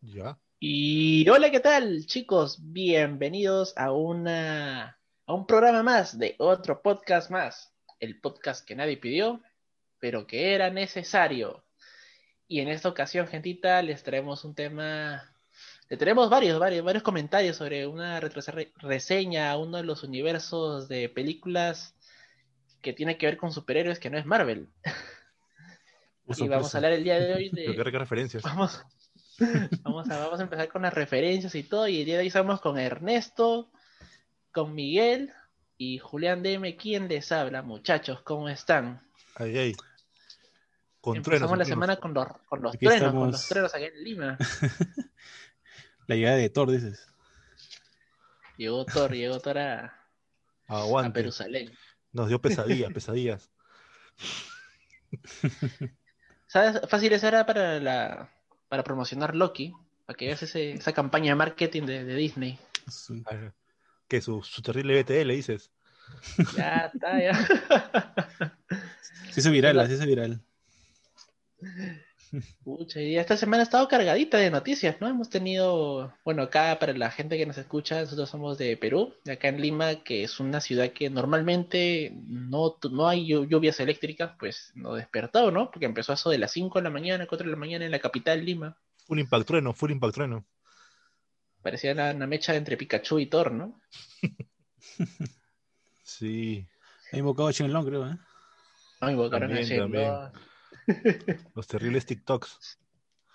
Ya. Y hola, ¿qué tal, chicos? Bienvenidos a una a un programa más de otro podcast más, el podcast que nadie pidió, pero que era necesario. Y en esta ocasión, gentita, les traemos un tema, le tenemos varios, varios, varios comentarios sobre una reseña a uno de los universos de películas que tiene que ver con superhéroes que no es Marvel. Y vamos a hablar el día de hoy de referencias. Vamos, vamos, a, vamos a empezar con las referencias y todo. Y el día de hoy estamos con Ernesto, con Miguel y Julián DM, quien les habla, muchachos, ¿cómo están? Ay, ay. Con Empezamos truenos, la semana con los, con los Aquí truenos, con los truenos acá en Lima. La llegada de Thor, dices. Llegó Thor, llegó Thor a, a Aguante. Jerusalén. Nos dio pesadillas, pesadillas. ¿Sabes? Fácil esa era para la para promocionar Loki, para que veas ese- esa campaña de marketing de, de Disney. Su- Que su, su terrible BTL, dices. Ya está, ya. Se hizo viral, se hizo viral. Pucha, y esta semana ha estado cargadita de noticias, ¿no? Hemos tenido, bueno, acá para la gente que nos escucha, nosotros somos de Perú, de acá en Lima, que es una ciudad que normalmente no, no hay llu- lluvias eléctricas, pues no despertó, ¿no? Porque empezó a eso de las 5 de la mañana, 4 de la mañana en la capital, Lima. Full impact trueno, full impact trueno. Parecía la, una mecha entre Pikachu y Thor, ¿no? Sí. Ha invocado a Shenlong, creo, ¿eh? No, invocaron a También, Shenlong. Los terribles TikToks.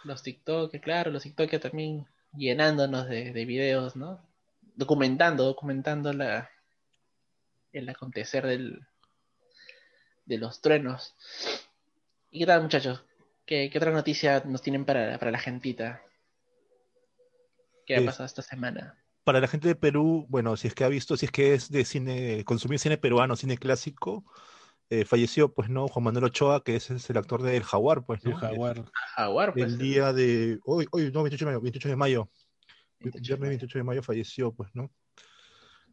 Los TikTok, claro, los TikTok también llenándonos de, de videos, ¿no? Documentando, documentando la, el acontecer del, de los truenos. ¿Y qué tal, muchachos? ¿Qué, qué otra noticia nos tienen para, para la gentita? ¿Qué ha Es- pasado esta semana? Para la gente de Perú, bueno, si es que ha visto, si es que es de cine, consumir cine peruano, cine clásico, eh, falleció, pues, ¿no? Juan Manuel Ochoa, que ese es el actor de El Jaguar, pues, El ¿no? jaguar. Jaguar, pues. El día de. Hoy, hoy, no, 28 de mayo. 28 de mayo. 28 de mayo. 28 de mayo falleció, pues, ¿no?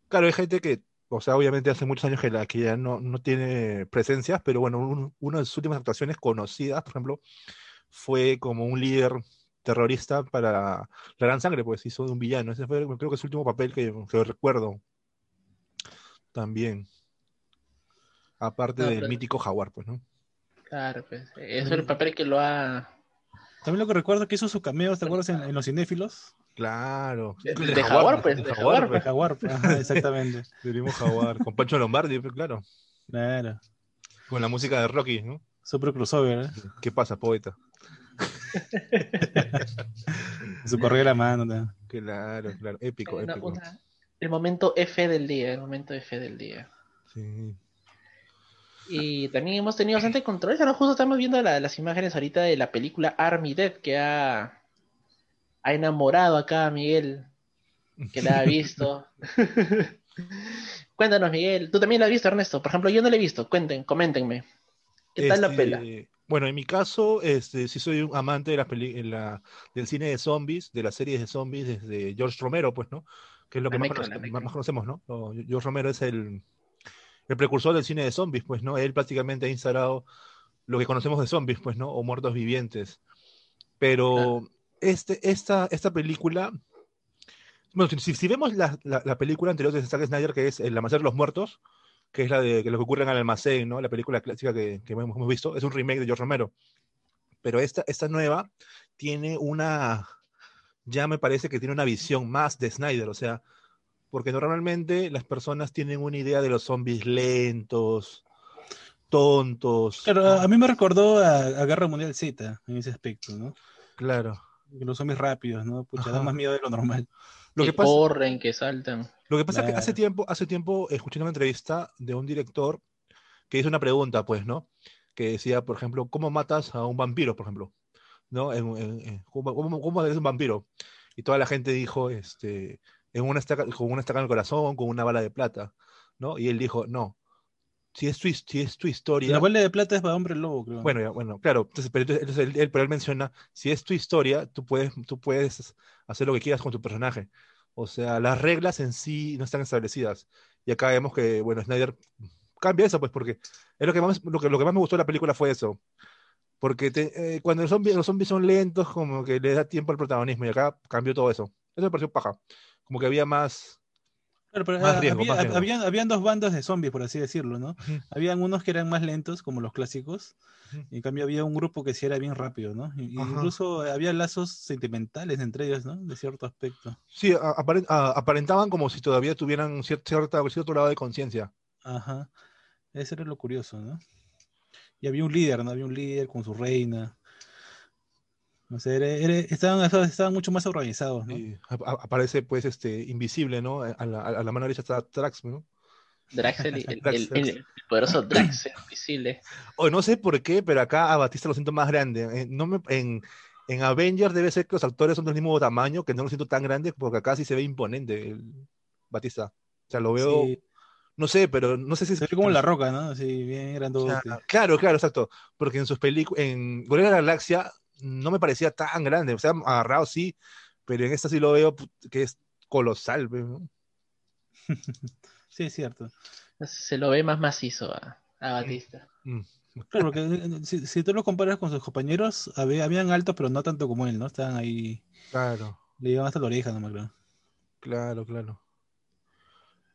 Claro, hay gente que, o sea, obviamente hace muchos años que, la, que ya no, no tiene presencias, pero bueno, un- una de sus últimas actuaciones conocidas, por ejemplo, fue como un líder terrorista para la Gran Sangre, pues hizo de un villano. Ese fue, creo que es el último papel que, que recuerdo también. Aparte No, del pero- mítico Jaguar, pues, ¿no? Claro, pues. Es el papel que lo ha. También lo que recuerdo que hizo sus cameos, ¿te acuerdas? En, en los cinéfilos. Claro. De- El de Jaguar, pues, el de Jaguar, Jaguar, El pues. jaguar, pues, ajá, exactamente. Del mismo Jaguar. Con Pancho Lombardi, pues, claro. Claro. Con la música de Rocky, ¿no? Super crossover, ¿eh? ¿Qué pasa, poeta? Su correo a la mano. ¿no? Claro, claro. Épico, una- épico. una- el momento F del día, el momento F del día. Sí. Y también hemos tenido bastante controversia, ¿no? Justo estamos viendo la- las imágenes ahorita de la película Army Dead que ha, ha enamorado acá a Miguel, que la ha visto. Cuéntanos, Miguel. Tú también la has visto, Ernesto. Por ejemplo, yo no la he visto. Cuenten, coméntenme. ¿Qué tal la Este, pela? Bueno, en mi caso, este, sí soy un amante de la peli- en la- del cine de zombies, de las series de zombies desde George Romero, pues, ¿no? Que es lo que más, conoce- más- conocemos, ¿no? George Romero es el, el precursor del cine de zombies, pues, ¿no? Él prácticamente ha instalado lo que conocemos de zombies, pues, ¿no? O muertos vivientes. Pero este, esta, esta película, bueno, si, si vemos la, la- la película anterior de Zack Snyder, que es El Amanecer de los Muertos, que es la de que lo que ocurre en el almacén, ¿no? La película clásica que, que hemos, hemos visto, es un remake de George Romero. Pero esta, esta nueva tiene una, ya me parece que tiene una visión más de Snyder, o sea, porque normalmente las personas tienen una idea de los zombies lentos, tontos. Claro, a a mí me recordó a, a Guerra Mundial Z en ese aspecto, ¿no? Claro. Los zombies rápidos, ¿no? Pucha, da más miedo de lo normal. Lo que que pasa, corren, que saltan. Lo que pasa es que hace Claro. tiempo, hace tiempo escuché una entrevista de un director que hizo una pregunta, pues, ¿no? Que decía, por ejemplo, ¿cómo matas a un vampiro, por ejemplo? ¿No? En- en- en- ¿cómo, cómo, cómo eres un vampiro? Y toda la gente dijo, este, en una estaca, con una estaca en el corazón, con una bala de plata, ¿no? Y él dijo, no, si es tu, si es tu historia... La bola de plata es para hombre lobo, creo. Bueno, ya, bueno, claro. Entonces, pero, entonces, entonces él, él- pero él menciona, si es tu historia, tú puedes, tú puedes hacer lo que quieras con tu personaje. O sea, las reglas en sí no están establecidas. Y acá vemos que, bueno, Snyder cambia eso, pues, porque es lo que más, lo que, lo que más me gustó de la película fue eso. Porque te- eh, cuando los zombies, los zombies son lentos, como que le da tiempo al protagonismo, y acá cambió todo eso. Eso me pareció paja. Como que había más. Pero Más ah, riesgo, había- más riesgo. habían, habían dos bandas de zombies, por así decirlo, ¿no? Habían unos que eran más lentos, como los clásicos, y en cambio había un grupo que sí era bien rápido, ¿no? Y- incluso había lazos sentimentales entre ellos, ¿no? De cierto aspecto. Sí, aparentaban como si todavía tuvieran cier- cierta, cierto grado de conciencia. Ajá. Eso era lo curioso, ¿no? Y había un líder, ¿no? Había un líder con su reina. No sé, era- era- estaban, estaban mucho más organizados, ¿no? Y ap- a- aparece, pues, este, invisible, ¿no? A la, a la mano derecha está Trax, ¿no? Draxel, el, el- Drax, el- el poderoso Draxel visible. O no sé por qué, pero acá a Batista lo siento más grande. En, no me, en, en Avengers debe ser que los actores son del mismo tamaño, que no lo siento tan grande, porque acá sí se ve imponente el Batista. O sea, lo veo, Sí, no sé, pero no sé si se ve como la roca, ¿no? Así, bien o grandote. sea, claro, claro, exacto. Porque en sus películas, en Guardianes de la Galaxia, no me parecía tan grande. O sea, agarrado sí, pero en esta sí lo veo que es colosal. ¿no? Sí, es cierto. Se lo ve más macizo a, a Batista. Mm. Claro, porque eh, si, si tú lo comparas con sus compañeros, había- habían altos, pero no tanto como él, ¿no? Estaban ahí, Claro. le llegaban hasta la oreja, no me creo. Claro, claro.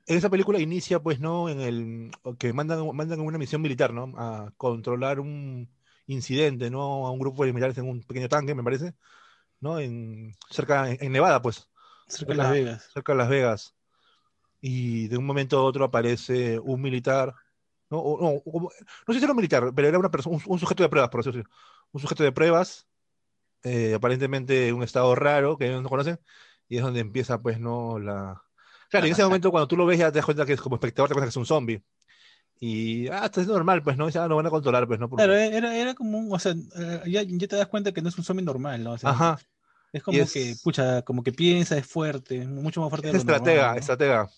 En esa película inicia, pues, ¿no? En el que mandan, mandan una misión militar, ¿no? A controlar un incidente, ¿no? A un grupo de militares en un pequeño tanque, me parece, ¿no? En cerca, en, en Nevada, pues, Cerca de Las. Vegas. cerca de Las Vegas. Y de un momento a otro aparece un militar, ¿no? O- no, o no sé si era un militar, pero era una persona, un, un sujeto de pruebas, por así decirlo. Un sujeto de pruebas, eh, aparentemente un estado raro que ellos no conocen, y es donde empieza, pues, ¿no? La... Claro, en ese momento cuando tú lo ves ya te das cuenta que es como espectador, te das cuenta que es un zombie. Y, ah, esto es normal, pues, ¿no? Ya lo van a controlar, pues, ¿no? Porque- Claro, era, era como un, o sea, eh, ya, ya te das cuenta que no es un zombie normal, ¿no? O sea, Ajá, es como es- que, pucha, como que piensa, es fuerte, mucho más fuerte es de lo estratega, normal, ¿no? estratega.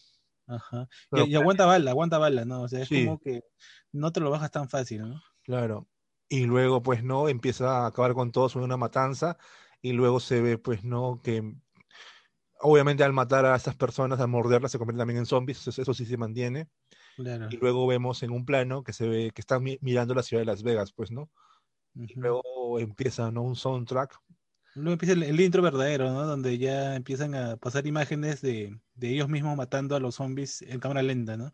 Ajá. Y, Pero- y aguanta bala, aguanta bala, ¿no? O sea, es Sí. como que no te lo bajas tan fácil, ¿no? Claro. Y luego, pues, no, empieza a acabar con todos en una matanza. Y luego se ve, pues, no, que obviamente al matar a estas personas, al morderlas, se convierten también en zombies. Eso, eso sí se mantiene. Claro. Y luego vemos en un plano que se ve que están mi- mirando la ciudad de Las Vegas, pues, ¿no? Y Ujú. luego empieza, ¿no? Un soundtrack. Luego empieza el, el intro verdadero, ¿no? Donde ya empiezan a pasar imágenes de, de ellos mismos matando a los zombies en cámara lenta, ¿no?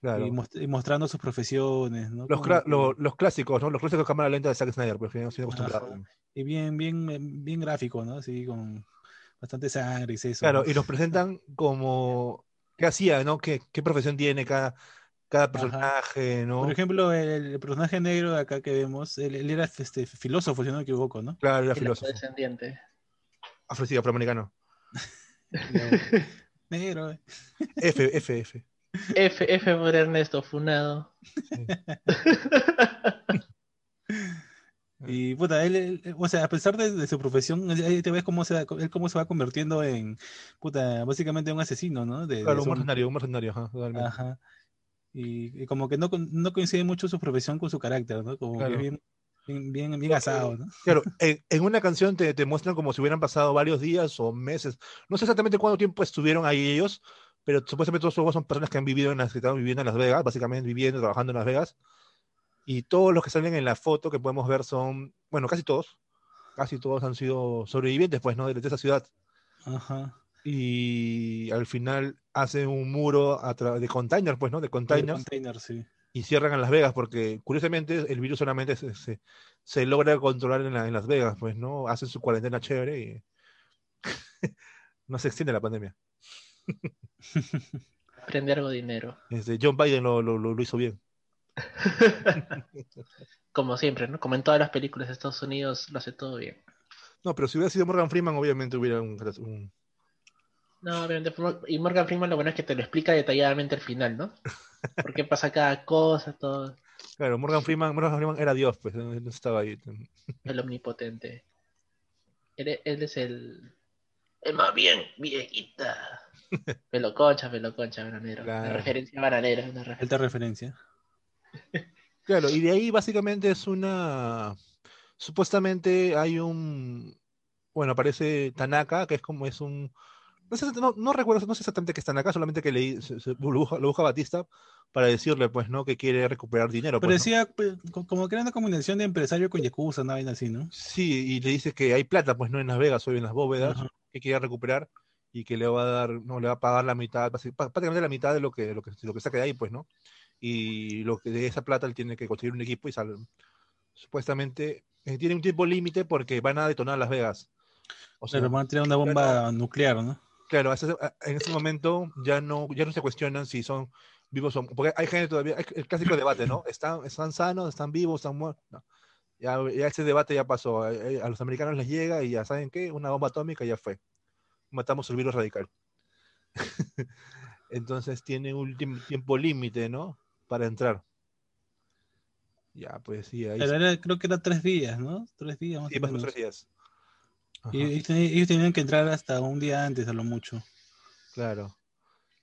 Claro. Y, most- y mostrando sus profesiones, ¿no? Los, que- lo- los clásicos, ¿no? Los clásicos de cámara lenta de Zack Snyder, pues, que no acostumbrado. Ajá. Y bien, bien, bien gráfico, ¿no? Así con bastante sangre y eso. Claro, y nos presentan como qué hacía, ¿no? ¿Qué, qué profesión tiene cada, cada personaje, ¿no? Por ejemplo, el, el personaje negro de acá que vemos, él, él era este, filósofo, si no me equivoco, ¿no? Claro, era El filósofo. descendiente. Afro, sí, afroamericano. negro. eh. F, F, F. F, F por Ernesto Funado. Sí. Y puta, él, él- o sea, a pesar de, de su profesión, ahí te ves cómo se, él cómo se va convirtiendo en, puta, básicamente un asesino, ¿no? De, de Claro, un mercenario, un mercenario, ajá, totalmente. Ajá. Y, y como que no, no coincide mucho su profesión con su carácter, ¿no? Como Claro. que bien, bien, bien, bien asado, ¿no? Claro, en, en una canción te, te muestran como si hubieran pasado varios días o meses. No sé exactamente cuánto tiempo estuvieron ahí ellos, pero supuestamente todos son personas que han vivido en las que estaban viviendo en Las Vegas, básicamente viviendo, trabajando en Las Vegas. Y todos los que salen en la foto que podemos ver son, bueno, casi todos, casi todos han sido sobrevivientes, pues, ¿no? De, de esa ciudad. Ajá. Y al final hacen un muro de containers, pues, ¿no? De containers. container, sí. y cierran en Las Vegas, porque curiosamente el virus solamente se, se- se logra controlar en, la- en Las Vegas, pues, ¿no? Hacen su cuarentena chévere y no se extiende la pandemia. Aprende algo de dinero. Este, John Biden lo, lo- lo- lo hizo bien. Como siempre, ¿no? Como en todas las películas de Estados Unidos, lo hace todo bien. No, pero si hubiera sido Morgan Freeman, obviamente hubiera un... un- No, obviamente. Y Morgan Freeman lo bueno es que te lo explica detalladamente al final, ¿no? Por qué pasa cada cosa, todo. Claro, Morgan Freeman, Morgan Freeman era Dios, pues, no no estaba ahí. El omnipotente. Él, él es el. El más bien, viejita. Pelo concha, pelo concha, bananero. Una Claro. referencia bananera. Una referencia. Alta referencia. Claro, y de ahí básicamente es una... Supuestamente hay un... Bueno, aparece Tanaka, que es como es un No, sé, no, no recuerdo, no sé exactamente qué están acá, solamente que leí, se- se- lo, busca, lo busca Batista para decirle, pues, ¿no? Que quiere recuperar dinero. Pero pues, ¿no? decía, pues, co- como que era una combinación de empresario con Yakuza, una vaina así, ¿no? Sí, y le dice que hay plata, pues, ¿no? En Las Vegas, hoy en las bóvedas, Ajá. que quiere recuperar y que le va a dar, no, le va a pagar la mitad, prácticamente la mitad de lo que, lo que, lo que saque de ahí, pues, ¿no? Y lo que de esa plata él tiene que conseguir un equipo y sal, supuestamente eh, tiene un tiempo límite porque van a detonar Las Vegas. O sea, Claro, van a tirar una bomba nuclear, ¿no? Claro, en ese momento ya no, ya no se cuestionan si son vivos o porque hay gente todavía, hay el clásico debate, ¿no? ¿Están, están sanos, están vivos, están muertos? No. Ya, ya ese debate ya pasó. A, a los americanos les llega y ya saben qué, una bomba atómica ya fue. Matamos el virus radical. Entonces tiene un tiempo límite, ¿no? Para entrar. Ya, pues sí, ahí Pero era- creo que era tres días, ¿no? Tres días más sí, o menos. tres días. Ajá. Y ellos, tenían- ellos tenían que entrar hasta un día antes, a lo mucho. Claro.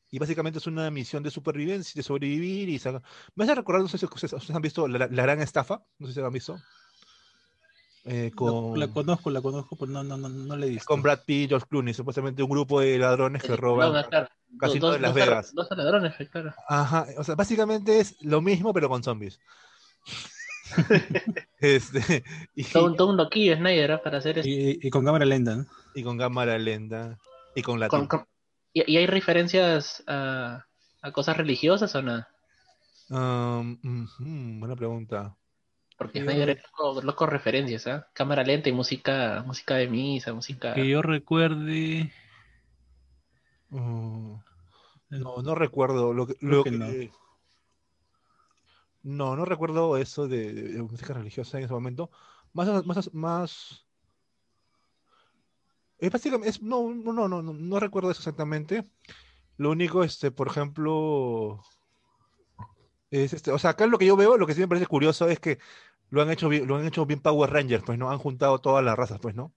Y básicamente es una misión de supervivencia, de sobrevivir y sacar. Me hace recordar, no sé si ustedes, ustedes han visto la, la gran estafa, no sé si la han visto. Eh, La- con, La, conozco, la conozco, pero no, no, no, no la he con Brad Pitt y George Clooney, supuestamente un grupo de ladrones que El roban. ladrón, claro. casino Dos- de Las Vegas. Dos ladrones, claro. Ajá, o sea, básicamente es lo mismo, pero con zombies. este, y, Todo, un- todo un loquillo Snyder ¿ah? para hacer esto. Y, y con cámara lenta, ¿no? y con cámara lenta y con con- ¿Y, y hay referencias a, a cosas religiosas o no? Um, buena pregunta. Porque Yo- Snyder es loco, loco referencias, ¿ah? Cámara lenta y música, música de misa, música. Que yo recuerde. Mm, No, no recuerdo lo que, Creo lo que que- no. No. no, recuerdo eso de, de- de música religiosa en ese momento. Más, más, más. Es básicamente, es- no, no, no, no, no, no recuerdo eso exactamente. Lo único, este, por ejemplo, es este, o sea, acá lo que yo veo, lo que sí me parece curioso es que lo han hecho bien, lo han hecho bien Power Rangers, pues, ¿no? Han juntado todas las razas, pues, ¿no?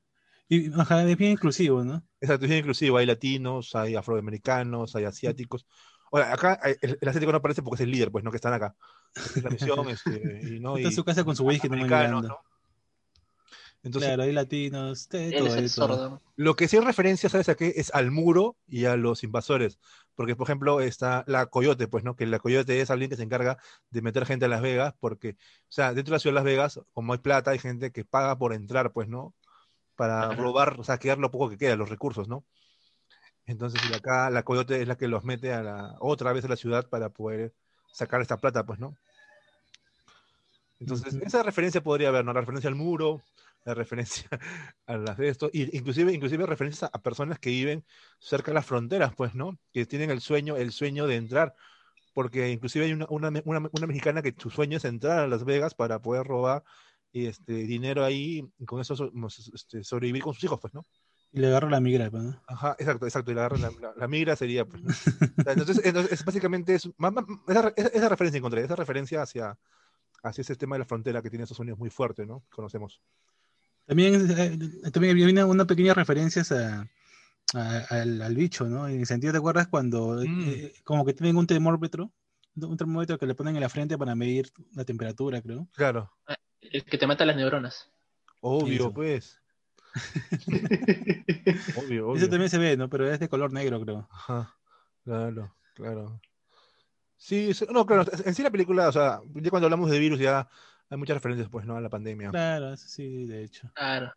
Y, ajá, es bien inclusivo, ¿no? Exacto, es bien inclusivo. Hay latinos, hay afroamericanos, hay asiáticos. Oye, acá hay- el, el asiático no aparece porque es el líder, pues, ¿no? Que están acá. Es la misión, este, y, ¿no? Está en Y su casa con su whisky no. Entonces, Claro, hay latinos, de todo, de todo. sordo. lo que sí hay referencia, ¿sabes a qué? Es al muro y a los invasores. Porque, por ejemplo, está la Coyote, pues, ¿no? Que la Coyote es alguien que se encarga de meter gente a Las Vegas, porque, o sea, dentro de la ciudad de Las Vegas, como hay plata, hay gente que paga por entrar, pues, ¿no? Para Ajá. robar, o sea, quedar lo poco que queda, los recursos, ¿no? Entonces, y acá la Coyote es la que los mete a la, otra vez a la ciudad para poder sacar esta plata, pues, ¿no? Entonces, esa referencia podría haber, ¿no? La referencia al muro, la referencia a las de esto, y inclusive, inclusive referencias a, personas que viven cerca de las fronteras, pues, ¿no? Que tienen el sueño, el sueño de entrar, porque inclusive hay una, una, una- una mexicana que su sueño es entrar a Las Vegas para poder robar este, dinero ahí y con eso este, sobrevivir con sus hijos, pues, ¿no? Y le agarro la migra, pues, ¿no? Ajá, exacto, exacto, y la, la, la- la migra sería, pues, ¿no? O sea, Entonces, entonces es básicamente es, más- más- esa, esa- esa referencia encontré, esa referencia hacia, hacia ese tema de la frontera que tiene Estados Unidos muy fuerte, ¿no? Conocemos. También, eh, también había una, una pequeña referencia a, a- al, al bicho, ¿no? En el sentido, ¿te acuerdas cuando Mm. eh, como que tienen un termómetro? Un termómetro que le ponen en la frente para medir la temperatura, creo. Claro, El que te mata las neuronas. obvio, Eso. pues. Obvio, obvio. también se ve, ¿no? Pero es de color negro, creo. Ajá, claro, claro. Sí, no, claro, en sí la película, o sea, ya cuando hablamos de virus ya hay muchas referencias, pues, ¿no? A la pandemia. Claro, sí, de hecho. Claro.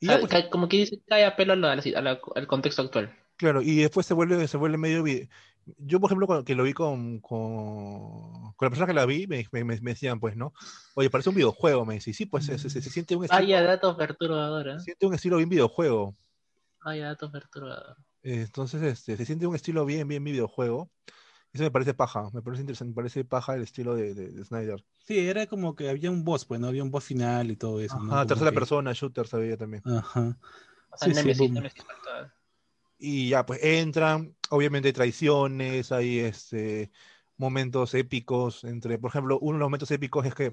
Y ya, pues, como que dice, cae a pelo a la- a la- a la- al contexto actual. claro, y después se vuelve, se vuelve medio... Yo, por ejemplo, cuando- que lo vi con, con, con la persona que la vi, me, me- me decían, pues, ¿no? Oye, parece un videojuego, me dice, sí, pues se, se- se siente un estilo, Vaya datos perturbadores. se siente un estilo bien videojuego. Vaya datos perturbadores. Eh, Entonces, este, se siente un estilo bien, bien videojuego. Eso me parece paja, me parece interesante, me parece paja el estilo de, de- de Snyder. Sí, era como que había un boss, pues, ¿no? Había un boss final y todo eso, ¿no? Ajá, Como tercera que- persona, shooter, sabía también. Ajá. O sea, Sí, sí, Nemesis, boom. Nemesis falta. Y ya, pues entran, obviamente hay traiciones, hay este, momentos épicos entre, por ejemplo, uno de los momentos épicos es que,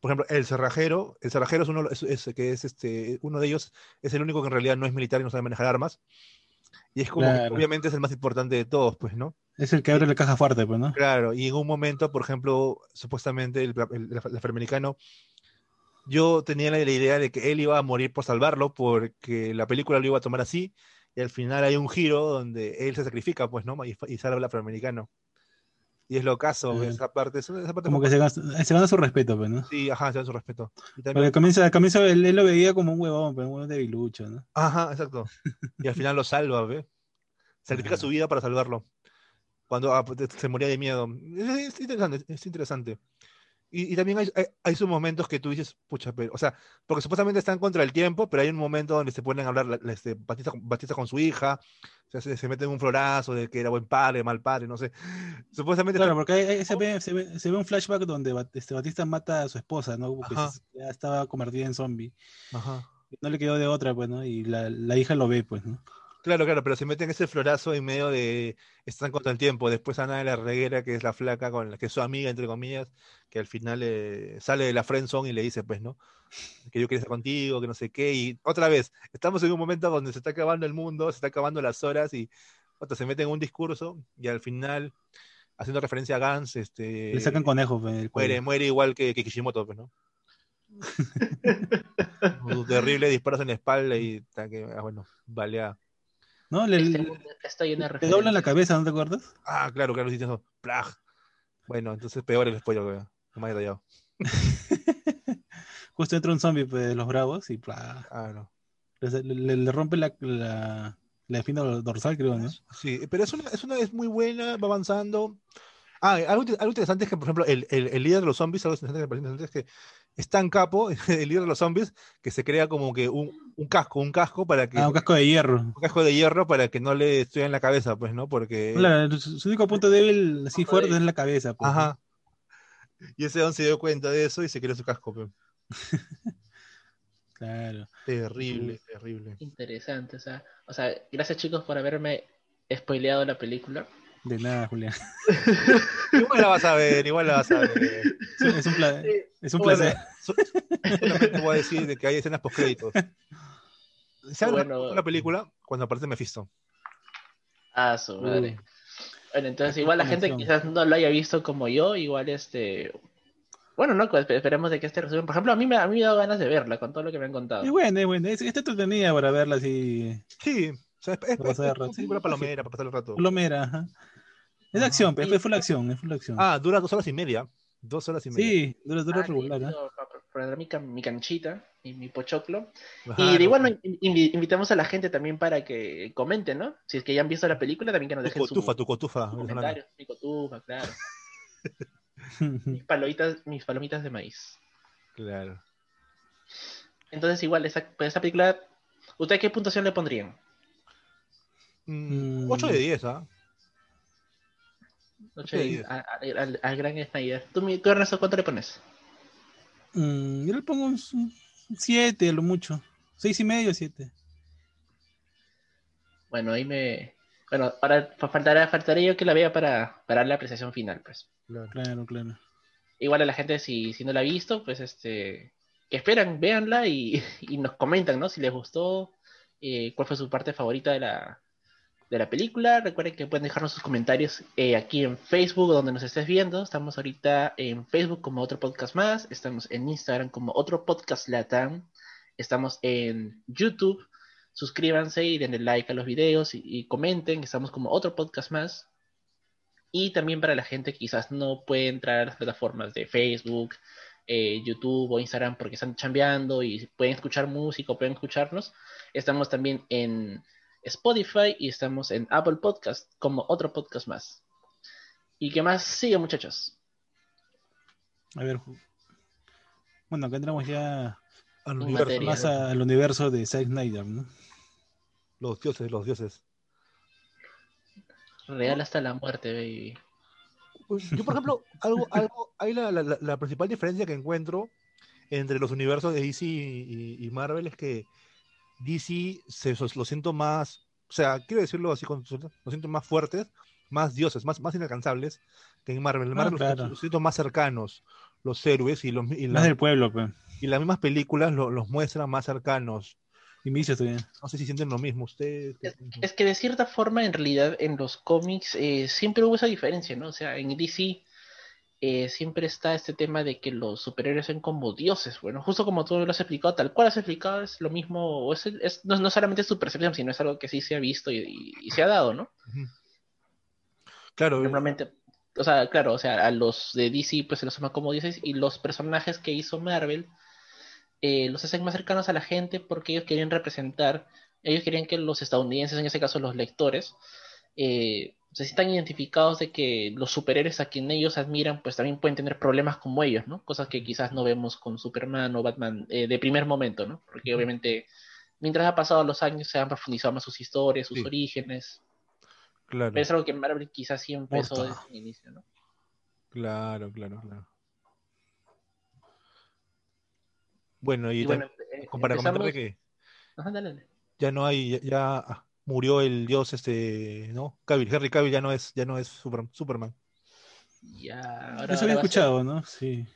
por ejemplo, el cerrajero, el cerrajero es uno, es, es- que es este, uno de ellos, es el único que en realidad no es militar y no sabe manejar armas. Y es como, que Claro. obviamente es el más importante de todos, pues, ¿no? Es el que abre la caja fuerte, pues, ¿no? Claro, y en un momento, por ejemplo, supuestamente el, el, el afroamericano, yo tenía la, la idea de que él iba a morir por salvarlo, porque la película lo iba a tomar así, y al final hay un giro donde él se sacrifica, pues, ¿no? Y, y salva al afroamericano. Y es lo caso, esa parte. Esa parte Como que se gana, se gana su respeto, pues, ¿no? Sí, ajá, se da su respeto. Y también- Porque comienza, comienza él, él lo veía como un huevón, pero un huevón debilucho, ¿no? Ajá, exacto. Y al final lo salva, ¿ve? Sacrifica Ajá. su vida para salvarlo. Cuando ah, pues, se moría de miedo. Es, es interesante, es interesante. Y, y también hay, hay, hay sus momentos que tú dices, pucha, pero, o sea, porque supuestamente están contra el tiempo, pero hay un momento donde se ponen a hablar la- la- este, Batista, Batista con su hija, o sea, se, se meten un florazo de que era buen padre, mal padre, no sé. Supuestamente Claro, porque ahí- ahí se, ve, se, ve, se ve un flashback donde este, Batista mata a su esposa, ¿no? Porque Ajá. ya estaba convertida en zombie. Ajá. No le quedó de otra, pues, ¿no? Y la, la hija lo ve, pues, ¿no? Claro, claro, pero se meten ese florazo en medio de están contra el tiempo. Después Ana de la Reguera, que es la flaca con la que es su amiga, entre comillas, que al final eh, sale de la friendzone y le dice, pues, ¿no? Que yo quería estar contigo, que no sé qué. Y otra vez, estamos en un momento donde se está acabando el mundo, se está acabando las horas y otra, se meten en un discurso y al final, haciendo referencia a Gans, este, Le sacan conejos, pues, cuello. muere, muere igual que, que Kishimoto, pues, ¿no? Terribles disparos en la espalda y ah, bueno, balea. ¿No? Le, Este lleno de le doblan la cabeza, ¿no te acuerdas? Ah, claro, claro, sí, eso. Plag. Bueno, entonces peor el spoiler, weón. No me haya detallado. Justo entra un zombie pues, de los bravos y ¡plá! Claro. le, le- le rompe la, la, la espina dorsal, creo, ¿no? Sí, pero es una, es una es muy buena, va avanzando. Ah, algo, algo interesante es que, por ejemplo, el, el, el líder de los zombies, algo interesante que me parece interesante es que es tan capo, el líder de los zombies, que se crea como que un, un casco, un casco para que Ah, un casco de hierro. un casco de hierro para que no le estuviera en la cabeza, pues, ¿no? Porque Claro, su, único punto débil así fuerte es la cabeza. pues. Ajá. Y ese don se dio cuenta de eso y se creó su casco, pues. Claro. Terrible, terrible. Interesante, o sea, o sea, gracias chicos por haberme spoileado la película. De nada, Julián. Igual la vas a ver, igual la vas a ver. Es, es un, pla- es un Bueno, placer. so- solamente voy a decir de que hay escenas post créditos. ¿Sabes Bueno. bueno, la película? Cuando aparece Mephisto. Ah, su madre. Uh. Bueno, entonces igual la gente quizás no lo haya visto como yo, igual este... Bueno, no, esperemos de que este resumen... Por ejemplo, a mí me, a mí me ha dado ganas de verla con todo lo que me han contado. Es buena, es buena. Es, está entretenida para verla así. Sí, o sea, es, es, Para pasar es el rato. una película Sí, palomera para pasar el rato. Plomera, ajá. Es de acción, es full acción, es full acción. Ah, dura dos horas y media. Dos horas y media. sí, dura, dura Ah, regular, ¿eh? para- mi, can- mi canchita y mi pochoclo. Ajá, Y de igual no, invitamos a la gente también para que comenten, ¿no? Si es que ya han visto la película, también que nos tu dejen su cotufa, tu cotufa. comentarios. Mi cotufa, claro. mis, palomitas, mis palomitas de maíz. Claro. Entonces, igual, esa, pues, esa película, ¿ustedes qué puntuación le pondrían? Mm, Mm. 8 de 10, ¿ah? Ok. de diez, a- a- al, al gran Snyder. ¿Tú, mi- tú, Ernesto, cuánto le pones? Mm, yo le pongo un 7, lo mucho. Seis y medio, 7. Bueno, ahí me... Bueno, ahora fa- faltará, faltará yo que la vea para, para la apreciación final, pues. Claro. Claro, claro. Igual a la gente, si, si no la ha visto, pues este... Que esperan, véanla y, y nos comentan, ¿no? Si les gustó, eh, cuál fue su parte favorita de la, de la película. Recuerden que pueden dejarnos sus comentarios eh, aquí en Facebook, donde nos estés viendo. Estamos ahorita en Facebook como otro podcast más. Estamos en Instagram como otro podcast Latam. Estamos en YouTube. Suscríbanse y denle like a los videos y, comenten. Estamos como otro podcast más. Y también para la gente que quizás no puede entrar a las plataformas de Facebook, eh, YouTube o Instagram porque están chambeando y pueden escuchar música pueden escucharnos. Estamos también en Spotify y estamos en Apple Podcast como otro podcast más. ¿Y qué más sigue, muchachos? A ver. Bueno, acá entramos ya Al universo, materia. más al universo de Zack Snyder, ¿no? los dioses, los dioses. Real hasta la muerte, baby. Pues, Yo, por ejemplo, algo, algo, hay la, la- principal diferencia que encuentro entre los universos de DC y, y Marvel es que DC se, lo siento más, o sea, quiero decirlo así, con, lo siento más fuertes, más dioses, más, más inalcanzables que en Marvel. En Ah, Marvel los- claro. los, siento más cercanos, los héroes y, los, y, Más la- del pueblo, pues. y las mismas películas lo- los muestran más cercanos. Inicios también. No sé si sienten lo mismo ustedes. es que de cierta forma, en realidad, en los cómics eh, siempre hubo esa diferencia, ¿no? O sea, en DC, eh, siempre está este tema de que los superhéroes son como dioses. Bueno, justo como tú lo has explicado, tal cual has explicado, es lo mismo, es, es, no, no, solamente es tu percepción, sino es algo que sí se ha visto y, y, y se ha dado, ¿no? Claro. Normalmente, o sea, claro, o sea, a los de DC pues se los toma como dioses y los personajes que hizo Marvel eh, los hacen más cercanos a la gente porque ellos querían representar, ellos querían que los estadounidenses, en ese caso los lectores, eh, se sientan identificados de que los superhéroes a quien ellos admiran pues también pueden tener problemas como ellos, ¿no? Cosas que quizás no vemos con Superman o Batman eh, de primer momento, ¿no? Porque obviamente mientras ha pasado los años se han profundizado más sus historias, sus Sí. orígenes. Claro, Pero es algo que Marvel quizás sí empezó Porta. desde el inicio, ¿no? claro, claro, claro. Bueno, y, Y bueno, eh, para comentarle empezamos- que Ajá, dale, dale. ya no hay, ya, ya, ah, murió el dios este, ¿no? Cavill, Henry Cavill ya no es, ya no es Super- Superman. Ya, ahora, Eso había ser- escuchado, ¿no? Sí.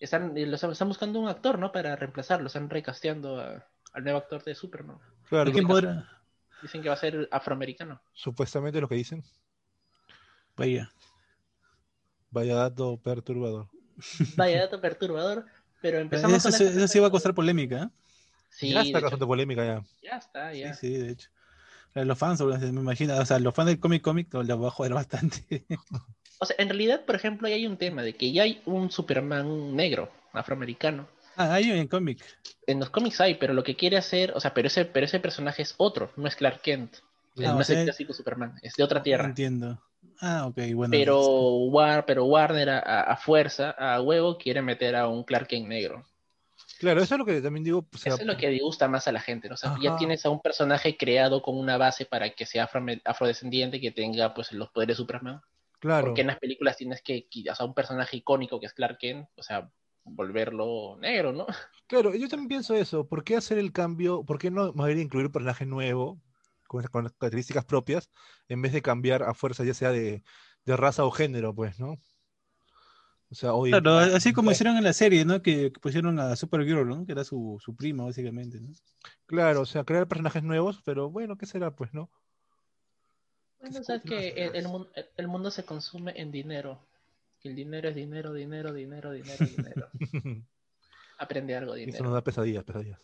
están, eh, lo están, buscando un actor, ¿no? Para reemplazarlo, están recasteando a- al nuevo actor de Superman. Claro, ¿De quién podrá? Dicen que va a ser afroamericano. supuestamente lo que dicen. Vaya. Vaya dato perturbador. Vaya dato perturbador, pero empezamos Eso, con sí- esta- eso sí va a costar polémica, ¿eh? Sí, ya está causando polémica ya. ya está, ya. Sí, sí, de hecho. Los fans, me imagino, o sea, los fans del cómic cómic lo va a joder bastante. O sea, en realidad, por ejemplo, hay un tema de que ya hay un Superman negro, afroamericano. ah, hay en cómic. En los cómics hay, pero lo que quiere hacer, o sea, pero ese, pero ese personaje es otro, no es Clark Kent. Ah, no es el clásico Superman, es de otra tierra. Entiendo. Ah, ok, bueno. Pero, War, pero Warner a fuerza, a huevo, quiere meter a un Clark Kent negro. Claro, eso es lo que también digo. o sea, Eso es lo que disgusta más a la gente, ¿no? O sea, ya tienes a un personaje creado con una base para que sea afro- afrodescendiente, que tenga pues los poderes de Superman. claro. Porque en las películas tienes que, o sea, un personaje icónico que es Clark Kent, o sea, volverlo negro, ¿no? Claro, yo también pienso eso. ¿Por qué hacer el cambio? ¿Por qué no más bien incluir un personaje nuevo con, con características propias en vez de cambiar a fuerza ya sea de, de raza o género, pues, ¿no? O sea, hoy Claro, así como hicieron en la serie, ¿no? Que, que pusieron a Supergirl, ¿no? Que era su, su prima, básicamente, ¿no? claro, o sea, crear personajes nuevos, pero bueno, ¿qué será, pues, no? Bueno, o sea, que el, el mun- el mundo se consume en dinero. El dinero es dinero, dinero, dinero, dinero, dinero. Aprende algo, Eso dinero. nos da pesadillas, pesadillas.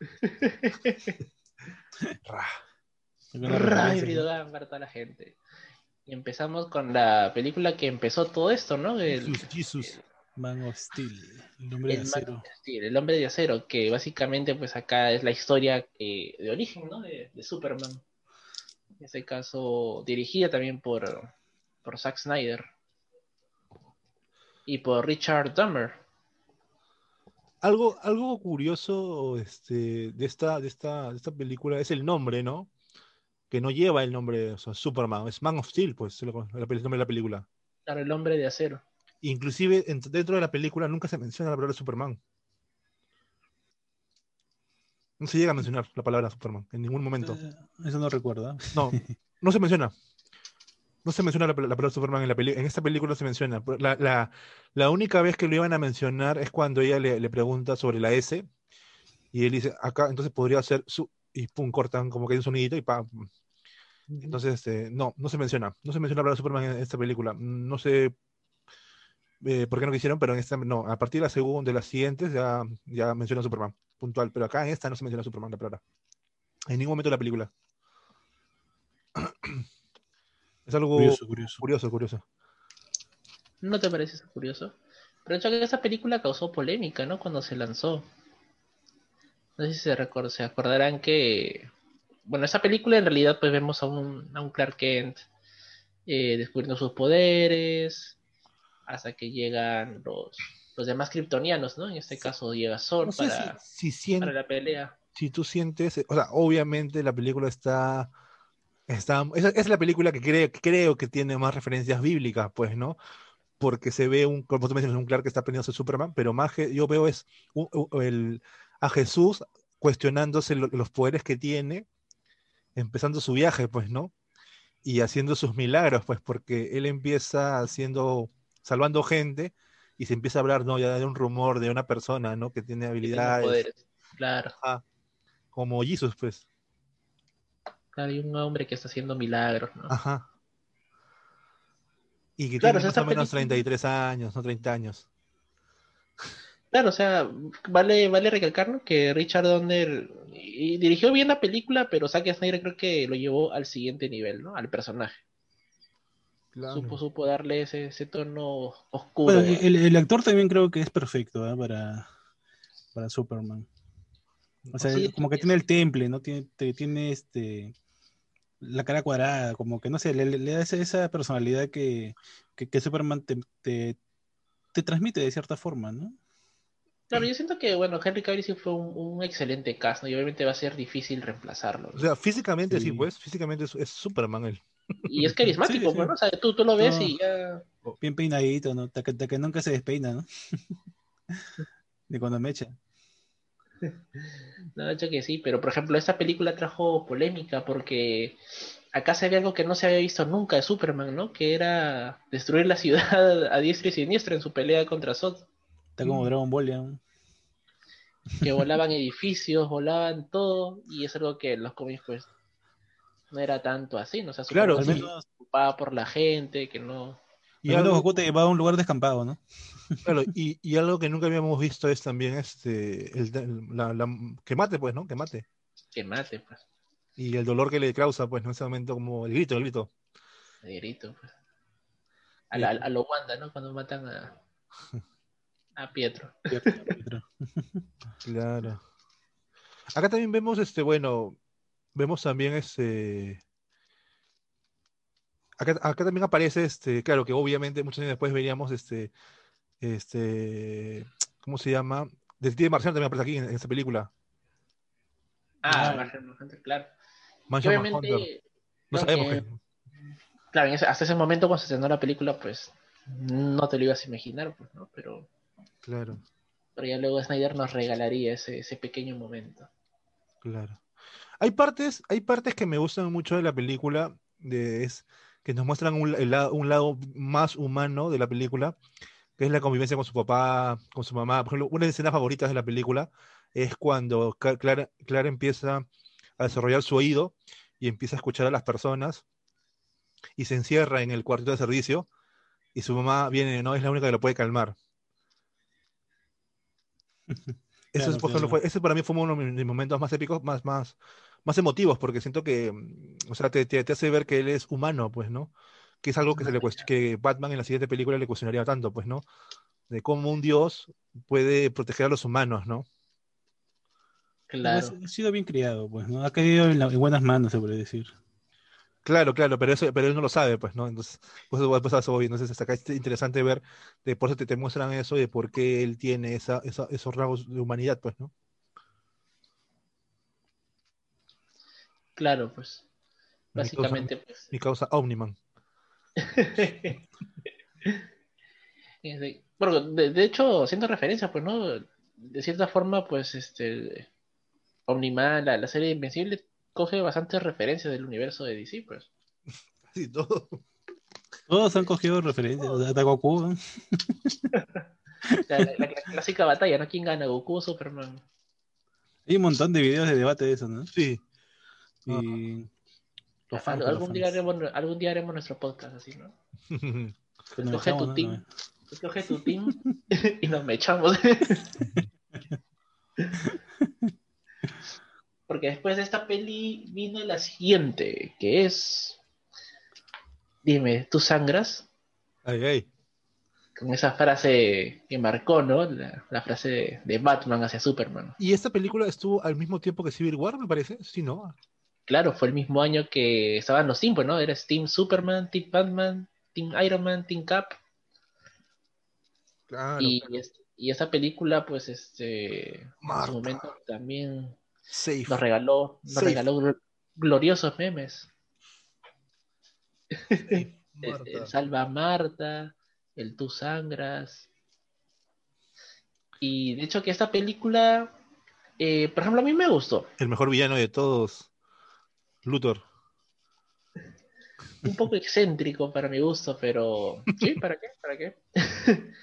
Ra. ¿no? Bridogan para toda la gente. Y empezamos con la película que empezó todo esto, ¿no? El, Jesus, Jesus. Man of Steel, el hombre de acero. Man- el hombre de acero, que básicamente pues acá es la historia eh, de origen, ¿no? De, de Superman. En este caso, dirigida también por, por Zack Snyder. Y por Richard Dummer. Algo, algo curioso este, de, esta, de, esta, de esta película es el nombre, ¿no? Que no lleva el nombre, o sea, Superman, es Man of Steel, pues, el nombre de la película. Claro, el hombre de acero. Inclusive en- dentro de la película nunca se menciona la palabra Superman. No se llega a mencionar la palabra Superman en ningún momento. Eh, Eso no recuerdo. ¿eh? No, no se menciona. No se menciona la, la palabra Superman en la película. En esta película se menciona. La, la- la única vez que lo iban a mencionar es cuando ella le, le pregunta sobre la S y él dice, acá, entonces podría ser su... Y pum, cortan como que hay un sonidito y pam. Entonces, este, no, no se menciona. No se menciona la palabra Superman en esta película. No sé eh, por qué no quisieron, pero en esta, no, a partir de la segunda, de las siguientes, ya, ya menciona Superman, puntual. Pero acá en esta no se menciona Superman, la palabra. En ningún momento de la película. Es algo Curioso, curioso. curioso, curioso. ¿No te parece eso curioso? Pero de hecho que esa película causó polémica, ¿no? Cuando se lanzó. No sé si se, record- se acordarán que... Bueno, esa película en realidad pues vemos a un, a un Clark Kent eh, descubriendo sus poderes hasta que llegan los, los demás kryptonianos, ¿no? En este caso llega Zor No sé para, si, si, sien- para la pelea. si tú sientes, o sea, obviamente la película está, está es la película que creo, creo que tiene más referencias bíblicas, pues, ¿no? Porque se ve un, como tú mencionas, un Clark que está aprendiendo a ser Superman, pero más que yo veo es un- un- el, a Jesús cuestionándose lo- los poderes que tiene, empezando su viaje, pues, ¿no? Y haciendo sus milagros, pues, porque él empieza haciendo, salvando gente y se empieza a hablar, ¿no? Ya de un rumor de una persona, ¿no? Que tiene que tiene habilidades. poderes. Claro, Ajá. Como Jesus, pues. claro, hay un hombre que está haciendo milagros, ¿no? Ajá. Y que Claro, tiene más o menos película- 33 años, no 30 años. Claro, o sea, vale, vale recalcar ¿no? que Richard Donner y- dirigió bien la película, pero Zack Snyder creo que lo llevó al siguiente nivel, ¿no? Al personaje. Supo, supo darle ese, ese tono oscuro. Bueno, el, el actor también creo que es perfecto ¿ah? para, para Superman. O sea, Sí, como que tiene el temple, ¿no? Tiene, tiene este la cara cuadrada, como que no sé, le, da esa, esa personalidad que, que, que Superman te, te, te transmite de cierta forma, ¿no? Claro, yo siento que, bueno, Henry Cavill sí fue un, un excelente cast, ¿no? Y obviamente va a ser difícil reemplazarlo. ¿no? O sea, físicamente sí, Sí. pues, físicamente es, es Superman él. Y es carismático, Sí, sí. pues, ¿no? O sea, tú, tú lo ves No. y ya... Bien peinadito, ¿no? Hasta que, hasta que nunca se despeina, ¿no? De cuando me echa. No, de hecho que sí, pero por ejemplo, esta película trajo polémica porque acá se ve algo que no se había visto nunca de Superman, ¿no? Que era destruir la ciudad a diestra y siniestra en su pelea contra Zod. Está como Mm. Dragon Ball ya. ¿no? Que volaban edificios, volaban todo, y es algo que en los cómics, pues, no era tanto así, ¿no? O sea, Claro, Al se menos, preocupaba por la gente, que no... Y algo, Goku te llevaba a un lugar descampado, ¿no? claro, y, y algo que nunca habíamos visto es también este, el, el- la, la- que mate, pues, ¿no? Que mate. Que mate, pues, Y el dolor que le causa, pues, ¿no? En ese momento, como el grito, el grito. de grito, pues. A, la- a lo Wanda, ¿no? Cuando matan a, a Pietro. Claro. Acá también vemos, este, bueno, vemos también este. Acá, acá también aparece, este, claro que obviamente muchos años después veríamos este, este, ¿cómo se llama? Detective Marciano también aparece aquí en, en esta película. Ah, Ah. Manhunter, claro. Obviamente, No sabemos que- que- claro, hasta ese momento cuando se estrenó la película, pues no te lo ibas a imaginar, pues, ¿no? Pero, Claro, pero ya luego Snyder nos regalaría ese, ese pequeño momento. claro. Hay partes, hay partes que me gustan mucho de la película, de, es, que nos muestran un, el lado- un lado más humano de la película, que es la convivencia con su papá, con su mamá. Por ejemplo, una de mis escenas favoritas de la película es cuando Clara, Clara empieza a desarrollar su oído y empieza a escuchar a las personas y se encierra en el cuartito de servicio y su mamá viene, no es la única que lo puede calmar. Eso Claro, es, por ejemplo, claro. fue- ese para mí fue uno de mis momentos más épicos, más, más, más emotivos, porque siento que, mm, o sea, te, te- te hace ver que él es humano, pues, ¿no? Que es algo que, se le cuest- que Batman en la siguiente película le cuestionaría tanto, pues, ¿no? De cómo un dios puede proteger a los humanos, ¿no? Claro. Ha sido bien criado, pues, ¿no? Ha caído en, la- en buenas manos, se puede decir. Claro, claro, pero eso, pero él no lo sabe, pues, ¿no? Entonces, pues, pues eso voy. Entonces, hasta acá es interesante ver, de por eso te, te muestran eso y de por qué él tiene esa, esa- esos rasgos de humanidad, pues, ¿no? Claro, pues. Mi causa- Básicamente, pues. Mi causa Omniman. Bueno, de, de hecho, haciendo referencia, pues, ¿no? De cierta forma, pues, este. Omniman, la, la serie Invencible, coge bastantes referencias del universo de DC, pues. Sí, todo. Todos han cogido referencias. Hasta Goku, ¿no? O sea, la, la- la clásica batalla, ¿no? ¿Quién gana, Goku o Superman? Hay un montón de videos de debate de eso, ¿no? Sí. Y los fans, Al- los algún, fans. día haremos, algún día haremos nuestro podcast así, ¿no? Que nos Escoge echamos, tu ¿no? team. Escoge tu team y nos mechamos. Porque después de esta peli vino la siguiente, que es. Dime, ¿tú sangras? Ay, ay. Con esa frase que marcó, ¿no? La, la frase de, de Batman hacia Superman. ¿Y esta película estuvo al mismo tiempo que Civil War, me parece? Sí, ¿no? Claro, fue el mismo año que estaban los Team, pues, ¿no? Era Team Superman, Team Batman, Team Iron Man, Team Cap. Claro. y, claro. es- y esa película, pues, este, en su momento también Safe. nos regaló, nos Safe. regaló gl- gloriosos memes. Safe, El, Salva a Marta, el Tú Sangras. Y de hecho que esta película, eh, por ejemplo, a mí me gustó. El mejor villano de todos. Luthor. Un poco excéntrico para mi gusto, pero... Sí, ¿para qué? ¿Para qué?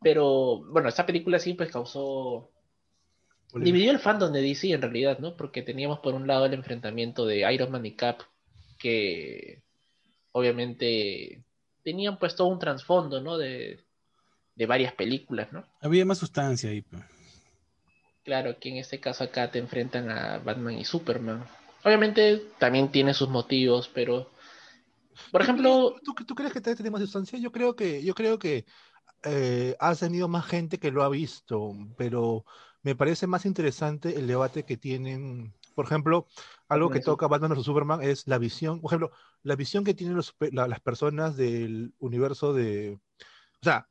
Pero, bueno, esta película sí, pues causó Dividió el fandom de DC en realidad, ¿no? Porque teníamos por un lado el enfrentamiento de Iron Man y Cap, que obviamente tenían pues todo un trasfondo, ¿no? De, de varias películas, ¿no? Había más sustancia ahí. pues. Claro, que en este caso acá te enfrentan a Batman y Superman. Obviamente también tiene sus motivos, pero por ejemplo, ¿Tú, tú crees que tiene más sustancia? Yo creo que, yo creo que eh, has tenido más gente que lo ha visto, pero me parece más interesante el debate que tienen. Por ejemplo, algo que toca Batman vs Superman es la visión, por ejemplo, la visión que tienen los super- la- las personas del universo de, o sea,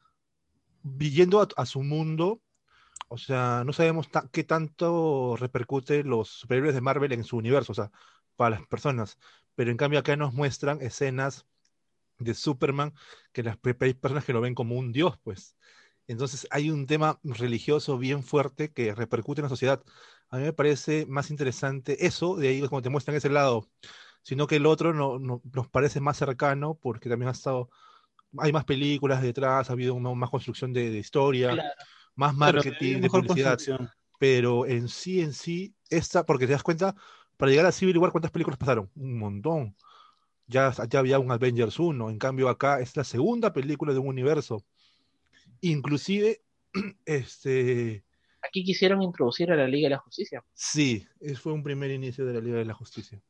viendo a, a su mundo, o sea, no sabemos ta- qué tanto repercute los superhéroes de Marvel en su universo, o sea, para las personas. Pero en cambio acá nos muestran escenas de Superman que las personas que lo ven como un dios, pues. Entonces hay un tema religioso bien fuerte que repercute en la sociedad. A mí me parece más interesante eso, de ahí como te muestran ese lado, sino que el otro no, no- nos parece más cercano porque también ha estado, hay más películas detrás, ha habido una- más construcción de, de historia, claro, más marketing, de publicidad pero en sí, en sí, esta, porque te das cuenta, para llegar a Civil War, ¿cuántas películas pasaron? Un montón. Ya, ya había un Avengers 1, en cambio acá es la segunda película de un universo. Inclusive, este, aquí quisieron introducir a la Liga de la Justicia. sí, fue un primer inicio de la Liga de la Justicia.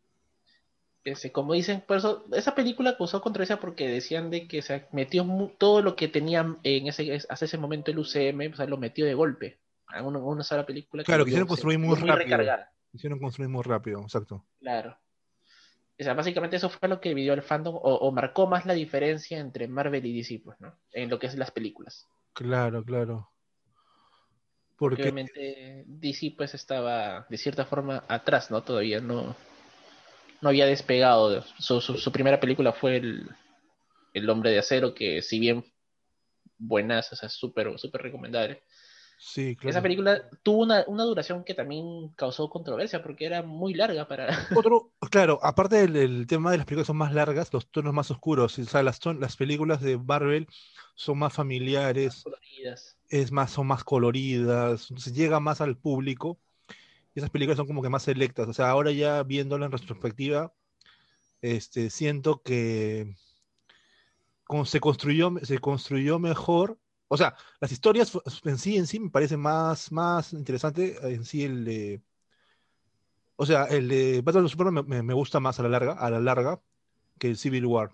Ese, como dicen, por eso, esa película causó controversia porque decían de que se metió todo lo que tenían en ese, hasta ese momento el UCM, o sea, lo metió de golpe. A una, una sola película. que Claro, quisieron construir muy muy rápido. recargada. Hicieron construir muy rápido, exacto. Claro. O sea, básicamente eso fue lo que dividió el fandom o, o marcó más la diferencia entre Marvel y DC, pues, ¿no? En lo que es las películas. Claro, claro. Porque obviamente DC pues estaba de cierta forma atrás, ¿no? Todavía no, no había despegado. de- Su, su, su primera película fue el, el Hombre de Acero, que si bien buenas, o sea, súper, súper recomendable. Sí, claro. Esa película tuvo una, una duración que también causó controversia porque era muy larga para... Otro, claro, aparte del, del tema de las películas son más largas, los tonos más oscuros, o sea, las, las películas de Marvel son más familiares, es más, son más coloridas, entonces llega más al público, y esas películas son como que más selectas, o sea, ahora ya viéndolo en retrospectiva, este, siento que con- se construyó, se construyó mejor, o sea, las historias en sí, en sí me parece más, más interesante en sí el de, o sea, el de Batman vs Superman me, me- gusta más a la larga, a la larga, que el Civil War.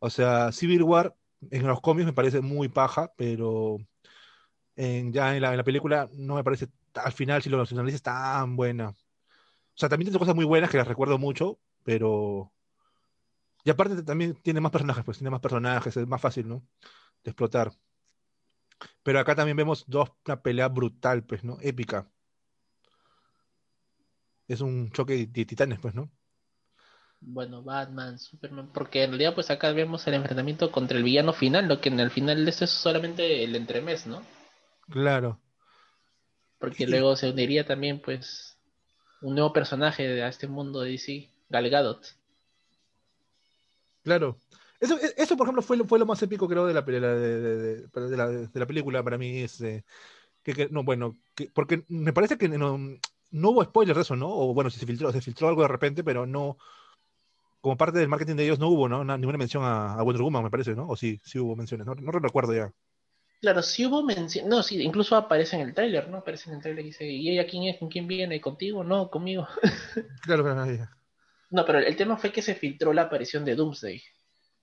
O sea, Civil War en los cómics me parece muy paja, pero ya en la, en la película no me parece, al final, si lo analizas, tan buena. O sea, también tiene cosas muy buenas que las recuerdo mucho, pero... Y aparte también tiene más personajes, pues tiene más personajes, es más fácil, ¿no? De explotar. Pero acá también vemos dos, una pelea brutal, pues, ¿no? Épica. Es un choque de, titanes, pues, ¿no? Bueno, Batman, Superman, porque en realidad pues acá vemos el enfrentamiento contra el villano final, lo que en el final de esto es solamente el entremés, ¿no? Claro. Porque luego se uniría también pues un nuevo personaje de- a este mundo de DC, Gal Gadot. Claro. Eso, e- eso, por ejemplo, fue lo, fue lo más épico, creo, de la, de de, de- la, de la película para mí. Es, eh, que, que- no, bueno, que- porque me parece que no, no hubo spoilers de eso, ¿no? O bueno, si se filtró, se filtró algo de repente, pero no. Como parte del marketing de ellos no hubo, ¿no? Na- ninguna mención a, a Wonder Woman, me parece, ¿no? O sí, sí hubo menciones. No, no recuerdo ya. Claro, sí hubo mención, no, sí, incluso aparece en el tráiler, ¿no? Aparece en el tráiler y dice, ¿y ella quién es? ¿Con quién viene? ¿Contigo? No, conmigo. Claro, claro, ahí. No, pero el tema fue que se filtró la aparición de Doomsday,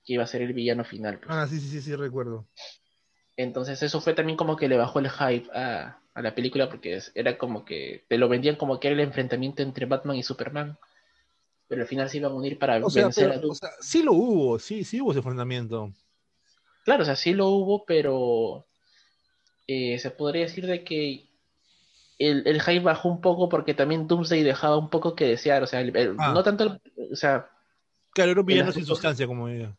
que iba a ser el villano final. pues. Ah, sí, sí, sí, sí, recuerdo. Entonces eso fue también como que le bajó el hype a, a la película porque era como que te lo vendían como que era el enfrentamiento entre Batman y Superman. Pero al final se iban a unir para O sea, vencer pero, a o Doomsday. sea, sí lo hubo, sí, sí hubo ese enfrentamiento. Claro, o sea, sí lo hubo, pero eh, se podría decir de que el, el hype bajó un poco porque también Doomsday dejaba un poco que desear. O sea, el- el- Ah. no tanto, el- o sea, Claro, era un villano sin sustancia, como ella.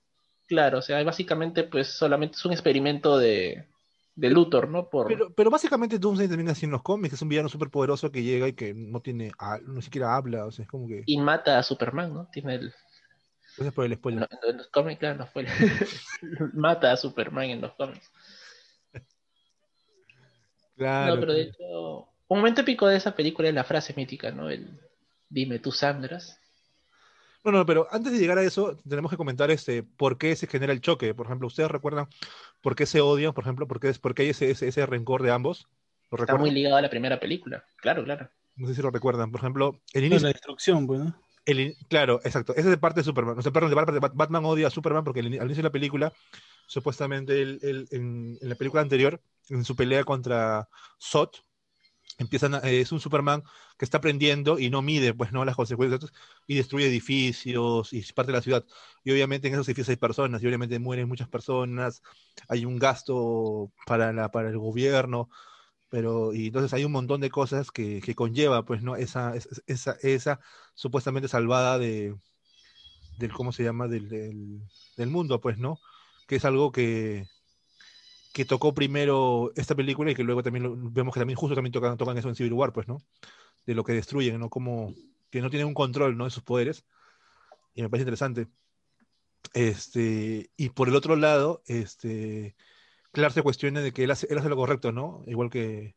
Claro, o sea, básicamente pues solamente es un experimento de, de Luthor, ¿no? Por, Pero, pero básicamente Doomsday también así en los cómics, es un villano súper poderoso que llega y que no tiene, ha- no siquiera habla, o sea, es como que... y mata a Superman, ¿no? Tiene el, Gracias por el spoiler. en los cómics, claro, no fue mata a Superman en los cómics. Claro. no, pero de hecho, un momento épico de esa película es la frase mítica, ¿no? El dime tú, Sandras. No, no, pero antes de llegar a eso, tenemos que comentar este, por qué se genera el choque. Por ejemplo, ¿ustedes recuerdan por qué se odian? Por ejemplo, ¿por qué, es, por qué hay ese, ese, ese rencor de ambos? ¿Lo Está muy ligado a la primera película. Claro, claro. No sé si lo recuerdan. Por ejemplo, el No, inicio. la destrucción, pues, ¿no? el in- claro, exacto. Esa es de parte de Superman. O sea, perdón, de parte de Bat- Batman odia a Superman porque al in- al inicio de la película, supuestamente él- él- en, en la película anterior, en su pelea contra Zod, empiezan es un Superman que está aprendiendo y no mide pues no las consecuencias y destruye edificios y parte de la ciudad. Y obviamente en esos edificios hay personas y obviamente mueren muchas personas hay un gasto para la para el gobierno pero y entonces hay un montón de cosas que, que conlleva pues no esa esa, esa, supuestamente salvada de del cómo se llama del, del mundo pues no que es algo que que tocó primero esta película y que luego también vemos que también justo también tocan, tocan eso en Civil War, pues, ¿no? De lo que destruyen, ¿no? Como que no tienen un control, ¿no? De sus poderes. Y me parece interesante. Este, y por el otro lado, este, Clark se cuestiona de que él hace, él hace lo correcto, ¿no? Igual que,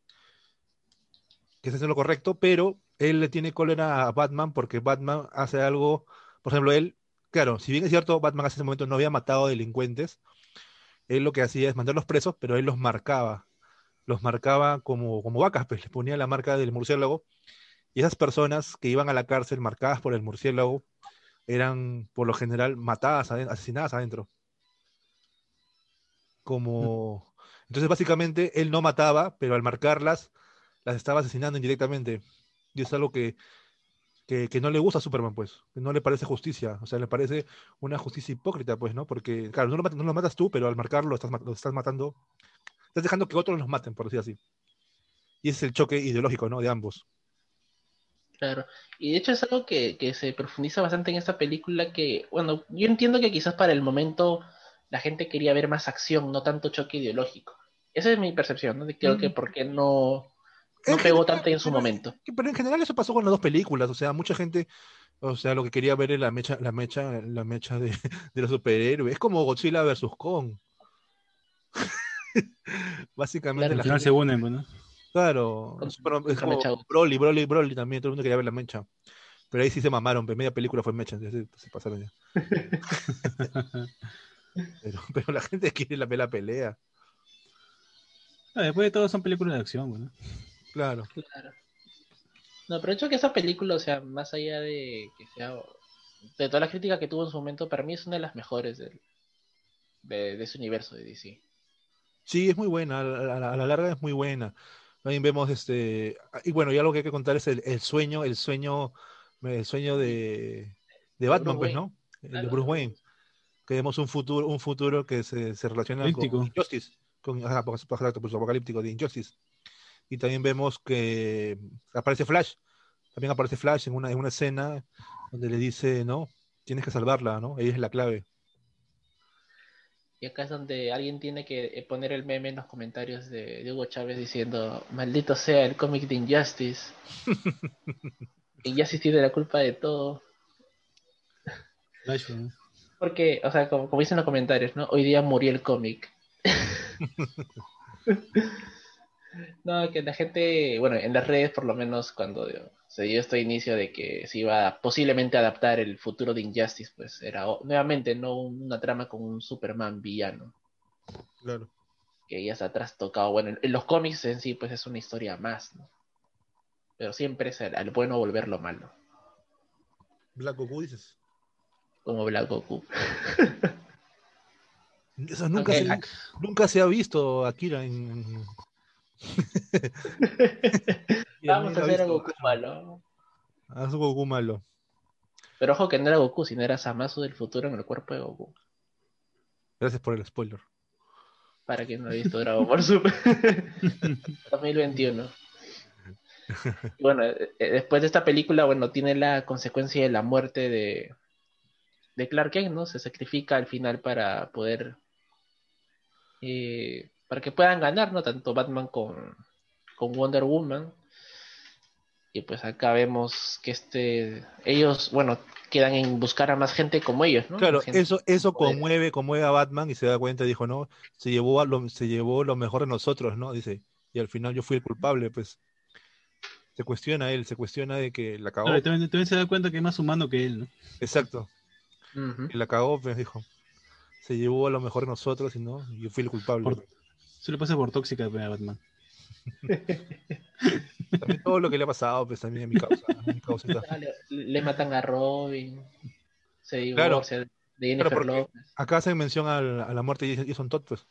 que se hace lo correcto, pero él le tiene cólera a Batman porque Batman hace algo, por ejemplo, él, claro, si bien es cierto, Batman hasta ese momento no había matado delincuentes, él lo que hacía es mandarlos presos, pero él los marcaba. Los marcaba como, como vacas, pues les ponía la marca del murciélago. Y esas personas que iban a la cárcel marcadas por el murciélago eran, por lo general, matadas, asesinadas adentro. Como. Entonces, básicamente, él no mataba, pero al marcarlas, las estaba asesinando indirectamente. Y es algo que, que, que no le gusta a Superman, pues. Que no le parece justicia. O sea, le parece una justicia hipócrita, pues, ¿no? Porque, claro, no lo, matas, no lo matas tú, pero al marcarlo estás, lo estás matando. Estás dejando que otros los maten, por decir así. Y ese es el choque ideológico, ¿no? De ambos. Claro. Y de hecho es algo que, que se profundiza bastante en esta película que, bueno, yo entiendo que quizás para el momento la gente quería ver más acción, no tanto choque ideológico. Esa es mi percepción, ¿no? De creo que Mm. porque no, no pegó general, tanto en su pero- momento. Pero en general eso pasó con las dos películas, o sea, mucha gente, o sea, lo que quería ver era la mecha, la mecha, la mecha de, de los superhéroes. Es como Godzilla versus Kong. Básicamente Claro, la Al final gente- se unen, ¿no? claro, Con- es como Mecha. Broly, Broly, Broly también, todo el mundo quería ver la mecha. Pero ahí sí se mamaron, pues, media película fue mecha, se pasaron ya. Pero, pero la gente quiere la, ver la pelea, después de todo son películas de acción, pues, ¿no? Claro. Claro. No, pero hecho que esa película, o sea, más allá de que sea, de toda la crítica que tuvo en su momento, para mí es una de las mejores del, de, de ese universo de DC. Sí, es muy buena, a la, a la- larga es muy buena. También vemos este, y bueno, ya lo que hay que contar es el, el sueño, el sueño, el sueño de, de Batman, pues, ¿no? El de Bruce Wayne. Que vemos un futuro, un futuro que se, se relaciona con. Injustice, con ajá, pues, exacto, pues, apocalíptico de Injustice. Y también vemos que aparece Flash, también aparece Flash en una, en una escena donde le dice, no, tienes que salvarla, ¿no? Ella es la clave. Y acá es donde alguien tiene que poner el meme en los comentarios de, de Hugo Chávez diciendo, maldito sea el cómic de Injustice. Injustice tiene la culpa de todo. Flash, ¿no? Porque, o sea, como, como dicen los comentarios, ¿no? Hoy día murió el cómic. no, que la gente, bueno, en las redes por lo menos cuando se dio este inicio de que se iba a posiblemente adaptar el futuro de Injustice, pues era nuevamente no una trama con un Superman villano, Claro. que ya se ha trastocado. Bueno, en, los cómics en sí, pues es una historia más, ¿no? Pero siempre es al, bueno volverlo malo, Black Goku dices. como Black Goku. Eso nunca, se, nunca se ha visto Akira en. Vamos a hacer a Goku malo. Haz Goku malo. Pero ojo que no era Goku, sino era Zamasu del futuro en el cuerpo de Goku. Gracias por el spoiler. Para quien no ha visto Dragon Ball Super 2021. Y bueno, eh, eh, después de esta película, bueno, tiene la consecuencia de la muerte de, de Clark Kent, ¿no? Se sacrifica al final para poder. eh, para que puedan ganar, ¿no? Tanto Batman con, con Wonder Woman. Y pues acá vemos que este. Ellos, bueno, quedan en buscar a más gente como ellos, ¿no? Claro, Gente- eso, eso conmueve, conmueve a Batman y se da cuenta, dijo, no, se llevó a lo, se llevó lo mejor de nosotros, ¿no? Dice, y al final yo fui el culpable, pues. Se cuestiona él, se cuestiona de que la cagó. Claro, también, también se da cuenta que es más humano que él, ¿no? Exacto. Ujú. Y la cagó, pues dijo. Se llevó a lo mejor de nosotros y no, yo fui el culpable. Por- Se le pasa por tóxica pues, a Batman. También todo lo que le ha pasado, pues también a mi causa. a mi causita. Ah, Le, le matan a Robin. Se Claro. divorcia de Jennifer porque- López. Acá hacen mención al- a la muerte de Jason Todd, pues.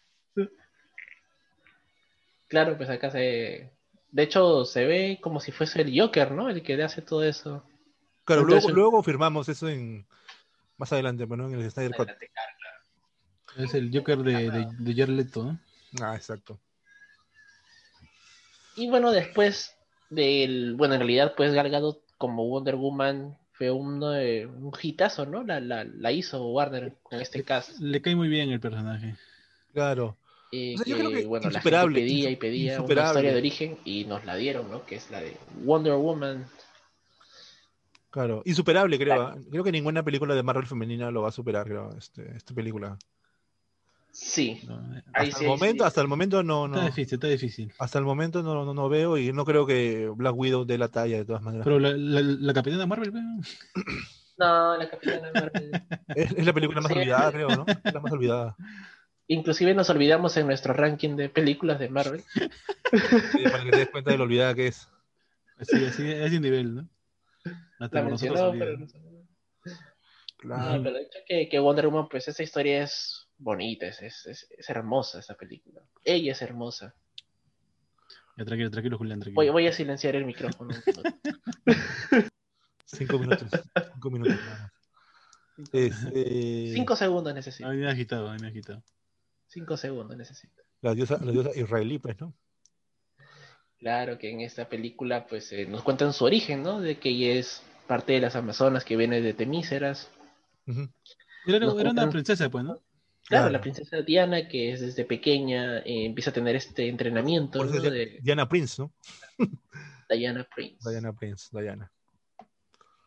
Claro, pues acá se. De hecho, se ve como si fuese el Joker, ¿no? El que le hace todo eso. Claro, Entonces- luego, luego firmamos eso en más adelante, bueno, en el Snyder Cut. Es el Joker de, de, de Jared Leto, ¿no? Ah, exacto. Y bueno, después del. Bueno, en realidad, pues Gal Gadot como Wonder Woman fue uno de- un hitazo, ¿no? La, la, la hizo Warner con este cast. Le cae muy bien el personaje. Claro. eh, O sea, yo que, creo que bueno, la gente pedía y pedía una historia de origen y nos la dieron, ¿no? Que es la de Wonder Woman. Claro, insuperable, creo. Claro. ¿ah? Creo que ninguna película de Marvel femenina lo va a superar, creo, este, esta película. Sí, ¿no? ahí hasta sí, el momento, sí. hasta el momento no, Está no. difícil, está difícil. Hasta el momento no, no, no veo y no creo que Black Widow dé la talla de todas maneras. Pero la, la, la Capitana Marvel, No, la Capitana Marvel. Es, es la película más Sí. olvidada, creo, ¿no? Es la más olvidada. Inclusive nos olvidamos en nuestro ranking de películas de Marvel. Sí, para que te des cuenta de lo olvidada que es. así, así, a ese nivel, ¿no? Hasta La nosotros pero. Claro. No, pero de hecho que, que Wonder Woman, pues esa historia es bonita, es, es, es- es hermosa esa película. Ella es hermosa. Ya, tranquilo, tranquilo, Julián, tranquilo. Voy, voy a silenciar el micrófono. Cinco minutos. Cinco minutos nada más. Este, Cinco segundos necesito. A mí me ha agitado, a mí me ha agitado. Cinco segundos necesito. La diosa, la diosa israelí, pues, ¿no? Claro que en esta película pues eh, nos cuentan su origen, ¿no? De que ella es parte de las Amazonas que viene de Temíceras. Ujú. Era, era una princesa, pues, ¿no? Claro, Claro. la princesa Diana que es desde pequeña eh, empieza a tener este entrenamiento Por eso ¿no? es de Diana Prince, ¿no? Diana Prince, Diana Prince, Diana.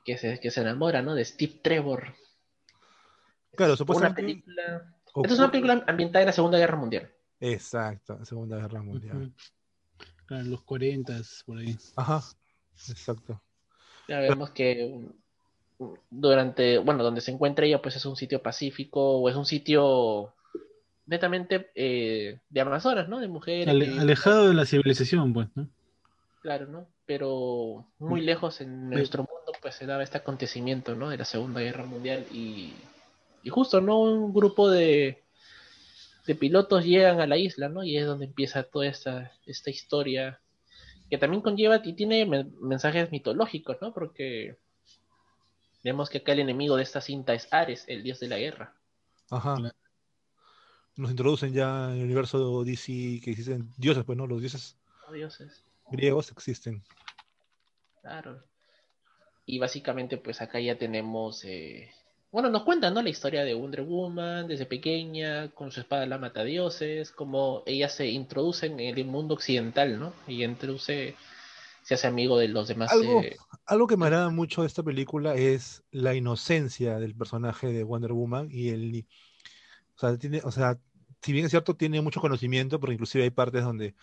que se, que se enamora, ¿no? De Steve Trevor. Claro, Una supuestamente. película... Esta es una ocurre- película ambientada en la Segunda Guerra Mundial. Exacto, Segunda Guerra Mundial. Ujú. Claro, los 40 por ahí. Ajá, exacto. Ya vemos que durante, bueno, donde se encuentra ella, pues es un sitio pacífico o es un sitio netamente eh, de Amazonas, ¿no? De mujeres. Ale- que- alejado de la civilización, pues, ¿no? Claro, ¿no? Pero muy lejos en nuestro mundo, pues se daba este acontecimiento, ¿no? De la Segunda Guerra Mundial y, y justo, ¿no? Un grupo de, de pilotos llegan a la isla, ¿no? Y es donde empieza toda esta, esta historia que también conlleva y tiene men- mensajes mitológicos, ¿no? Porque vemos que acá el enemigo de esta cinta es Ares, el dios de la guerra. Ajá. Nos introducen ya en el universo DC que existen dioses, pues, ¿no? Los dioses Oh, dioses. griegos existen. Claro. Y básicamente, pues acá ya tenemos. eh, Bueno, nos cuentan, ¿no? La historia de Wonder Woman desde pequeña, con su espada la mata dioses, cómo ella se introduce en el mundo occidental, ¿no? Y introduce, se hace amigo de los demás. Algo- eh, Algo que me agrada mucho de esta película es la inocencia del personaje de Wonder Woman y el, o sea, tiene, o sea, si bien es cierto, tiene mucho conocimiento, porque inclusive hay partes donde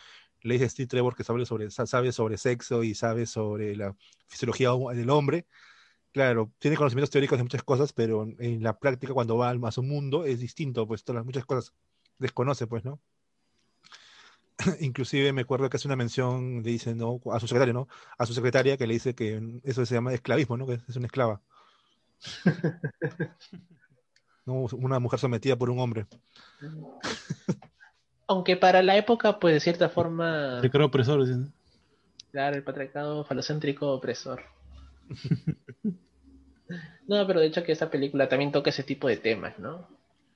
le dice Steve Trevor que sabe sobre, sa- sabe sobre sexo y sabe sobre la fisiología del hombre. Claro, tiene conocimientos teóricos de muchas cosas, pero en la práctica cuando va a su mundo es distinto, pues todas muchas cosas desconoce, pues, ¿no? Inclusive me acuerdo que hace una mención, le dice, ¿no? A su secretario, ¿no? A su secretaria que le dice que eso se llama esclavismo, ¿no? Que es una esclava. ¿No? Una mujer sometida por un hombre. Aunque para la época, pues de cierta forma, creó opresor, claro, el patriarcado falocéntrico opresor. No, pero de hecho que esta película también toca ese tipo de temas, ¿no?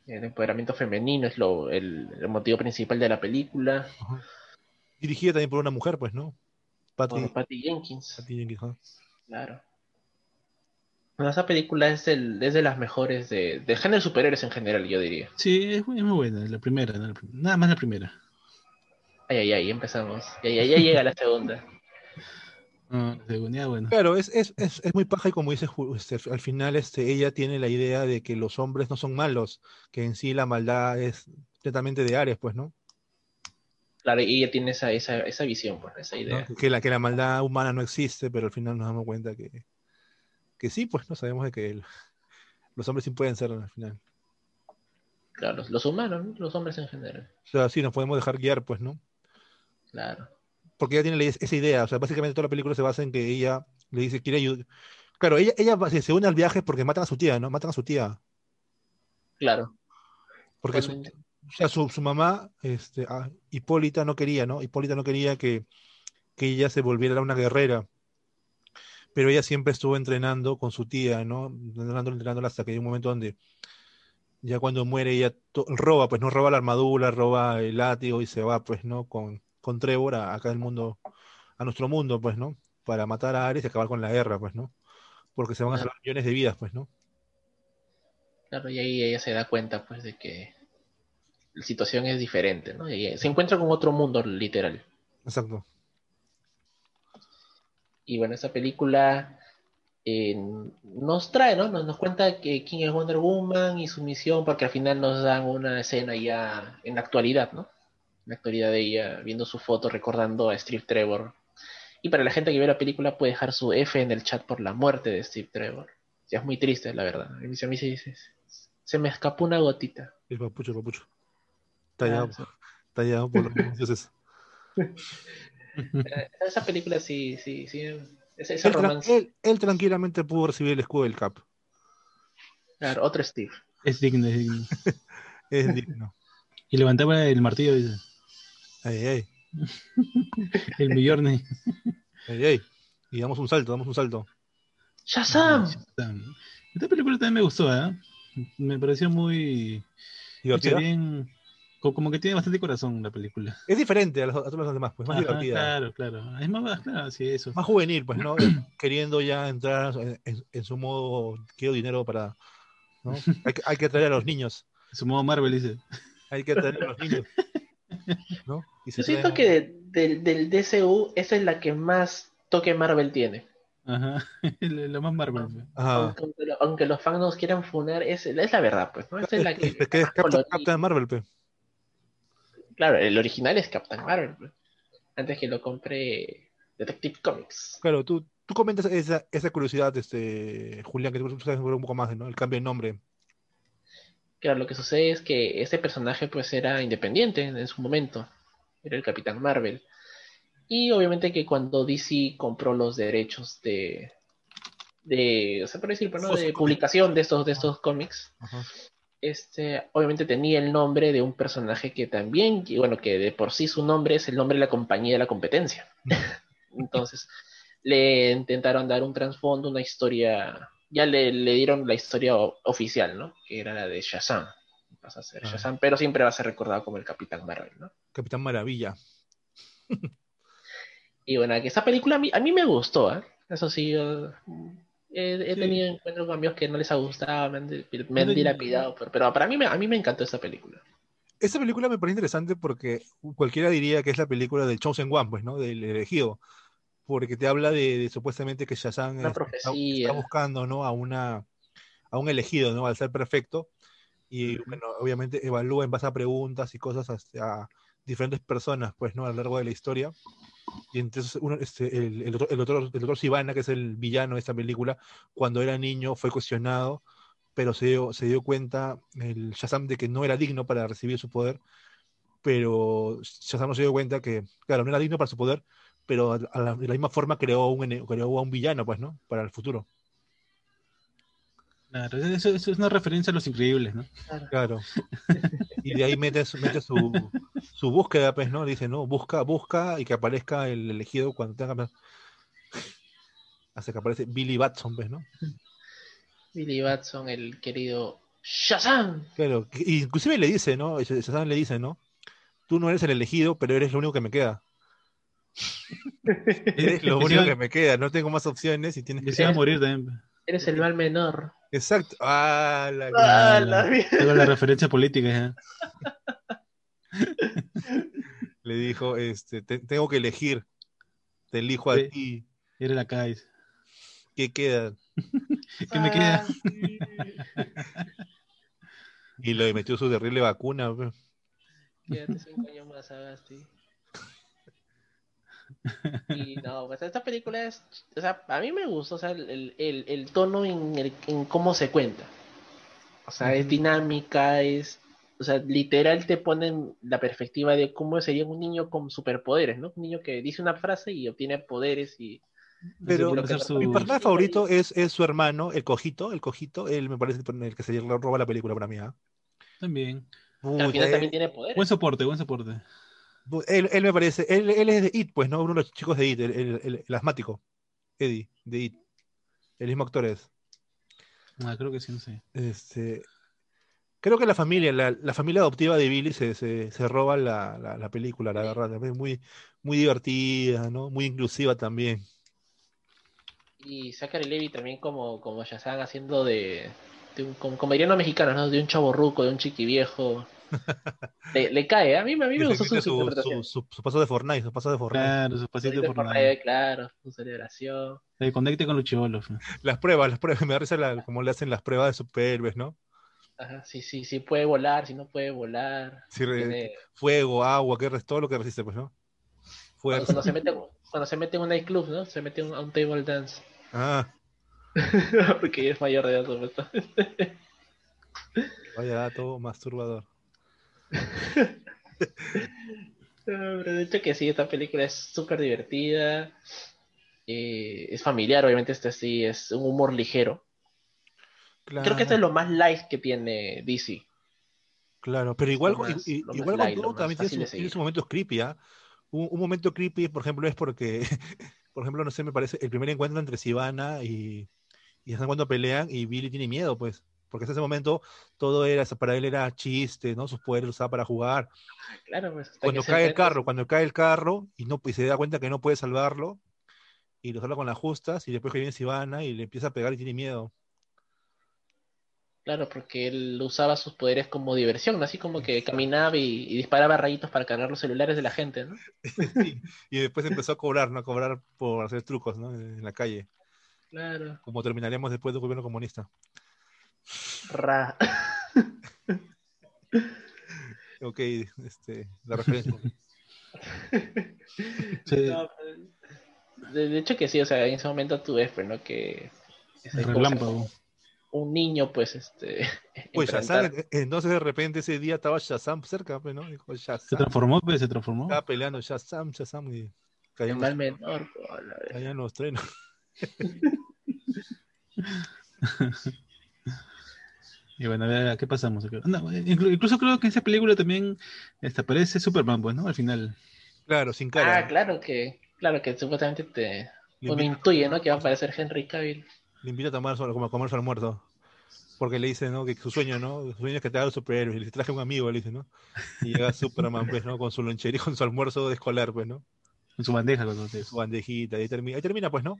El empoderamiento femenino es lo, el, el motivo principal de la película. Dirigida también por una mujer, pues, ¿no? Patty, Jenkins, Patty Jenkins, claro. Bueno, esa película es, el, es de las mejores de, del género de superhéroes en general, yo diría. Sí, es, muy- es muy buena, la primera, nada más la primera. Ay, ay, ay, empezamos. Ya, ya llega la segunda. La bueno. Claro, es, es, es, es muy paja y como dice este, al final este, ella tiene la idea de que los hombres no son malos, que en sí la maldad es netamente de Ares, pues, ¿no? Claro, y ella tiene esa, esa, esa visión, pues, esa ¿no? idea. Que, la, que la maldad humana no existe, pero al final nos damos cuenta que, que sí, pues no sabemos de que el- los hombres sí pueden ser al final. Claro, los, los humanos, ¿no? los hombres en general. O sea, sí, nos podemos dejar guiar, pues, ¿no? Claro. Porque ella tiene esa idea, o sea, básicamente toda la película se basa en que ella le dice, quiere ayudar. Claro, ella, ella se- une al viaje porque matan a su tía, ¿no? Matan a su tía. Claro. Porque su, o sea, su, su mamá, este, ah, Hipólita no quería, ¿no? Hipólita no quería que, que ella se volviera una guerrera. Pero ella siempre estuvo entrenando con su tía, ¿no? Entrenando, entrenándola hasta que hay un momento donde ya cuando muere ella roba, pues no roba la armadura, roba el látigo y se va, pues, ¿no? Con, con Trevor a, acá al mundo, a nuestro mundo, pues, ¿no? Para matar a Ares y acabar con la guerra, pues, ¿no? Porque se van a salvar millones de vidas, pues, ¿no? Claro, y ahí ella se da cuenta, pues, de que la situación es diferente, ¿no? Y ella se encuentra con otro mundo, literal. Exacto. Y bueno, esa película eh, nos trae, ¿no? Nos, nos cuenta que quién es Wonder Woman y su misión, porque al final nos dan una escena ya en la actualidad, ¿no? En la actualidad de ella viendo su foto, recordando a Steve Trevor. Y para la gente que ve la película puede dejar su F en el chat por la muerte de Steve Trevor. Ya es muy triste, la verdad. A mí, a mí se, se- se me escapó una gotita. El papucho, el papucho. Tallado, Ah, sí. tallado por los dioses. Esa película sí, sí, sí. Ese, ese Él, romance. él- él tranquilamente pudo recibir el escudo del Cap. Claro, otro Steve. Es digno, es digno. Es digno. Y levantaba el martillo, dice. Ay, ay, El Millorne. ay, ay. Y damos un salto, damos un salto. ¡Shazam! Esta película también me gustó, ¿eh? Me pareció muy. Divertida. bien. co- Como que tiene bastante corazón la película. Es diferente a, los, a todos los demás, pues más Ajá, divertida. Claro, claro. Es más, claro, sí, eso. Más juvenil, pues, ¿no? Queriendo ya entrar en, en- en su modo, quiero dinero para. ¿no? Hay, que- hay que atraer a los niños. Su modo Marvel dice. Hay que atraer a los niños. ¿No? Y se Yo siento que de- del DCU, esa es la que más toque Marvel tiene. Ajá. Lo más Marvel. Ajá. Aunque, aunque lo- aunque los fans nos quieran funar, es, es la verdad, pues, ¿no? Esa es la que. Es que es Captain, colorida. Captain Marvel, pues. Claro, el original es Captain Marvel, pues. Antes que lo compre Detective Comics. Claro, tú, tú comentas esa, esa curiosidad, este, Julián, que tú sabes un poco más, ¿no? El cambio de nombre. Claro, lo que sucede es que este personaje, pues, era independiente en, su momento. Era el Capitán Marvel. Y obviamente que cuando DC compró los derechos de. de. se puede decir, pero no, de publicación de estos, de estos cómics. Ajá. este, obviamente tenía el nombre de un personaje que también, que, bueno, que de por sí su nombre es el nombre de la compañía de la competencia. Entonces, le intentaron dar un trasfondo, una historia, ya le, le dieron la historia oficial, ¿no? Que era la de Shazam. Pasa a ser Ah. Shazam, pero siempre va a ser recordado como el Capitán Marvel, ¿no? Capitán Maravilla. Y bueno, que esa película a mí, a mí me gustó, ¿eh? Eso sí, yo he, he Sí. tenido encuentros con amigos que no les ha gustado, me han, me han dilapidado, pero, pero para mí, me- a mí me encantó esa película. Esta película me parece interesante porque cualquiera diría que es la película del Chosen One, pues, ¿no? Del elegido. Porque te habla de, de supuestamente que Shazam es- está, está buscando, ¿no? A una a un elegido, ¿no? Al ser perfecto. Y bueno, obviamente evalúa en base a preguntas y cosas hacia diferentes personas, pues, ¿no? A lo largo de la historia. Y entonces uno, este, el, el, doctor, el, doctor, el doctor Sivana, que es el villano de esta película, cuando era niño fue cuestionado, pero se dio, se dio cuenta el Shazam de que no era digno para recibir su poder, pero Shazam no se dio cuenta que, claro, no era digno para su poder, pero a a la, de la misma forma creó, un, creó a un villano, pues, ¿no? Para el futuro. Claro, eso, eso es una referencia a los increíbles, ¿no? Claro. Y de ahí mete, su- mete su, su búsqueda, pues, ¿no? Dice, no, busca, busca y que aparezca el elegido cuando tenga... Hasta que aparece Billy Batson, pues, ¿no? Billy Batson, el querido Shazam. Claro, inclusive le dice, ¿no? Sh- Shazam le dice, ¿no? Tú no eres el elegido, pero eres lo único que me queda. Eres lo único que me queda, no tengo más opciones y tienes que a morir también. Eres el mal menor. Exacto. Ah, la... Ah, la- la mierda. Tengo la referencia política. Le dijo, este, te- tengo que elegir. Te elijo a Sí. ti. Era la calle. ¿Qué queda? ¿Qué me queda? Ah. Y le metió su terrible vacuna. Quédate cinco años más, Agasti. Y no, pues esta película es, o sea, a mí me gusta, o sea, el, el, el tono en, el- en cómo se cuenta. O sea, es dinámica, es, o sea, literal te ponen la perspectiva de cómo sería un niño con superpoderes, ¿no? Un niño que dice una frase y obtiene poderes y Pero su- Mi personaje favorito es, es su hermano, el cojito, el cojito, él me parece el que se roba la película para mí. ¿ah? También. al final también tiene poderes. Buen soporte, buen soporte. Él- él me parece, él, él es de IT, pues, ¿no? Uno de los chicos de IT, el, el- el- el asmático, Eddie, de IT. El mismo actor es. Ah, creo que sí, no sé. Este, creo que la familia, la, la familia adoptiva de Billy se, se, se roba la, la, la película, la verdad. Es muy, muy divertida, ¿no? Muy inclusiva también. Y Zachary Levi también como, como Shazam haciendo de, de un como comediano mexicano, ¿no? De un chavo ruco, de un chiqui viejo. Le, le cae, a mí, a mí me gustó su, su su, interpretación. su, su- su paso de Fortnite, su paso de Fortnite. Claro, su pasito nada. ahí, claro, su celebración. Se conecte con los chivolos. Las pruebas, las pruebas, me da risa la- como le hacen las pruebas de superhéroes, ¿no? Ajá, sí, sí, sí puede volar, si no puede volar. Re- Tiene- fuego, agua, que todo lo que resiste, pues, ¿no? cuando, Fuerza. cuando se mete, cuando se mete en un nightclub, ¿no? Se mete a un- a un table dance. Ah, Porque es mayor de edad, vaya dato masturbador. No, pero de hecho que sí, esta película es súper divertida. eh, es familiar, obviamente este sí es un humor ligero. Creo que esto es lo más light que tiene DC. Claro, pero igual, más- i- igual light, con también tiene, sus- seguir. momentos creepy, ¿ah? Un, un momento creepy, por ejemplo, es porque, por ejemplo, no sé, me parece el primer encuentro entre Sivana y, y están cuando pelean y Billy tiene miedo, pues, porque hasta ese momento todo era, para él era chiste, ¿no? Sus poderes los usaba para jugar. Claro, pues Cuando cae el carro, cuando cae el carro y, no, y se da cuenta que no puede salvarlo y lo salva con las justas y después que viene Sivana y le empieza a pegar y tiene miedo. Claro, porque él usaba sus poderes como diversión, ¿no? Así como que caminaba y, y disparaba rayitos para cargar los celulares de la gente, ¿no? Sí, Y después empezó a cobrar, ¿no? A cobrar por hacer trucos, ¿no? En la calle, Claro. como terminaremos después del gobierno comunista. Ra. Ok, este, la referencia. Sí, No, pero- de, hecho que sí, o sea, en ese momento tú ves, pues, ¿no? Que relámpago. un niño, pues, este... Pues Shazam, entonces de repente ese día estaba Shazam cerca, pues, ¿no? Dijo Se Shazam. transformó, pues, se transformó. Estaba peleando Shazam, Shazam y caían, mal los, menor, vez. caían los trenes. Y bueno, a ver, ¿a qué pasamos? No, inclu- incluso creo que en esa película también este, aparece Superman, pues, ¿no? Al final. Claro, sin cara. Ah, claro que, claro que supuestamente te... Uno invita, intuye, ¿no? Que va a aparecer Henry Cavill. le invita a tomar su- como a comer su almuerzo. Porque le dice, ¿no? Que su sueño, ¿no? Su sueño es que te haga el superhéroe. Y le traje un amigo, le dice, ¿no? Y llega Superman, pues, ¿no? Con su lonchería, con su almuerzo de escolar, pues, ¿no? En su bandeja, cuando te... Su bandejita. Y ahí termina, ahí termina pues, ¿no?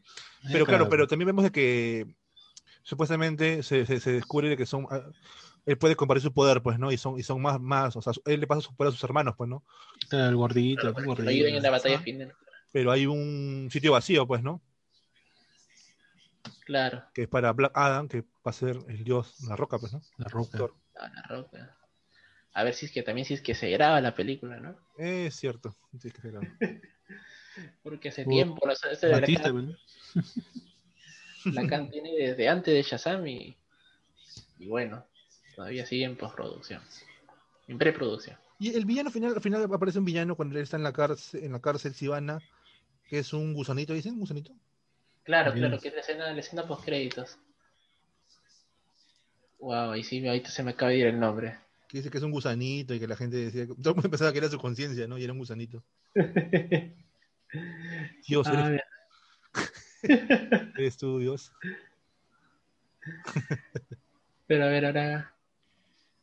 Pero claro, pero también vemos de que supuestamente se, se, se descubre de que son ah, él puede compartir su poder, pues, ¿no? Y son, y son más, más, o sea, él le pasa su poder a sus hermanos, pues, ¿no? El gordito, el que gordito. lo ayuden en la batalla Ajá. final. Pero hay un sitio vacío, pues, ¿no? Claro, Que es para Black Adam, que va a ser el dios, la roca, pues, ¿no? La roca. Thor. a la roca. A ver si es que también si es que se graba la película, ¿no? Es cierto. Sí, que será. Porque hace tiempo, Batista, Lacan, tiene desde antes de Shazam y, y bueno, todavía sigue en postproducción. En preproducción. Y el villano final, al final aparece un villano cuando él está en la cárcel, en la cárcel Sivana, que es un gusanito, ¿dicen? ¿Un gusanito? Claro, Bien. claro, que es la escena, la escena post créditos. Wow, ahí sí, ahorita se me acaba de ir el nombre. Que dice que es un gusanito y que la gente decía, todo el mundo pensaba que era su conciencia, ¿no? Y era un gusanito. Dios, Ah, eres, bien. eres tú, Dios. Pero a ver, ahora.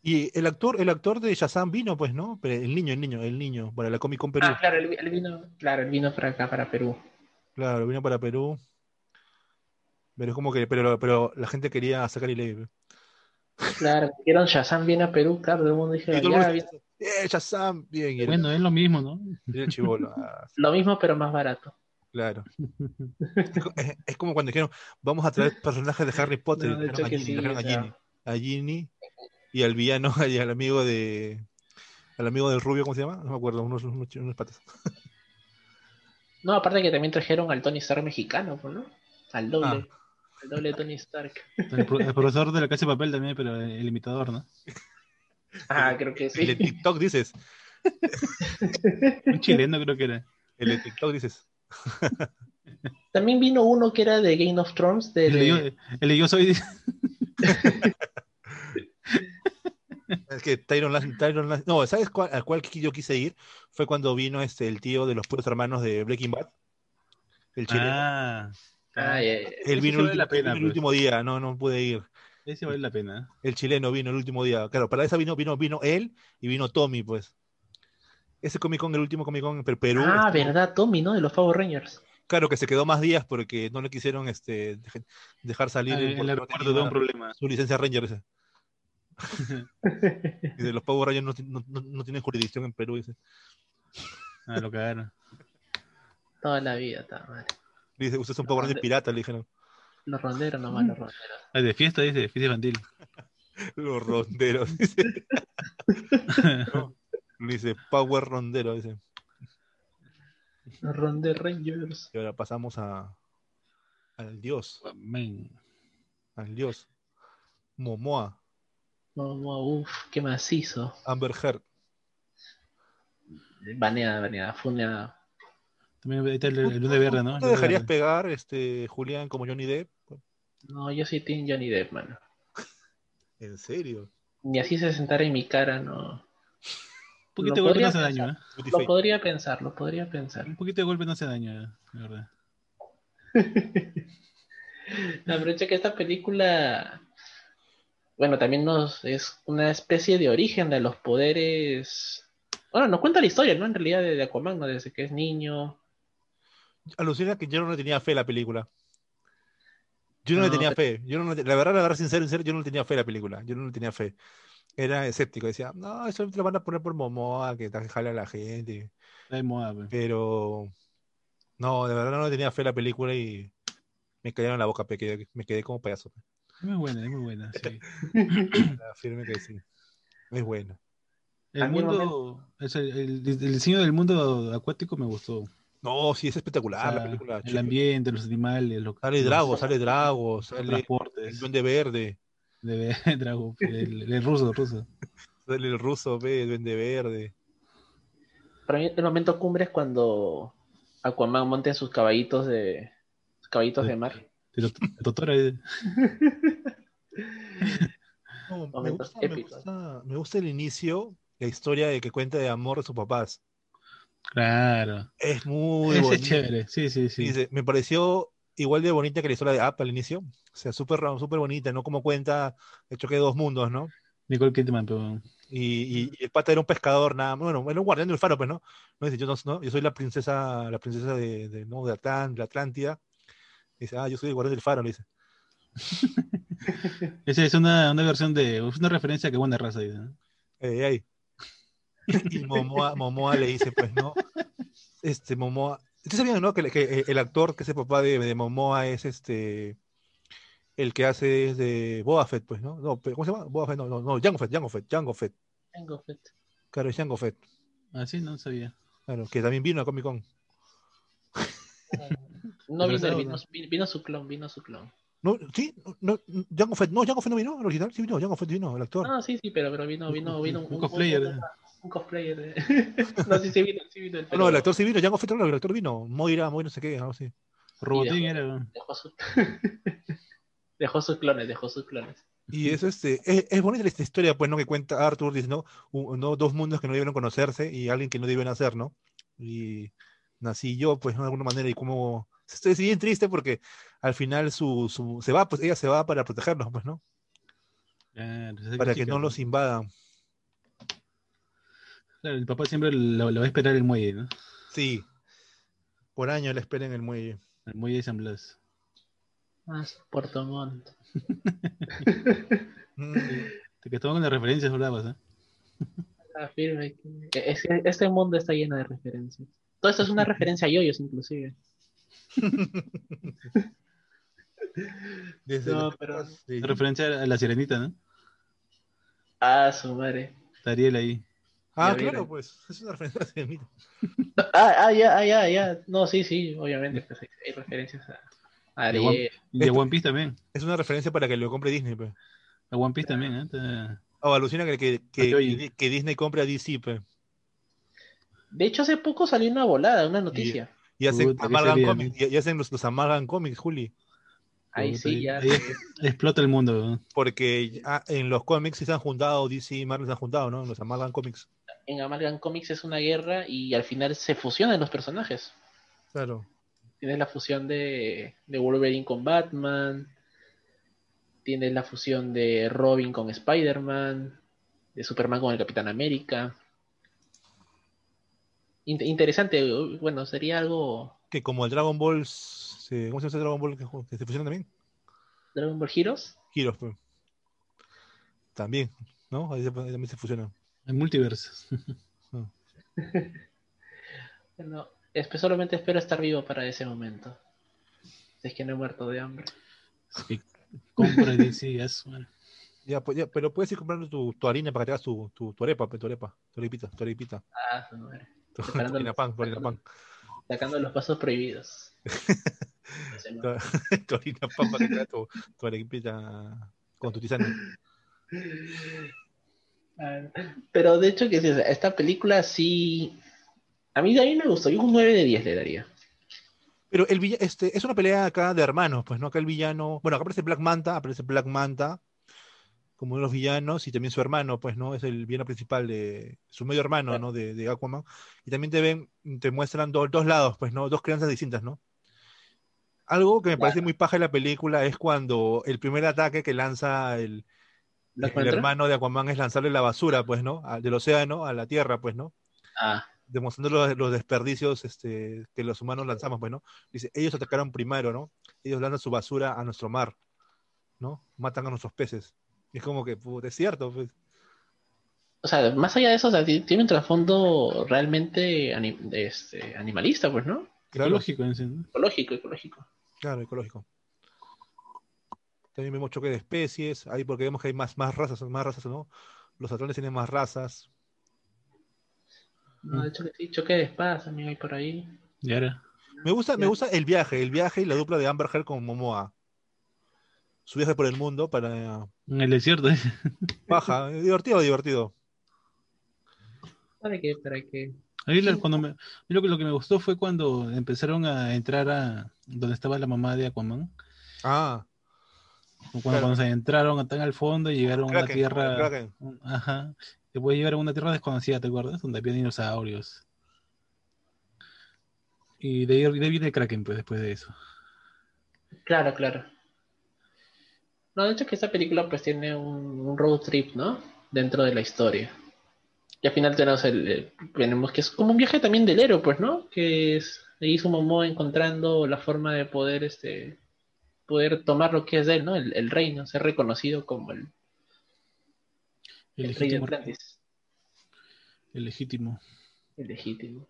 Y el actor, el actor de Shazam vino, pues, ¿no? Pero el niño, el niño, el niño, para la Comic Con Perú. Ah, claro, él, él vino, claro, él vino para acá, para Perú. Claro, vino para Perú. Pero es como que, pero, pero la gente quería sacar y leer. Claro, dijeron Shazam viene a Perú, claro, todo el mundo dijo, el ya, ¡eh, Shazam! Bien, el, Bueno, es lo mismo, ¿no? el ah, Lo mismo, pero más barato. Claro. Es, co- es- es como cuando dijeron, vamos a traer personajes de Harry Potter. No, de a que Ginny, sí, trajeron a o sea. Ginny. A Ginny y al villano y al amigo de. Al amigo del rubio, ¿cómo se llama? No me acuerdo, unos, unos, unos patas. No, aparte que también trajeron al Tony Stark mexicano, pues, ¿no? Al doble. Ah. Al doble de Tony Stark. El, pro- el profesor de la casa de papel también, pero el imitador, ¿no? Ah, creo que El de sí. TikTok dices. Un chileno creo que era. El de TikTok dices. También vino uno que era de Game of Thrones, de, El de yo, el de yo soy. Es que Tyron no, ¿sabes cuál, al cual yo quise ir? Fue cuando vino este el tío de los puros hermanos de Breaking Bad. El chileno. Ah, Ah. Él vino, el, vale la último- pena, vino el pues. último día, no, no pude ir. ese vale la pena. El chileno vino el último día. Claro, para esa vino, vino, vino él y vino Tommy, pues. Ese Comic Con, el último Comic Con en Per- Perú. Ah, estuvo- verdad, Tommy, ¿no? De los Power Rangers. Claro que se quedó más días porque no le quisieron este, dej- dejar salir Ah, el aeropuerto un problema. su licencia Ranger. Ese. Dice, los Power Rangers no, no- no- no tienen jurisdicción en Perú. Dice, Ah, lo cagaron. Toda la vida, está mal. dice usted es un Power Ranger pirata, le dijeron. Los ronderos nomás, los ronderos. Ah, de fiesta, dice, fiesta infantil. Los ronderos. Dice, No, dice Power Rondero. Dice. Ronde Rangers. Y ahora pasamos a al dios, Men. al dios. Momoa, Como, uff, qué macizo. Amber Heard. Baneada, baneada, funeada. También está el, el Luna Verde, ¿no? ¿No te dejarías pegar, este, Julián, como Johnny Depp? No, yo soy Team Johnny Depp, mano. ¿En serio? Ni así se sentara en mi cara, no. Un poquito de Lo golpe no podría hace daño, ¿eh? Lo podría pensar, lo podría pensar. Un poquito de golpe no hace daño, ¿eh? la verdad. Aprovecha que esta película, bueno, también nos es una especie de origen de los poderes. Bueno, nos cuenta la historia, ¿no? En realidad de, Aquaman, ¿no? Desde que es niño. Alucina que yo no le tenía fe a la película. Yo no, le tenía fe. Yo no, la verdad, la verdad, sincero, sincero, yo no le tenía fe a la película. Yo no le tenía fe. Era escéptico. Decía, no, eso te lo van a poner por Momoa, que te jala a la gente. Pues. Pero no, de verdad no tenía fe a la película y me cayeron en la boca, pe, que me quedé como payaso. Es muy buena, es muy buena, sí. Afirme que sí. Es buena. El mundo, es el, el- el diseño del mundo acuático me gustó. No, sí, es O espectacular la sea, película. el chico. ambiente, los animales, lo, Sale Drago, sale Drago, sale el Duende Verde, de Drago, el, el ruso, el ruso. sale el ruso, ve, el Duende Verde. Para mí el momento cumbre es cuando Aquaman monta en sus caballitos de sus caballitos de mar. De eh. No, me, Momentos gusta, me, épicos. gusta, me gusta el inicio, la historia de que cuenta de amor de sus papás. Claro. Es muy Ese es bonito. chévere, sí, sí, sí. Dice, me pareció igual de bonita que la historia de App al inicio. O sea, súper súper bonita, ¿no? Como cuenta el choque de dos mundos, ¿no? Nicole Kidman, pero Y, y- y el pata era un pescador, nada, bueno, era un guardián del faro, pues, ¿no? No dice, yo no, no, yo soy la princesa, la princesa de, de, ¿no? de, Atlán- de Atlántida. Dice, ah, yo soy el guardián del faro, le dice. esa es una, una versión de, es una referencia que buena raza. dice, ¿no? Ey, ey. Y Momoa, Momoa le dice, pues, ¿no? Este, Momoa. ¿Ustedes sabían, no? Que, que el actor que es el papá de, de Momoa es este. El que hace es de Boba Fett, pues, ¿no? no ¿Cómo se llama? Boba Fett, no, no, no, Jango Fett, Jango Fett, Jango Fett. Jango Fett. Claro, es Jango Fett. Ah, sí, no sabía. Claro, que también vino a Comic Con. No vino, vino, ¿no? vino su clon, vino su clon. No, sí, no, Jango Fett, no, Jango Fett no vino, el original, sí vino, Jango Fett vino, el actor. Ah, sí, sí, pero, pero vino, vino, vino Un cosplayer, eh. Un, cosplayer. eh. no, sí, sí vino, sí vino. No, pero no, el actor sí vino, Jango Fett no, el actor vino, Moira, Moira no sé qué, algo así. Robotín era. Dejó, su... dejó sus clones, dejó sus clones. Y eso este, es, es bonita esta historia, pues, ¿no? Que cuenta Arthur, dice, ¿no? Un- ¿no? Dos mundos que no debieron conocerse y alguien que no deben hacer, ¿no? Y nací yo, pues, ¿no? de alguna manera, y como... Estoy bien triste porque al final su, su, se va, pues ella se va para protegerlos, pues, ¿no? Claro, Para que no los invadan. Claro, el papá siempre lo, lo va a esperar el muelle, ¿no? Sí. Por año le espera en el muelle. El muelle de San Blas. Más Puerto Montt. Mm, Te que estaban con las referencias bravas, ¿eh? Afirme que es- este mundo está lleno de referencias. Todo esto es una referencia a yoyos, inclusive. Desde No, pero- Referencia a la sirenita, ¿no? Ah, su madre. Está Ariel ahí. Ah, claro, vieron. pues. Es una referencia. mira. Ah, ah, ya, ah, ya, ya. No, sí, sí, obviamente. Pues hay, hay referencias a, a De One- de Piece también. Es una referencia para que lo compre Disney, pues. De One Piece también, ¿eh? Te- O alucina que, que, que, Oye, oye. que Disney compre a DC, pues. De hecho, hace poco salió una volada, una noticia. Y hacen Puta. Y, y hacen los, los Amalgam Comics, Juli. Ahí sí, ya. Ahí explota el mundo. Porque en los cómics sí se han juntado, DC y Marvel se han juntado, ¿no? En los Amalgam Comics. En Amalgam Comics es una guerra y al final se fusionan los personajes. Claro. Tienes la fusión de, de Wolverine con Batman. Tienes la fusión de Robin con Spider-Man. De Superman con el Capitán América. In- interesante. Bueno, sería algo. Que como el Dragon Ball. se- ¿Cómo se llama ese Dragon Ball que, que se fusiona también? Dragon Ball Heroes. Heroes, pues. También, ¿no? Ahí también se fusionan. El multiverso. Bueno, espe- solamente espero estar vivo para ese momento. Si es que no he muerto de hambre. Sí. Compra DC. Ya, pues, ya, pero puedes ir comprando tu, tu harina para que te hagas tu, tu, tu arepa, pues, tu arepa, tu arepita, tu arepita. Ah, su madre. Tu, tu harina pan, tu harina pan. Sacando los pasos prohibidos. No sé, no. tu harina pan para que te hagas tu, tu arepita con tu tisana. Pero de hecho que sí, o sea, esta película sí... A mí, a mí me gustó, yo un 9 de 10 le daría. Pero el villa- este, es una pelea acá de hermanos, pues, ¿no? Acá el villano, bueno, acá aparece Black Manta, aparece Black Manta como uno de los villanos y también su hermano, pues, ¿no? Es el villano principal de su medio hermano. ¿no? De, de Aquaman. Y también te ven, te muestran do- dos lados, pues, ¿no? Dos crianzas distintas, ¿no? Algo que me parece muy paja de la película es cuando el primer ataque que lanza el, ¿Black el hermano de Aquaman es lanzarle la basura, pues, ¿no? Del océano a la tierra, pues, ¿no? Ah, demostrando los, los desperdicios este, que los humanos lanzamos, pues, ¿no? Dice, ellos atacaron primero, ¿no? Ellos lanzan su basura a nuestro mar, ¿no? Matan a nuestros peces. Y es como que, puta, es cierto, pues. o sea, más allá de eso, o sea, ti- tiene un trasfondo realmente este, animalista, pues, ¿no? Claro, Ecológico, en sí, ¿no? Ecológico, ecológico. claro, ecológico. También vemos choque de especies, ahí porque vemos que hay más, más razas, más razas, ¿no? Los atones tienen más razas. No, de hecho que sí, choque de espadas también hay por ahí. Y ahora. Me gusta, me gusta el viaje, el viaje y la dupla de Amber Heard con Momoa. Su viaje por el mundo para En el desierto. ¿eh? paja, divertido, divertido. ¿Para qué? ¿Para qué? A mí cuando me, a mí lo, que, lo que me gustó fue cuando empezaron a entrar a donde estaba la mamá de Aquaman. Ah, Cuando, Claro. cuando se entraron tan al fondo y llegaron a una tierra. Un- Ajá. Después llegaron a una tierra desconocida, ¿te acuerdas? Donde había dinosaurios. Y de ahí, de ahí viene el Kraken, pues, después de eso. Claro, claro. No, de hecho que esta película pues tiene un, un road trip, ¿no? Dentro de la historia. Y al final tenemos el, el- tenemos que es como un viaje también del héroe, pues, ¿no? Que es ahí su Momoa encontrando la forma de poder, este, poder tomar lo que es de él, ¿no? El, el reino, ser reconocido como el, El el rey de legítimo. Atlantis, El legítimo. el legítimo.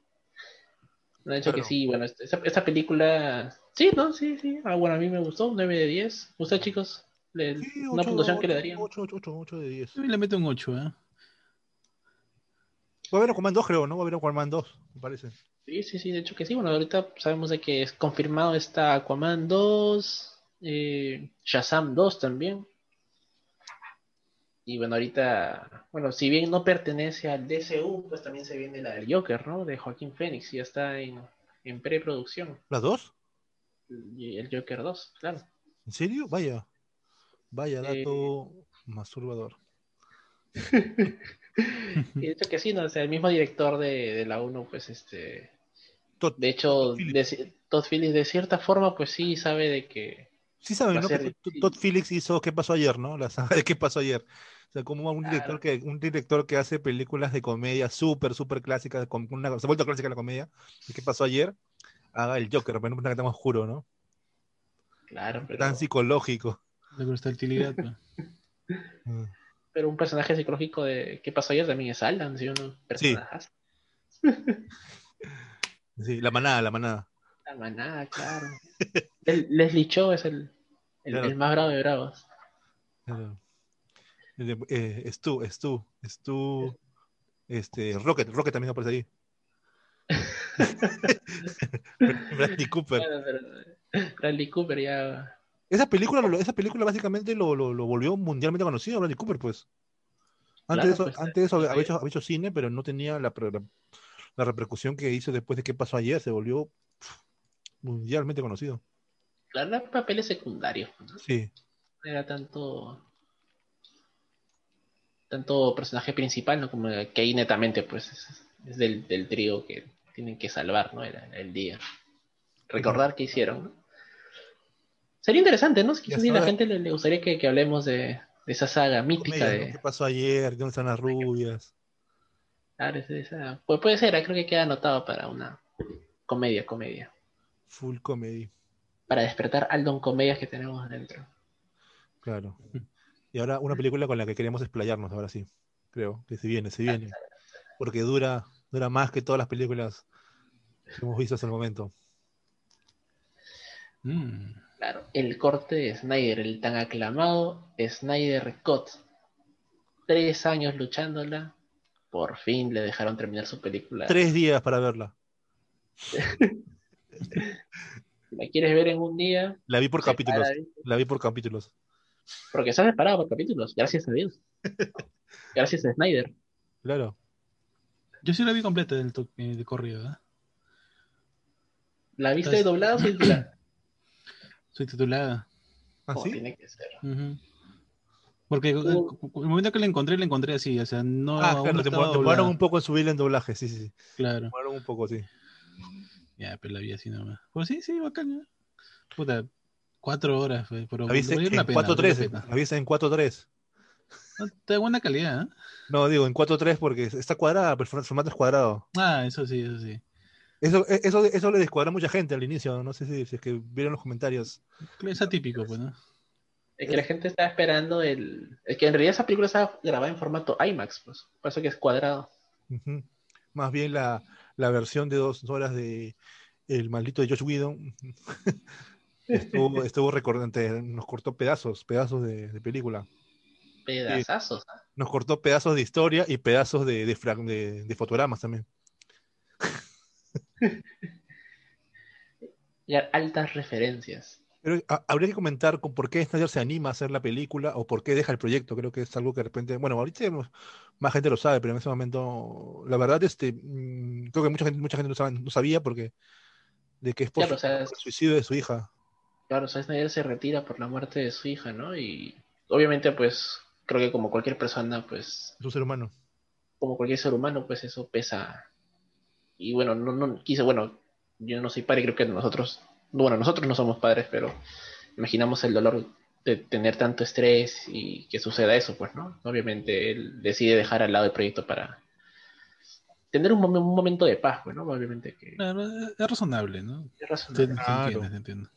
De hecho que Claro. sí, bueno, esta, esta película, sí, ¿no? Sí, sí. Ah, bueno, a mí me gustó, 9 de 10. ¿Usted, chicos? Le- Sí, una ocho, puntuación que le darían. 8, 8, 8, 8 de 10. Yo le meto un 8, ¿eh? Va a haber Aquaman 2, creo, ¿no? Va a haber Aquaman 2, me parece. Sí, sí, sí, de hecho que sí. Bueno, ahorita sabemos de que es confirmado está Aquaman 2, eh, Shazam 2 también. Y bueno, ahorita, bueno, si bien no pertenece al DCU, pues también se viene la del Joker, ¿no? De Joaquín Phoenix, ya está en, en preproducción. ¿Las dos? Y el Joker 2, claro. ¿En serio? Vaya. Vaya Eh. dato masturbador. Y de hecho que sí, ¿no? O sea, el mismo director de, de la 1, pues este. Todd, De hecho, Todd Phillips. de- Todd Phillips, de cierta forma, pues sí sabe de que. Sí saben, ¿no? Que Todd- Phillips hizo ¿Qué pasó ayer, no? La saga de ¿Qué pasó ayer? O sea, como un director que, un director que hace películas de comedia súper, súper clásicas, con una, se ha vuelto clásica la comedia, y ¿Qué pasó ayer? Haga el Joker, pero no que tan oscuro, ¿no? Claro, pero. Tan psicológico. La versatilidad. Mm. Pero un personaje psicológico de ¿Qué pasó ayer? también es Alan, ¿sí o no? Personajes. Sí, la manada, la manada. Manada, claro. El- Leslie Cho es el, el, Claro. el más bravo de bravos. Claro. Eh, es tú, es tú, es tú. Este, Rocket, Rocket también aparece ahí. Bradley Cooper. Pero Bradley Cooper ya. Esa película, esa película básicamente lo, lo, lo volvió mundialmente conocido Bradley Cooper, pues. Antes Claro, de eso, pues, antes eso había, hecho, había hecho cine, pero no tenía la, la, la repercusión que hizo después de qué pasó ayer. Se volvió mundialmente conocido. Claro, eran papeles secundarios. ¿no? Sí, No era tanto. Tanto personaje principal, ¿no? Como que ahí netamente, pues, es, es del, del trío que tienen que salvar, ¿no? Era el día. Recordar qué hicieron, ¿no? Sería interesante, ¿no? Quizás si a la gente le, le gustaría que, que hablemos de, de esa saga mítica de. ¿Qué pasó ayer? ¿Dónde están las rubias? Claro, esa- Pues puede ser, creo que queda anotado para una comedia, comedia. Full comedy, Para despertar al don comedias que tenemos adentro. claro. Y ahora una película con la que queremos explayarnos, ahora sí. Creo que se viene, se viene. Porque dura, dura más que todas las películas que hemos visto hasta el momento. Mm. Claro, el corte de Snyder, el tan aclamado Snyder Cut. Tres años luchándola, por fin le dejaron terminar su película. Tres días para verla. Si la quieres ver en un día, La vi por capítulos. La vi por capítulos. porque está separado por capítulos, gracias a Dios. Gracias a Snyder. Claro. Yo sí la vi completa del eh, de corrido, ¿eh? ¿La viste Entonces- doblada o subtitulada? Soy titulada. ¿Ah, Como sí? tiene que ser. Porque el, Uh. el momento que la encontré, la encontré así, o sea, no, Ah, claro, te demoraron un poco en subirle en doblaje, sí, sí, sí. Claro, Demoraron un poco, sí. Ya, pero la vi así nomás. Pues sí, sí, bacán. Puta, cuatro horas, fue, pero La viste valió en la pena, valió 4.3. la pena. La viste en 4.3. No, Está de buena calidad, ¿eh? No, digo, en 4.3 porque está cuadrada, pero el formato es cuadrado. Ah, eso sí, eso sí. Eso, e, eso, eso le descuadra a mucha gente al inicio. No sé si, si es que vieron los comentarios. Es atípico, pues, ¿no? Es que la gente estaba esperando el. Es que en realidad esa película estaba grabada en formato IMAX, pues. Por eso que es cuadrado. Más bien la, la versión de dos horas de El maldito de Josh Whedon estuvo, estuvo recordante, nos cortó pedazos, pedazos de, de película. Pedazazos. ¿ah? Nos cortó pedazos de historia y pedazos de, de, frag- de- de fotogramas también. Y altas referencias. Pero ha- habría que comentar con por qué Snyder se anima a hacer la película o por qué deja el proyecto. Creo que es algo que de repente, bueno, ahorita más gente lo sabe, pero en ese momento, la verdad, este, mm, creo que mucha gente, mucha gente no, sabe- no sabía porque de que es por, Claro, o sea, el suicidio de su hija. Claro, o sea, Snyder se retira por la muerte de su hija, ¿no? Y obviamente, pues, creo que como cualquier persona, pues, Es un ser humano. como cualquier ser humano, pues eso pesa. Y bueno, no, no quise, bueno, yo no soy padre, creo que nosotros, bueno, nosotros no somos padres, pero imaginamos el dolor de tener tanto estrés y que suceda eso, pues, ¿no? Obviamente él decide dejar al lado el proyecto para tener un, mom- un momento de paz, pues, ¿no? Obviamente que Claro, es razonable, ¿no? es razonable. se Claro. entiende, se entiende.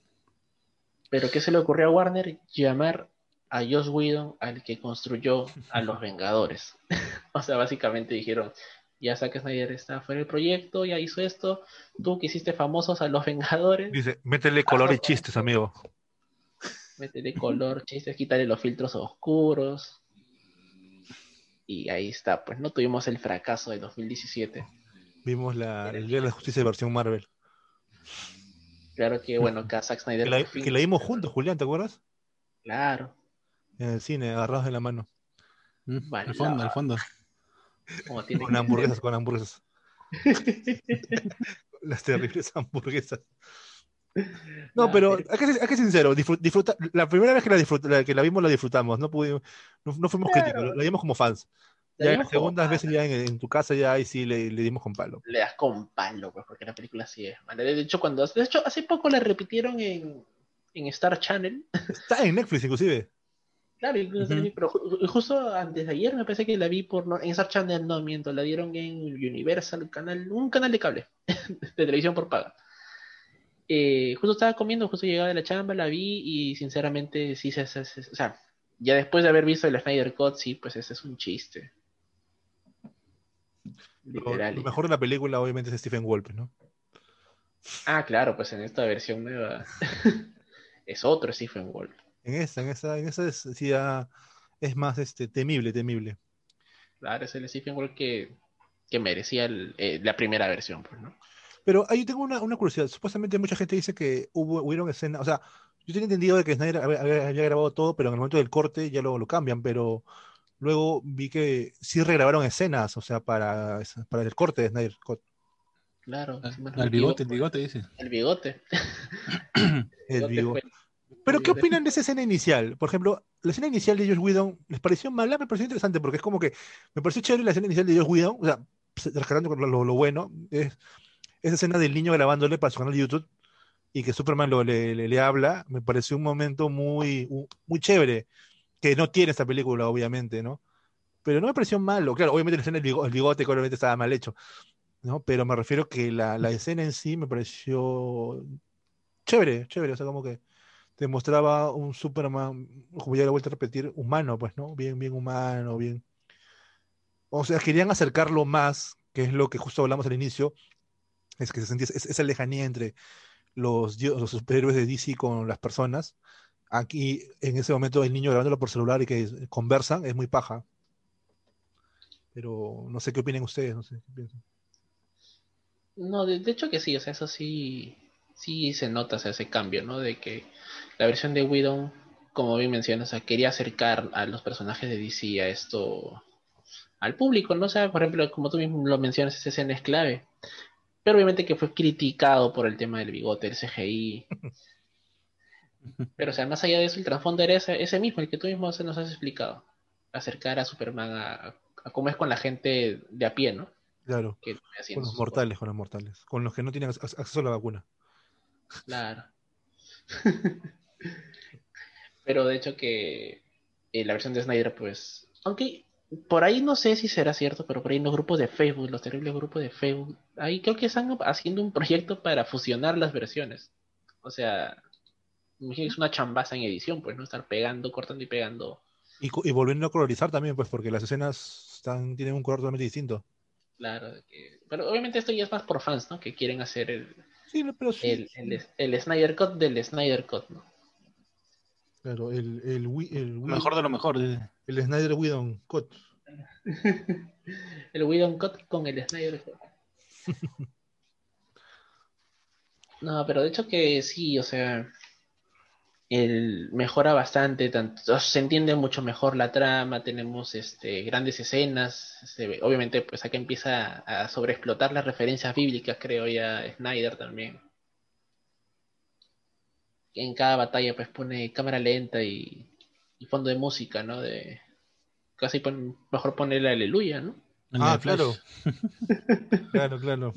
Pero ¿qué se le ocurrió a Warner? Llamar a Joss Whedon al que construyó a los Vengadores. o sea, básicamente dijeron, ya Zack Snyder está fuera del proyecto, ya hizo esto, tú que hiciste famosos a los Vengadores, Dice, métele color y chistes, amigo. métele color, chistes, quítale los filtros oscuros. Y ahí está, pues no tuvimos el fracaso de 2017. Vimos la, el Día de la Justicia de versión Marvel. Claro que, bueno, acá Zack Snyder... Que la, que vimos juntos, Julián, ¿te acuerdas? Claro, En el cine, agarrados de la mano. Mm, Vale, al fondo, al fondo. Como tiene Con hamburguesas, con hamburguesas. Las terribles hamburguesas. No, pero hay que, hay que sincero, disfrut- disfruta, la primera vez que la, disfrut- la que la vimos la disfrutamos, no pudimos, no, no fuimos Claro. críticos, la vimos como fans. Ya las como segundas veces ya en, en tu casa ya ahí sí le, le dimos con palo. le das con palo, pues, porque la película sí es mala. De hecho, cuando, de hecho, hace poco la repitieron en, en Star Channel. Está en Netflix inclusive. Claro, incluso Ujú. pero ju- justo antes de ayer me parece que la vi por no- en Star Channel, no miento, la dieron en Universal, canal, un canal de cable, de televisión por paga. Eh, justo estaba comiendo, justo llegaba de la chamba, la vi y sinceramente sí se, se- se- o sea, ya después de haber visto el Snyder Cut, sí, pues ese es un chiste. Literal. lo mejor de la película obviamente es Stephen Wolf, ¿no? Ah, claro, pues en esta versión nueva es otro Stephen Wolf. En esa, en esa, en esa es, sí ya es más este, temible, temible. Claro, es el Stephen Wolf que que merecía el- eh, la primera versión, pues, ¿no? Pero ahí tengo una, una curiosidad. Supuestamente mucha gente dice que hubo, hubieron escenas, o sea, yo tenía entendido de que Snyder había, había- había grabado todo, pero en el momento del corte ya lo, lo cambian, pero luego vi que sí regrabaron escenas, o sea, para, para el corte de Snyder Cut. Claro. Ah, El bigote, el bigote dice. El bigote. El bigote Pero ¿qué opinan de esa escena inicial? Por ejemplo, la escena inicial de Josh Whedon, ¿les pareció mala? Me pareció interesante porque es como que me pareció chévere la escena inicial de Josh Whedon, o sea, se- rescatando lo, lo bueno, es esa escena del niño grabándole para su canal de YouTube y que Superman lo, le, le- le habla, me pareció un momento muy, muy chévere, que no tiene esta película, obviamente, ¿no? Pero no me pareció malo, claro, obviamente la escena del bigo- el bigote, que obviamente estaba mal hecho, ¿no? Pero me refiero que la, la escena en sí me pareció chévere, chévere, o sea, como que te mostraba un Superman, como ya lo he vuelto a repetir, humano, pues, ¿no? Bien, bien humano, bien. O sea, querían acercarlo más, que es lo que justo hablamos al inicio, es que se sentía es- esa lejanía entre los, superhéroes de DC con las personas. Aquí, en ese momento, el niño grabándolo por celular y que conversan, es muy paja. Pero no sé qué opinan ustedes, no sé qué piensan. No, de hecho que sí, o sea, eso sí, sí se nota o sea, ese cambio, ¿no? De que la versión de Widow, como bien mencionas, o sea, quería acercar a los personajes de DC a esto, al público, ¿no? O sea, por ejemplo, como tú mismo lo mencionas, esa escena es clave. Pero obviamente que fue criticado por el tema del bigote, el CGI. Pero, o sea, más allá de eso, el trasfondo era ese, ese mismo, el que tú mismo nos has explicado. Acercar a Superman a, a cómo es con la gente de a pie, ¿no? Claro, Que con los mortales, con los mortales, con los que no tienen ac- acceso a la vacuna. Claro. Pero de hecho que eh, la versión de Snyder, pues, aunque por ahí no sé si será cierto, pero por ahí los grupos de Facebook, los terribles grupos de Facebook, ahí creo que están haciendo un proyecto para fusionar las versiones. O sea, imagino que es una chambaza en edición, pues, ¿no? Estar pegando, cortando y pegando. Y, volviendo a colorizar también, pues, porque las escenas están, tienen un color totalmente distinto. Claro, que- pero obviamente esto ya es más por fans, ¿no? Que quieren hacer el, Sí, no, pero sí, el, el, el Snyder Cut del Snyder Cut, ¿no? claro, el, el, el, Mejor de lo mejor. el Snyder Whedon Cut. El Whedon Cut con el Snyder Cut. No, pero de hecho que sí, o sea, el mejora bastante, tanto, se entiende mucho mejor la trama, tenemos este grandes escenas, se ve- obviamente pues acá empieza a sobreexplotar las referencias bíblicas, creo ya Snyder también. En cada batalla pues pone cámara lenta y, y fondo de música, ¿no? De casi pon- mejor ponerle aleluya, ¿no? La Ah, claro. Claro, claro.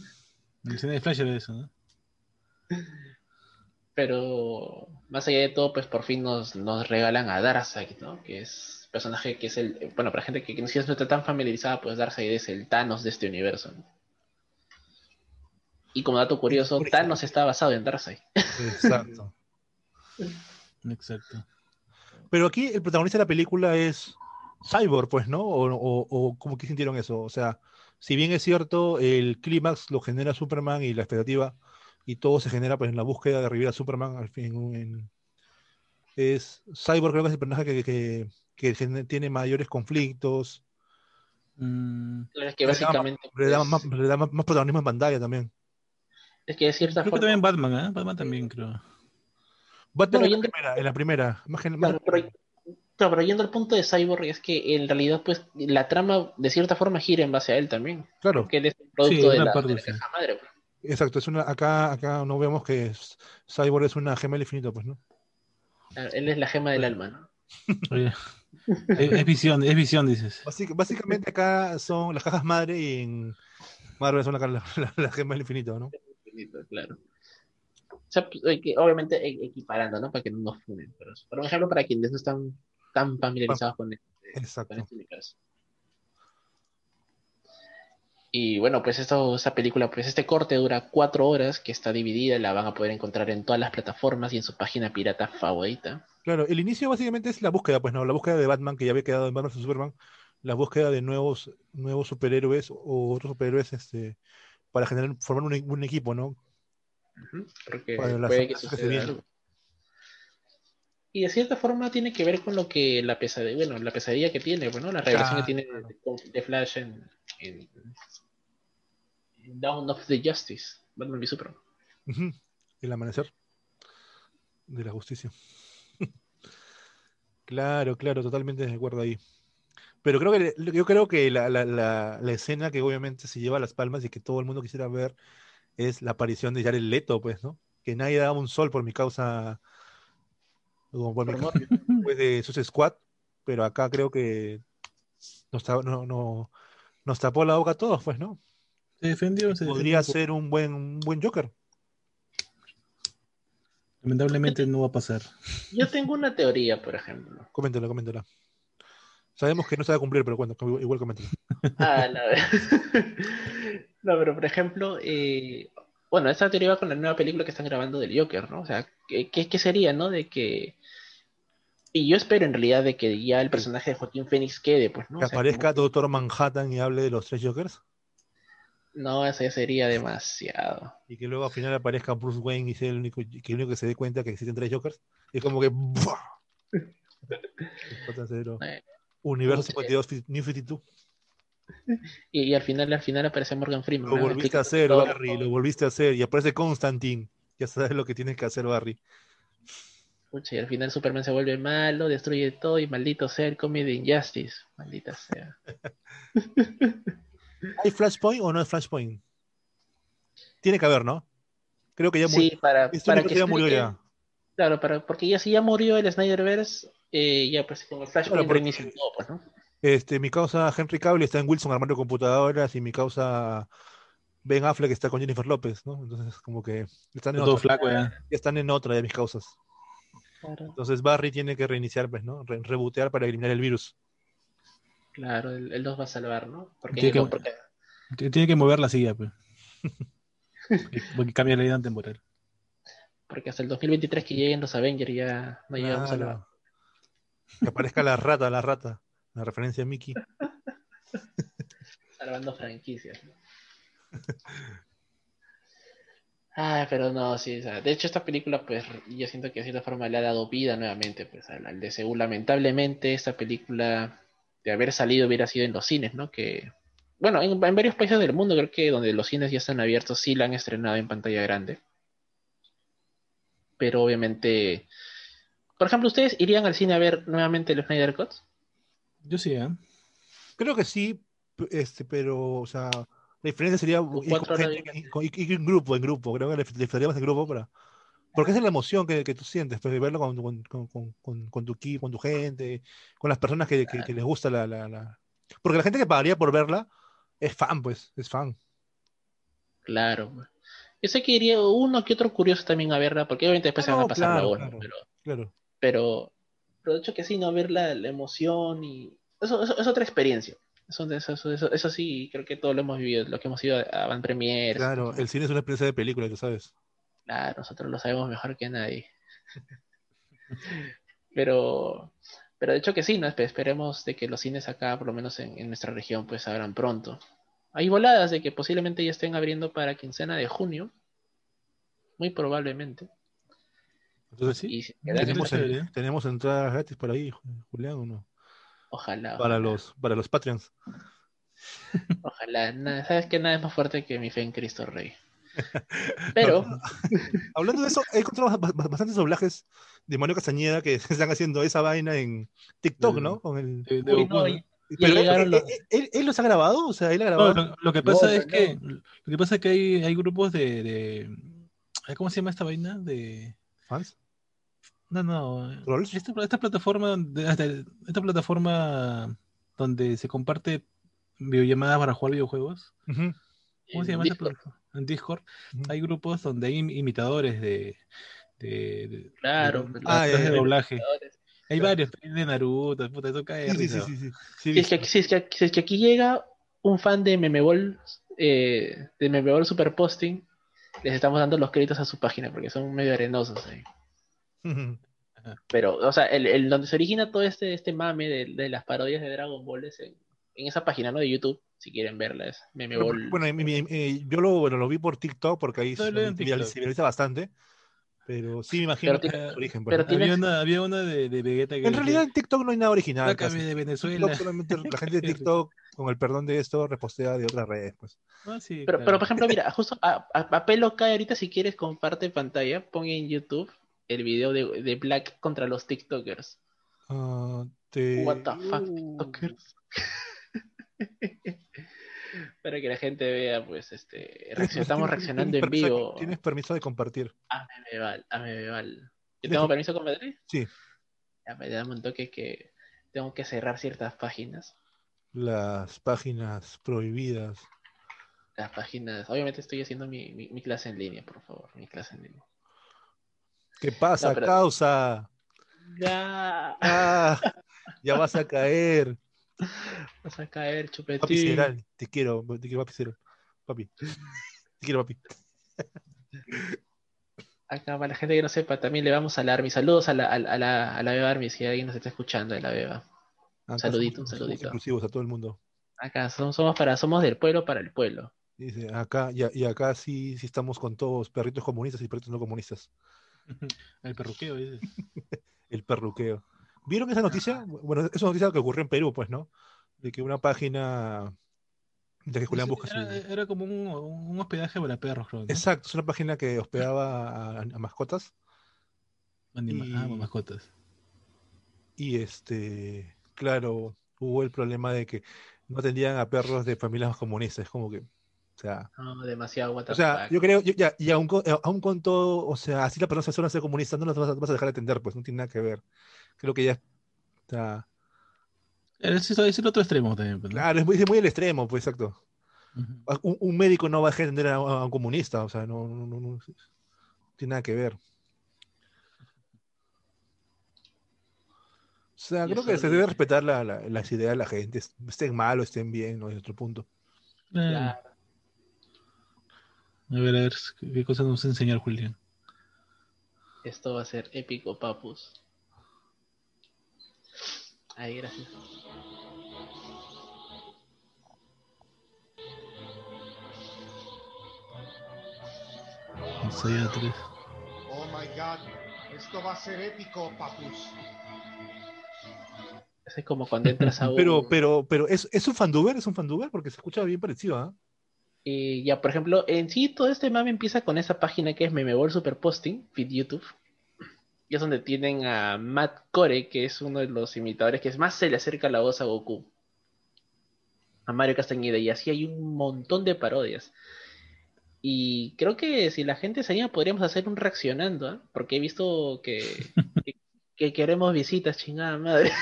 En la escena de Flash era eso, ¿no? Pero más allá de todo, pues por fin nos, nos regalan a Darkseid, ¿no? Que es personaje que es el, bueno, para gente que, que no si no está tan familiarizada, pues Darkseid es el Thanos de este universo. ¿no? Y como dato curioso, Thanos está basado en Darkseid. Exacto. Exacto. Pero aquí el protagonista de la película es Cyborg, pues, ¿no? O, o, o ¿cómo que sintieron eso? O sea, si bien es cierto, el clímax lo genera Superman y la expectativa, y todo se genera pues en la búsqueda de revivir a Superman, al fin, en- es Cyborg creo que es el personaje que, que, que tiene mayores conflictos, Mm, Claro, es que Le da básicamente le da, pues, más, le da más, más protagonismo en pantalla también. es que de cierta creo que forma también Batman, ¿eh? Batman también, creo. Batman Pero en la yendo- primera, en la primera, más que- más- Claro, pero, claro, pero yendo al punto de Cyborg es que en realidad pues la trama de cierta forma gira en base a él también. claro, Porque él es un producto Sí, de, la, parte, de la sí. caja madre. pues. Exacto, es una, acá, acá no vemos que es- Cyborg es una gema del infinito, pues, ¿no? Claro, Él es la gema del alma, ¿no? Es, es visión, es visión, dices. Básic- básicamente acá son las cajas madre y en Marvel son la, la, la- la gema del infinito, ¿no? Infinito, claro. O sea, pues, obviamente e- equiparando, ¿no? Para que no nos funen. Pero, por ejemplo, para quienes no están tan familiarizados con este, con Exacto. este universo. Y bueno, pues esto, esta película, pues este corte dura cuatro horas, que está dividida, la van a poder encontrar en todas las plataformas y en su página pirata favorita. Claro, el inicio básicamente es la búsqueda, pues no, la búsqueda de Batman que ya había quedado en Batman vs Superman, la búsqueda de nuevos, nuevos superhéroes o otros superhéroes este, para generar, formar un, un equipo, ¿no? Para las puede que que suceda algo. Y de cierta forma tiene que ver con lo que la pesadilla, bueno, la pesadilla que tiene, bueno, la revelación Claro. que tiene de, de Flash en, en, Dawn of the Justice, Batman v Superman. Ujú, El amanecer de la justicia. Claro, claro, totalmente de acuerdo ahí. Pero creo que yo creo que la, la- la- la escena que obviamente se lleva las palmas y que todo el mundo quisiera ver es la aparición de Jared Leto, pues, ¿no? Que nadie daba un sol por mi causa, después de Suicide Squad, pero acá creo que nos, ta- no, no- nos tapó la boca a todos, pues, ¿no? Se defendió, se Podría defendió. ser un buen, un buen Joker. Lamentablemente no va a pasar. Yo tengo una teoría, por ejemplo. Coméntala, coméntala. Sabemos que no se va a cumplir, pero bueno, igual coméntala. Ah, no. No, pero por ejemplo, eh, bueno, esta teoría va con la nueva película que están grabando del Joker, ¿no? O sea, ¿qué, qué- qué sería, no? De que... Y yo espero en realidad de que ya el personaje de Joaquín Phoenix quede, pues, ¿no? Que O sea, aparezca como- Doctor Manhattan y hable de los tres Jokers. No, eso ya sería demasiado. Y que luego al final aparezca Bruce Wayne y sea el único que, el único que se dé cuenta que existen tres Jokers. Y es como que. Eh, Universo sí. 52, fi- New 52. Y, y al final, al final aparece Morgan Freeman. Lo ¿no? volviste a hacer. Barry. Lo volviste a hacer. Y aparece Constantine. Ya sabes lo que tienes que hacer, Barry. Pucha, y al final Superman se vuelve malo, destruye todo y maldito sea el cómic de Injustice. Maldita sea. ¿Hay Flashpoint o no hay Flashpoint? Tiene que haber, ¿no? Creo que ya murió. Sí, para, para que que ya murió ya. Claro, para, porque ya si ya murió el Snyderverse, eh, ya pues con el Flashpoint Claro, reinician todo, pues, ¿no? Este, mi causa Henry Cavill está en Wilson armando computadoras y mi causa Ben Affleck está con Jennifer López, ¿no? Entonces, como que están en Todo otra, flaco ya. ya están en otra de mis causas. Claro, Entonces Barry tiene que reiniciar, pues, ¿no? Re- rebotear para eliminar el virus. claro, el, el 2 va a salvar, ¿no? Porque, Tiene que- no, porque- T- Tiene que mover la silla, pues. Porque- Porque cambia la idea temporal. porque hasta el 2023 que lleguen los Avengers ya no llegamos a la... Que aparezca la rata, la rata. La referencia a Mickey. salvando franquicias. ¿no? Ah, pero no, sí, o sea, de hecho esta película, pues, yo siento que de cierta forma le ha dado vida nuevamente, pues, al, al DCU. Lamentablemente, esta película, de haber salido, hubiera sido en los cines, ¿no? Que, bueno, en, varios países del mundo, creo que donde los cines ya están abiertos, sí la han estrenado en pantalla grande. Pero obviamente, por ejemplo, ¿ustedes irían al cine a ver nuevamente el Snyder Cut? Yo sí, ¿eh? Creo que sí, este, pero, o sea, la diferencia sería ir con gente- ir con- ir- en grupo, en grupo. Creo que le disfrutaríamos en grupo para. Porque esa es la emoción que, que tú sientes, pues, de verlo con, con, con, tu equipo, con tu gente, con las personas que, que- que les gusta la, la, la- Porque la gente que pagaría por verla es fan, pues, es fan. Claro. pues. Yo sé que iría uno que otro curioso también a verla, porque obviamente después Ah, se van no, a pasar la claro, hora, claro. pero, Claro. pero, pero de hecho que sí, no ver la, la emoción y eso, eso es otra experiencia. Eso, eso, eso, eso, eso sí, creo que todos lo hemos vivido, los que hemos ido a Van Premiere. Claro, el cine es una experiencia de película, tú sabes. Claro, nosotros lo sabemos mejor que nadie. Pero, pero de hecho que sí, ¿no? Espe- Esperemos de que los cines acá, por lo menos en, en nuestra región, pues abran pronto. Hay voladas de que posiblemente ya estén abriendo para quincena de junio. Muy probablemente. Entonces, sí, Y tenemos, tenemos entradas gratis para ahí, Julián, ¿o no? Ojalá, Para ojalá, los, para los Patreons. ojalá. Nada- Sabes que nada es más fuerte que mi fe en Cristo Rey. Pero, Hablando de eso, he encontrado ba- ba- bastantes doblajes de Mario Castañeda que están haciendo esa vaina en TikTok, ¿no? Con el... De- de Uy, él, los- él- él- él los ha grabado, o sea, él ha No, grabado. lo, lo que pasa No, es no. que lo que pasa es que hay, hay grupos de, de ¿cómo se llama esta vaina? De ¿Fans? No, no, ¿Trolls? esta, esta plataforma donde- esta plataforma donde se comparte videollamadas para jugar videojuegos. ¿Cómo se llama esta Discord. plataforma? En Discord hay grupos donde hay im- imitadores de de, de- Claro, de- Ah, de doblaje. Hay Claro. varios, de Naruto, puta, eso cae de Sí, sí, risa. sí, sí, sí. Sí, Si es, que, aquí- si, es que, aquí- si es que aquí llega un fan de Memebol, eh, de Memebol Superposting, les estamos dando los créditos a su página porque son medio arenosos ahí. Pero, o sea, el, el- donde se origina todo este, este mame de, de las parodias de Dragon Ball es en, en esa página, ¿no? De YouTube, si quieren verla, es Pero, Memebol. bueno, mi- mi- eh, yo lo, bueno, lo vi por TikTok porque ahí se, viraliza, bastante. Pero sí me imagino Pero que su origen. pues, pero Había tienes- una, había una de, de Vegeta que En realidad en TikTok no hay nada original. Sácame casi. de En Venezuela. Solamente la gente de. TikTok con el perdón de esto, repostea de otras redes, pues. Ah, sí, Pero, claro. pero por ejemplo, mira, justo a, a, a pelo cae ahorita si quieres comparte pantalla, pon en YouTube el video de, de Black contra los TikTokers. Ah, te- What the fuck, Uh. TikTokers. Para que la gente vea, pues, este, reaccion- estamos ¿Tienes- reaccionando en vivo. Tienes permiso de compartir. A Memeval, a Memeval. ¿Yo Tienes- tengo permiso con Madrid? Sí. Ya me da un toque que tengo que cerrar ciertas páginas. Las páginas prohibidas. Las páginas, obviamente estoy haciendo mi, mi, mi clase en línea, por favor, mi clase en línea. ¿Qué pasa, No, pero- causa? Ya, Ah, ya vas a caer. vas a caer, Papi chupetín. Ceral, te quiero, te quiero, papi Ceral. Papi. Te quiero, papi. Acá para la gente que no sepa, también le vamos a la Army. Saludos a la, a la, a la, Beba Army, si alguien nos está escuchando de la Beba. Acá saludito, un somos- somos saludito. Inclusivos a todo el mundo. Acá somos, somos para, somos del pueblo para el pueblo. Dice, acá, y, y acá sí, sí estamos con todos, perritos comunistas y perritos no comunistas. El perruqueo, dices. El perruqueo. ¿Vieron esa noticia? Bueno, es una noticia que ocurrió en Perú, pues, ¿no? De que una página de que Julián busca su... Era, era como un, un hospedaje para perros, creo. ¿no? Exacto, es una página que hospedaba a, a mascotas Anima- y- Ah, mascotas. y este, claro, hubo el problema de que no atendían a perros de familias comunistas, es como que, o sea, No, demasiado what the o sea, fuck. yo creo, yo- ya, y aún con, aún con todo, o sea, así la persona se suele ser comunista, no las vas a, vas a dejar de atender, pues no tiene nada que ver. Creo que ya está, Es, es, es el otro extremo también. pues, ¿no? claro, es muy, es muy el extremo, pues exacto. Un, un médico no va a dejar de atender a, a un comunista, o sea, no, no, no, no- no tiene nada que ver. O sea, creo que se debe respetar la- la- las ideas de la gente, estén mal o estén bien, ¿no? Es otro punto. Claro. A ver, a ver, ¿qué, cosa nos enseña el Julián? Esto va a ser épico, papus. Ahí, gracias. Vamos allá, tres. Oh my god, esto va a ser épico, papus. Es como cuando entras a un... Pero, pero, pero, ¿es, ¿es un fanduber? ¿Es un fanduber? Porque se escucha bien parecido, ¿ah? Y ya, por ejemplo, en sí todo este mame empieza con esa página que es Memebol Superposting, feed YouTube. Y es donde tienen a Matt Core, que es uno de los imitadores que más se le acerca la voz a Goku. A Mario Castañeda. Y así hay un montón de parodias. Y creo que si la gente se anima podríamos hacer un reaccionando, ¿ah? Porque he visto que, que, que queremos visitas, chingada madre.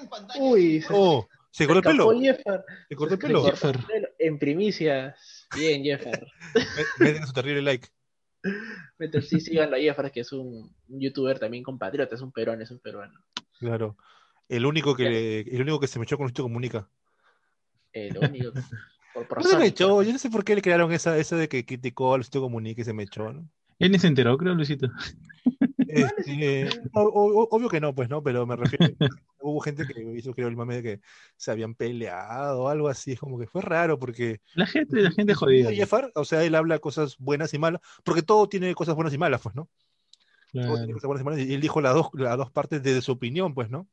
En pantalla Uy, ¡Oh! ¿Se cortó el pelo? Jeffer. ¿Se cortó el pelo? Jeffer. En primicias. Bien, Jeffer. Me- Meten su terrible like. Meter, sí, síganlo a Jeffer, que es un, un youtuber también compatriota, es un peruano, es un peruano. Claro. El único que, le- el único que se me echó con Luisito Comunica. El único. Por, por No se me echó, yo no sé por qué le crearon esa, esa de que criticó a Luisito Comunica y se me echó, ¿no? Él ni se enteró, creo, Luisito. Este, o- o- obvio que no, pues no, pero me refiero. Hubo gente que hizo, creo, el mame de que se habían peleado o algo así. Es como que fue raro porque. La gente, la gente jodida. Jeffar, o sea, él habla cosas buenas y malas, porque todo tiene cosas buenas y malas, pues, ¿no? Todo tiene cosas buenas y malas, y él dijo las dos, las dos partes de su opinión, pues, ¿no?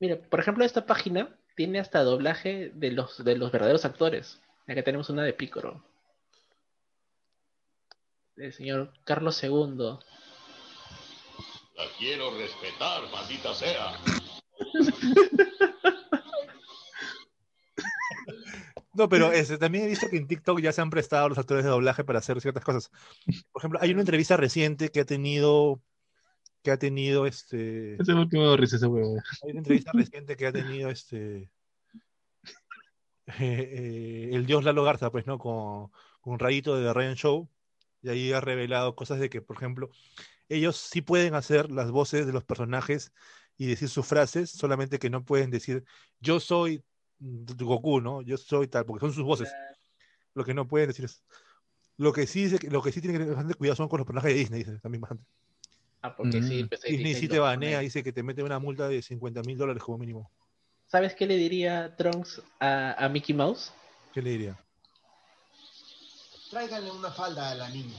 Mira, por ejemplo, esta página tiene hasta doblaje de los, de los verdaderos actores. Acá tenemos una de Pícoro. El señor Carlos II. La quiero respetar, maldita sea. No, pero este, también he visto que en TikTok ya se han prestado los actores de doblaje para hacer ciertas cosas. Por ejemplo, hay una entrevista reciente que ha tenido, que ha tenido este, Ese fue que me dio risa ese huevo. hay una entrevista reciente que ha tenido este, eh, eh, el dios Lalo Garza, pues, ¿no? Con, con un rayito de The Ryan Show, y ahí ha revelado cosas de que, por ejemplo, ellos sí pueden hacer las voces de los personajes y decir sus frases, solamente que no pueden decir yo soy Goku, ¿no? Yo soy tal, porque son sus voces. Lo que no pueden decir es. Lo que sí, lo que sí tiene que tener bastante cuidado son con los personajes de Disney, dice también bastante. Ah, porque sí, Mm. pues, Disney Disney sí te banea, dice que te mete una multa de 50 mil dólares como mínimo. ¿Sabes qué le diría Trunks a, a Mickey Mouse? ¿Qué le diría? Tráiganle una falda a la niña.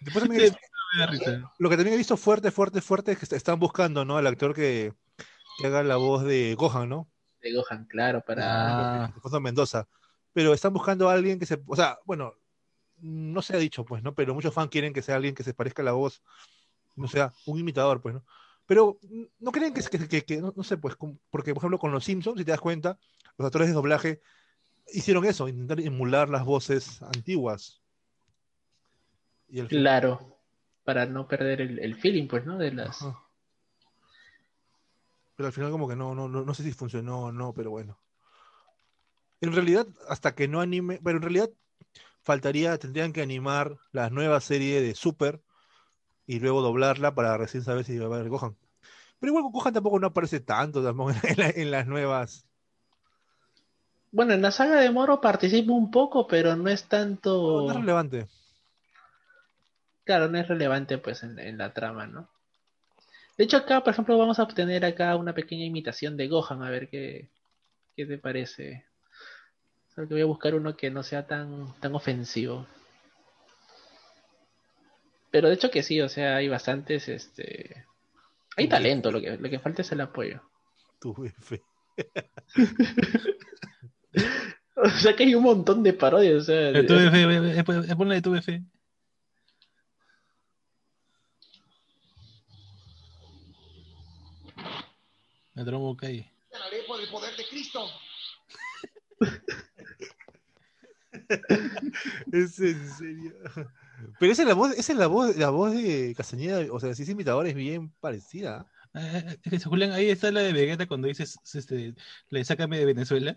Después también, Sí, risa. Lo que también he visto fuerte, fuerte, fuerte es que est- están buscando, ¿no? Al actor que, que haga la voz de Gohan, ¿no? De Gohan, claro, para... Ah, Alfonso Mendoza. Pero están buscando a alguien que se, o sea, bueno, no se ha dicho, pues, ¿no? Pero muchos fans quieren que sea alguien que se parezca a la voz, no sea, un imitador, pues, ¿no? Pero mm, no creen que, que, que- que- no, no sé, pues, porque, por ejemplo, con los Simpsons, si te das cuenta, los actores de doblaje hicieron eso, intentar emular las voces antiguas. Y Claro, para no perder el, el feeling, pues, ¿no? De las... Ajá. Pero al final como que no, no, no, no sé si funcionó o no, pero bueno. En realidad, hasta que no anime, pero en realidad faltaría, tendrían que animar la nueva serie de Super y luego doblarla para recién saber si va a haber Gohan. Pero igual Gohan tampoco no aparece tanto tampoco en, la- en las nuevas. Bueno, en la saga de Moro participa un poco, pero no es No, tanto... no es relevante. Claro, no es relevante pues en, en la trama, ¿no? De hecho acá, por ejemplo, vamos a obtener acá una pequeña imitación de Gohan, a ver qué, qué te parece. Solo que voy a buscar uno que no sea tan, tan ofensivo. Pero de hecho que sí, o sea, hay bastantes, este... Hay talento, lo que, lo que falta es el apoyo. Tu F. O sea que hay un montón de parodias, o sea... Eh, tu F, eh, eh, ponle tu F. Me tromo calle. Ganaré por el poder de Cristo. Es en serio. Pero esa es la voz, esa es la voz, la voz de Castañeda, o sea, si es imitador es bien parecida. Eh, eh, Julián, ahí está la de Vegeta cuando dices, este, le sácame de Venezuela.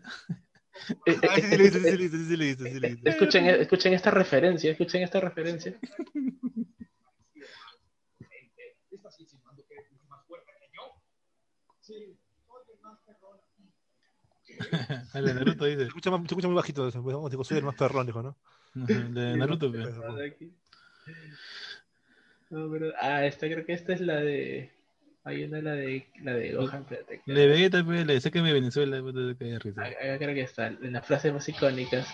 Escuchen, escuchen esta referencia, escuchen esta referencia. ¿Estás insinuando que eres más fuerte que yo? Sí, soy el más perrón. A la de Naruto Se dice. se escucha muy bajito, pues, digo, soy el más perrón, dijo, ¿no? La de Naruto. pe. No, pero- ah, esta creo que esta es la de. Hay una la de la de Gohan, espérate. La de Vegeta, le sácame de Venezuela. que de risa. Acá acá creo que está, en las frases más icónicas.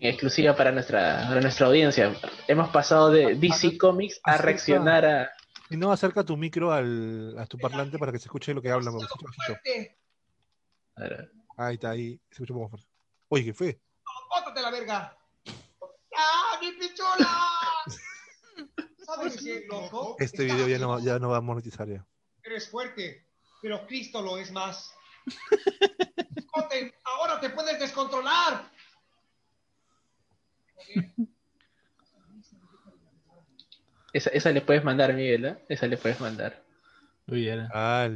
Exclusiva para nuestra, para nuestra audiencia. Hemos pasado de DC Comics a reaccionar a. Y no acerca tu micro al, a tu parlante para que se escuche lo que hablan, Ahí está, ahí se escucha un poco fuerte. Oye, ¿qué fue? ¡Bótate la verga! ¡Ah, mi pichula! ¿Sabes qué, loco? Este video ya no, ya no va a monetizar ya. Eres fuerte, pero Cristo lo es más. Joten, ahora te puedes descontrolar. esa, esa le puedes mandar, Miguel, ¿eh? Esa le puedes mandar. Uy, era.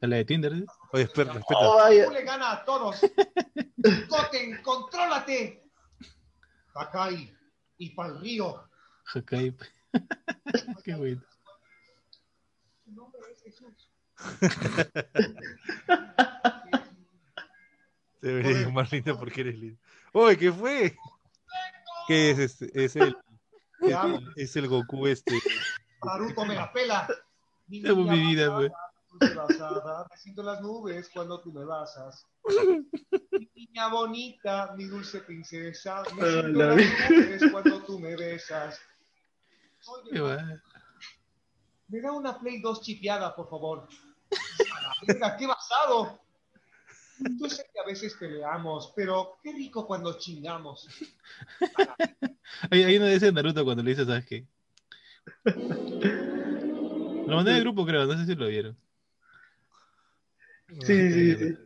La de Tinder. ¿sí? Oye, espera, respeta. Oh, vaya. Tú le gana a todos. Goten, contrólate. Takai y pa'l río. Hakai. Qué bueno. Su nombre es Jesús. Te debería llamar linda porque eres linda. Oye, ¿qué fue? ¿Qué es este? Es el, es el Goku este. Naruto me la pela. Mi Amo mi vida, basada, me siento en las nubes cuando tú me basas. Mi niña bonita, mi dulce princesa, me siento las nubes cuando tú me besas. Me da una Play 2 chipeada, por favor. A la verga, qué basado. Yo sé que a veces peleamos, pero qué rico cuando chingamos. De ese de Naruto cuando le dice, ¿sabes qué? Lo mandé el grupo, creo. No sé si lo vieron. Sí, sí, sí.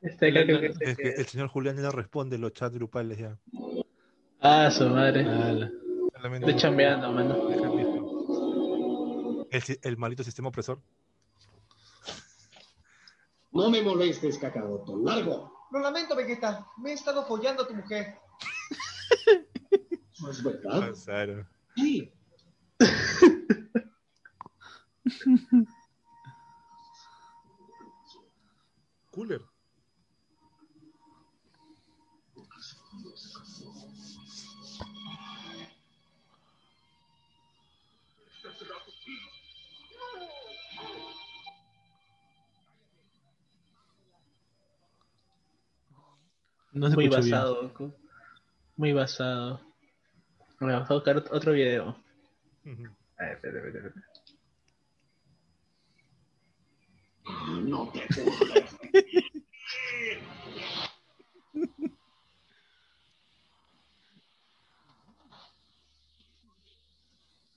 Este acá creo que es que este. el señor Julián ya no responde los chats grupales ya. Ah, su madre. Solamente Estoy chambeando, mano. el. El, maldito sistema opresor. No me molestes, cacaroto. Largo. Lo lamento, Vegeta. Me he estado follando a tu mujer. ¿Eso es verdad? Pasaron. Sí. Cooler. No se Muy bien. basado, Goku. Muy basado. Me vamos a buscar ot- otro video. Ujú. A ver, espera, espera, espera. No te burles.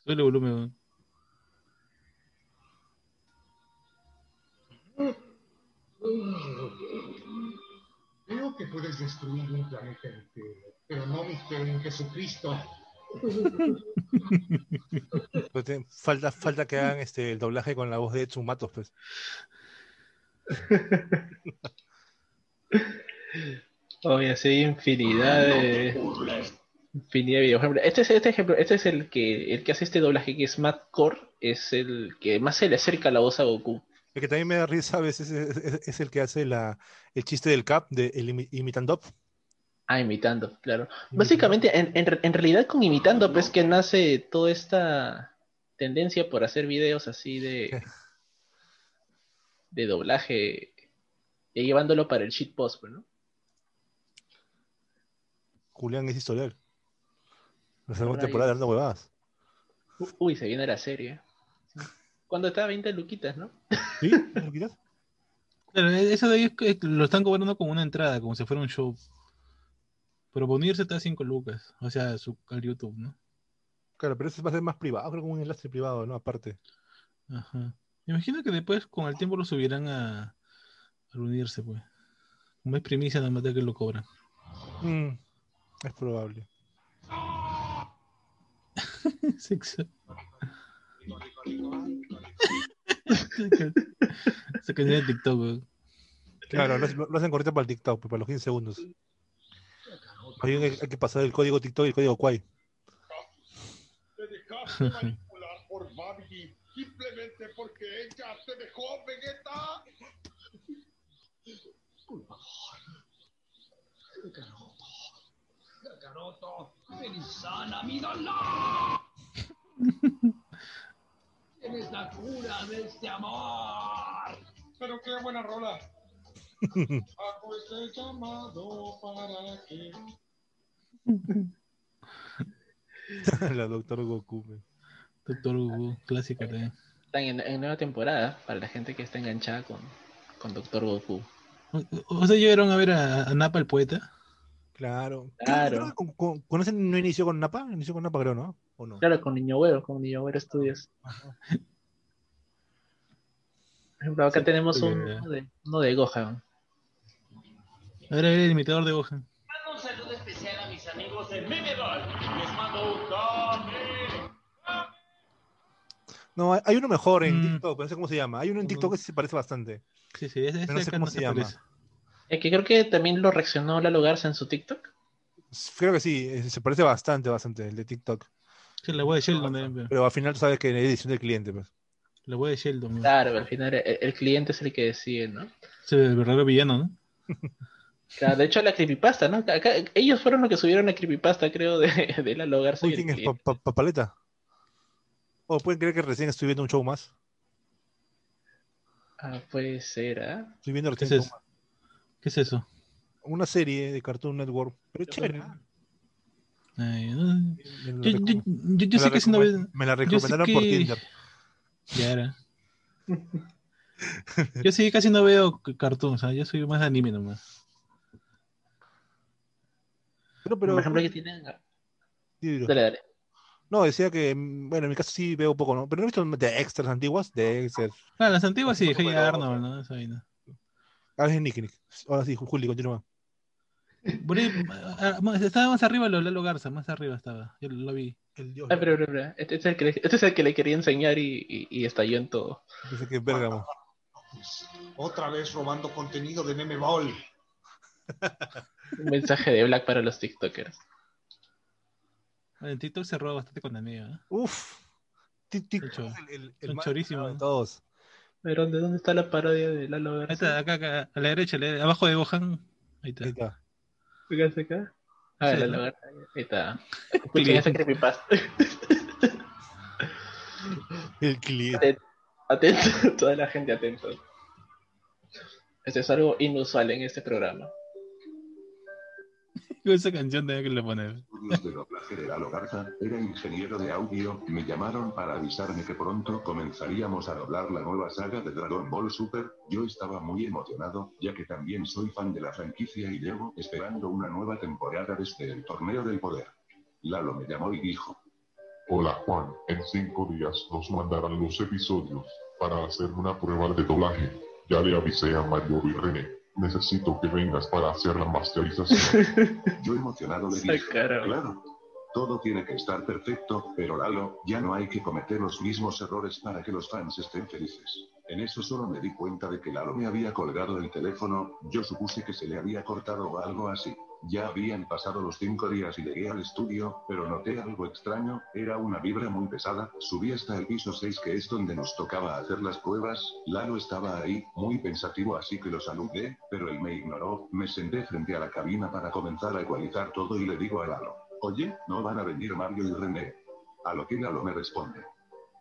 Sube el volumen. Creo que puedes destruir un planeta entero, pero no mi fe en Jesucristo. Pues te- falta, falta que hagan este, el doblaje con la voz de Edson Matos, pues. Oye, sí, hay infinidad de, infinidad de ejemplo, Este es, este ejemplo, este es el que, el que hace este doblaje que es Matt Core, es el que más se le acerca la voz a Goku. El que también me da risa a veces es, es- es el que hace la, el chiste del Cap, de el imi- imitando. Ah, imitando, claro. Básicamente, en, en, en realidad con imitando, pues que nace toda esta tendencia por hacer videos así de, de doblaje y llevándolo para el shitpost, pues, ¿no? Julián es historial. La segunda Ahora temporada dando huevadas. Uy, se viene la serie. Cuando está 20 luquitas, ¿no? ¿Sí? ¿Me lo quitas? Claro, e- eso de ahí es que lo están cobrando como una entrada, como si fuera un show. Pero unirse está a 5 lucas. O sea, su, al YouTube, ¿no? Claro, pero eso va a ser más privado, creo que un enlace privado, ¿no? Aparte. Ajá. Me imagino que después con el tiempo lo subirán a al unirse, pues. Como es primicia, nada más de que lo cobran. Mm, es probable. Sexo. Se cae de TikTok, weón. Claro, lo, lo hacen correcto para el TikTok, pues, para los 15 segundos. Hay, hay que pasar el código TikTok y el código Quay. Te dejaste manipular por Babidi simplemente porque ella te dejó, Vegeta. Y sana mi dolor. Tienes la cura de este amor. Pero qué buena rola. Hago este llamado para que. la doctor Goku. pues. Doctor Hugo, clásico también. Están en, en nueva temporada para la gente que está enganchada con, con Doctor Goku. O, sea, llegaron a ver a, a Napa el poeta. Claro. Claro. Con, con- con ese no inició con Napa, inició con Napa, creo, ¿no? ¿O no? Claro, con Niño Güero, con Niño Güero Studios. Por ejemplo, acá tenemos un- ya. uno de, uno de Gohan. A ver, a ver, el imitador de Gohan. No, hay, uno mejor en Mm. TikTok, pero no sé cómo se llama. Hay uno en TikTok que se parece bastante. Sí, sí, ese, ese no sé cómo no se llama. Es que creo que también lo reaccionó Lalo Garza en su TikTok. Creo que sí, eh, se parece bastante, bastante, el de TikTok. Sí, la web de Sheldon también. Pero al final tú sabes que en edición del cliente, pues. La web de Sheldon. Claro, al final el, el cliente es el que decide, ¿no? Es el verdadero villano, ¿no? Claro, de hecho la creepypasta, ¿no? Acá, ellos fueron los que subieron la creepypasta, creo, de, de Lalo Garza. Uy, ¿quién es? Pa- pa- ¿Papaleta? ¿O pueden creer que recién estoy viendo un show más? Ah, puede ser, ¿ah? Estoy viendo ¿Qué recién es eso? ¿Qué es eso? una serie de Cartoon Network. Pero es chévere. Ay, no. Me la Yo, yo, sé que si no recomen- ves. Me la recomendaron por que- Tinder. Ya era. Yo sí casi no veo cartoons, ¿ah? yo soy más de anime nomás. Pero, pero, Por ejemplo, que tienen... Sí, dilo. Dale, dale. No, decía que, mm, bueno, en mi caso sí veo poco, ¿no? Pero no he visto de extras antiguas, de extras. Ah, las antiguas sí, Hey Arnold, ¿no? Esa vaina. Ah, es Nick, Nick. Ahora sí, Juli, continúa. Estaba más arriba lo Lalo Garza, más arriba estaba. Yo lo vi. El dios. Ah, pero, pero, pero, Este, es el que le, este es el que le quería enseñar y, y, y estalló en todo. Dice que es Bérgamo. Otra vez robando contenido de Meme Ball. Un mensaje de Black para los TikTokers. En TikTok se roba bastante contenido. ¿eh? Uf. Son cho- el, el, el son más chorísimos. de todos. Pero ¿de dónde está la parodia de Lalo Ahí Garza? está, acá, acá, a la derecha, a abajo de Gohan. Ahí está. Ahí está. Fíjate acá. Ah, Sí, Lalo. Ahí está. Escuchen esa creepypasta. El cliente. Atento, atento, toda la gente atento. Esto es algo inusual en este programa. Esa canción tenía que le poner. estudios de doblaje de Lalo Garza, era ingeniero de audio, me llamaron para avisarme que pronto comenzaríamos a doblar la nueva saga de Dragon Ball Super, yo estaba muy emocionado, ya que también soy fan de la franquicia y llevo esperando una nueva temporada desde el Torneo del Poder. Lalo me llamó y dijo, Hola Juan, en cinco días nos mandarán los episodios para hacer una prueba de doblaje. Ya le avisé a Mario y René. Necesito que vengas para hacer la masterización. yo emocionado le dije, claro. Todo tiene que estar perfecto, pero Lalo, ya no hay que cometer los mismos errores para que los fans estén felices. En eso solo me di cuenta de que Lalo me había colgado el teléfono, yo supuse que se le había cortado o algo así. Ya habían pasado los cinco días y llegué al estudio, pero noté algo extraño, era una vibra muy pesada, subí hasta el piso 6 que es donde nos tocaba hacer las pruebas, Lalo estaba ahí, muy pensativo así que lo saludé, pero él me ignoró, me senté frente a la cabina para comenzar a ecualizar todo y le digo a Lalo, oye, no van a venir Mario y René. A lo que Lalo me responde,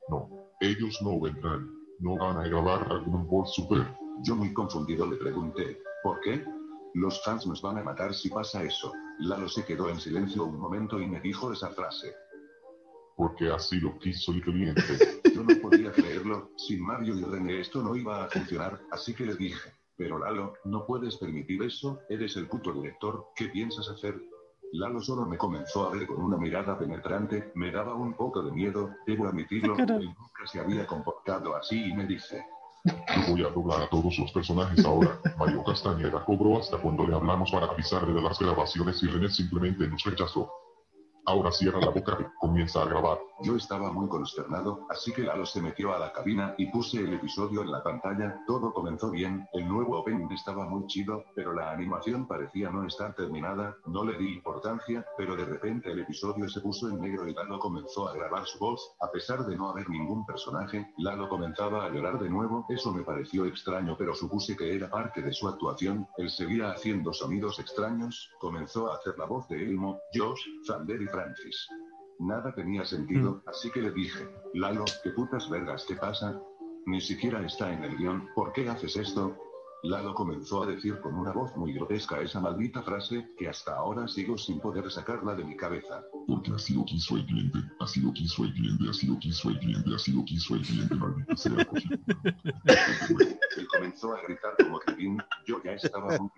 No, ellos no vendrán. No van a grabar Dragon Ball Super. Yo muy confundido le pregunté, ¿por qué? Los fans nos van a matar si pasa eso. Lalo se quedó en silencio un momento y me dijo esa frase. Porque así lo quiso el cliente. Yo no podía creerlo, sin Mario y René esto no iba a funcionar, así que le dije, pero Lalo, no puedes permitir eso, eres el puto director, ¿qué piensas hacer? Lalo solo me comenzó a ver con una mirada penetrante, me daba un poco de miedo, debo admitirlo, él nunca se había comportado así y me dice, Yo voy a doblar a todos los personajes ahora. Mario Castañeda cobró hasta cuando le hablamos para avisarle de las grabaciones y René simplemente nos rechazó. Ahora cierra la boca y comienza a grabar. Yo estaba muy consternado, así que Lalo se metió a la cabina y puse el episodio en la pantalla, todo comenzó bien, el nuevo opening estaba muy chido, pero la animación parecía no estar terminada, no le di importancia, pero de repente el episodio se puso en negro y Lalo comenzó a grabar su voz, a pesar de no haber ningún personaje, Lalo comenzaba a llorar de nuevo, eso me pareció extraño pero supuse que era parte de su actuación, él seguía haciendo sonidos extraños, comenzó a hacer la voz de Elmo, Josh, Zander y Francis. Nada tenía sentido, así que le dije, Lalo, ¿qué putas vergas te pasa? Ni siquiera está en el guion, ¿por qué haces esto? Lalo comenzó a decir con una voz muy grotesca esa maldita frase, que hasta ahora sigo sin poder sacarla de mi cabeza. Porque así lo quiso el cliente, así lo quiso el cliente, así lo quiso el cliente, así lo quiso el cliente, maldita sea. Él comenzó a gritar como Kevin, yo ya estaba muy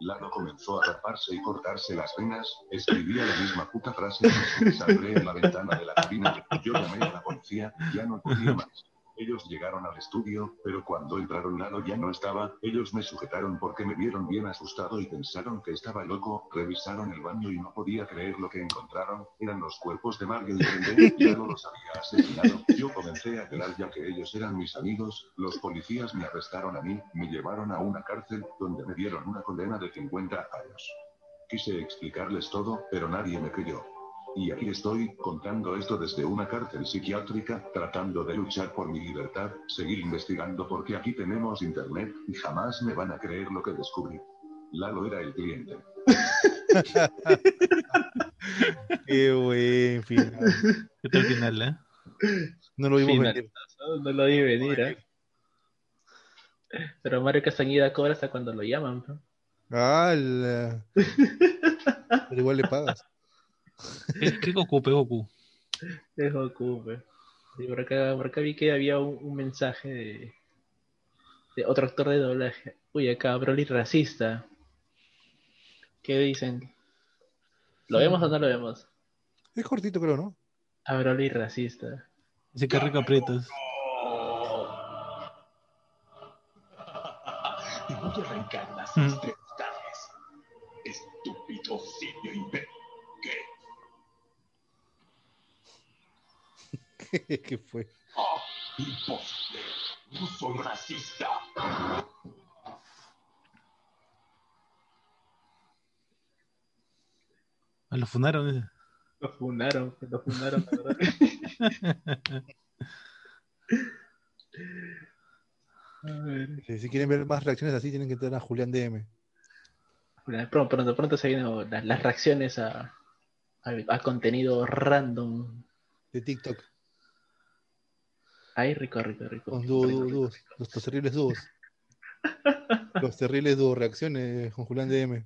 Lalo comenzó a raparse y cortarse las venas, escribía la misma puta frase, saldré en la ventana de la cabina, yo llamé a la policía, ya no podía más. Ellos llegaron al estudio, pero cuando entraron Lalo ya no estaba, ellos me sujetaron porque me vieron bien asustado y pensaron que estaba loco, revisaron el baño y no podía creer lo que encontraron, eran los cuerpos de Mario y René, Lalo los había asesinado, yo comencé a llorar ya que ellos eran mis amigos, los policías me arrestaron a mí, me llevaron a una cárcel, donde me dieron una condena de 50 años. Quise explicarles todo, pero nadie me creyó. Y aquí estoy, contando esto desde una cárcel psiquiátrica, tratando de luchar por mi libertad, seguir investigando porque aquí tenemos internet, y jamás me van a creer lo que descubrí. Lalo era el cliente. Qué buen final. ¿Qué tal el final, eh? No lo vimos Final. venir. No lo vi venir, ¿eh? Pero Mario Castañeda cobra hasta cuando lo llaman. ¿no? ¡Hala! Pero igual le pagas. ¿Qué, qué Goku, pe Goku? Es Goku, pues. Por acá, por acá vi que había un, un mensaje de, de otro actor de doblaje. Uy, acá, Broly racista. ¿Qué dicen? ¿Lo vemos o no lo vemos? Es cortito, creo, ¿no? A Broly racista. Dice que rico aprietas. Te voy a arrancar las Mm. extremidades. ¿Qué? ¿Qué fue? ¡Ah! Imposible. No soy racista. Ah, lo fundaron. dice. Lo fundaron, lo verdad. A ver. Si, si quieren ver más reacciones así, tienen que entrar a Julián DM. Pronto, pronto, pronto se vienen las, las reacciones a, a, a contenido random. De TikTok. Ahí, rico, rico, rico. Con dúos, Rico, dúos, rico, dúos. rico. Los, los terribles dúos. Los terribles dúos reacciones con Julián DM.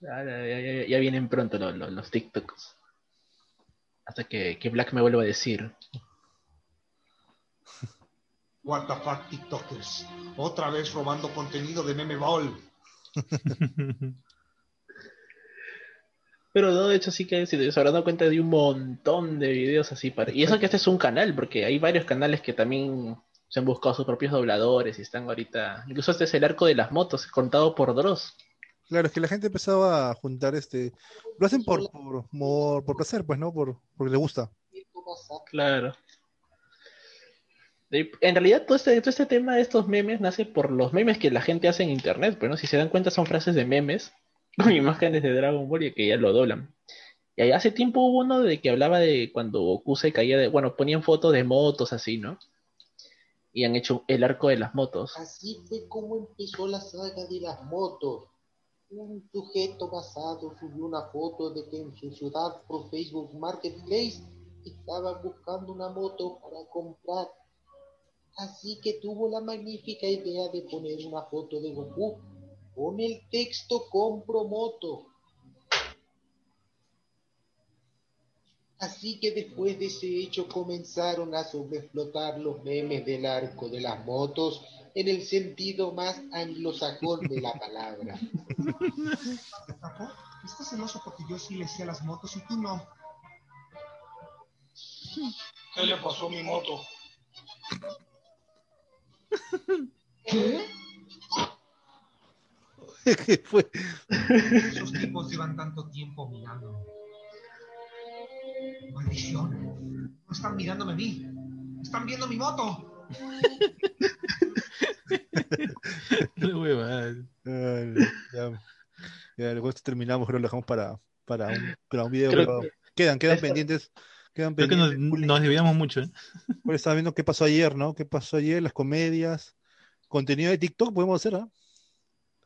Ya, ya- ya- ya vienen pronto los, los, los TikToks. Hasta que, que Black me vuelva a decir. What the fuck, TikTokers. Otra vez robando contenido de Meme Ball. Pero no, de hecho sí que si se habrán dado cuenta de un montón de videos así para... Y eso que este es un canal, porque hay varios canales que también se han buscado sus propios dobladores y están ahorita... Incluso este es el arco de las motos, contado por Dross. Claro, es que la gente empezaba a juntar este. Lo hacen por, por, por, por placer, pues, ¿no? Por, porque le gusta. Claro. En realidad todo este, todo este tema de estos memes nace por los memes que la gente hace en internet, pero ¿no? si se dan cuenta son frases de memes imágenes de Dragon Ball y que ya lo doblan. Y hace tiempo hubo uno de que hablaba de cuando Goku se caía de, bueno, ponían fotos de motos así, ¿no? Y han hecho el arco de las motos. Así fue como empezó la saga de las motos. Un sujeto basado subió una foto de que en su ciudad por Facebook Marketplace estaba buscando una moto para comprar. Así que tuvo la magnífica idea de poner una foto de Goku con el texto compro moto. Así que después de ese hecho comenzaron a sobreexplotar los memes del arco de las motos en el sentido más anglosajón de la palabra. Estás celoso porque yo sí le sé a las motos y tú no. ¿Qué le pasó a mi moto? ¿Qué? ¿Qué fue? Esos tipos llevan tanto tiempo mirándome. Maldición. No están mirándome a mí. Están viendo mi moto. Qué huevada. Ay, ya, ya, luego esto terminamos, creo que lo dejamos para, para, un, para un video. Creo pero que- quedan, quedan esto- pendientes. Quedan Creo que nos, pendientes. Nos desviamos mucho, ¿eh? Juli estaba viendo qué pasó ayer, ¿no? ¿Qué pasó ayer? Las comedias. Contenido de TikTok podemos hacer, ¿ah?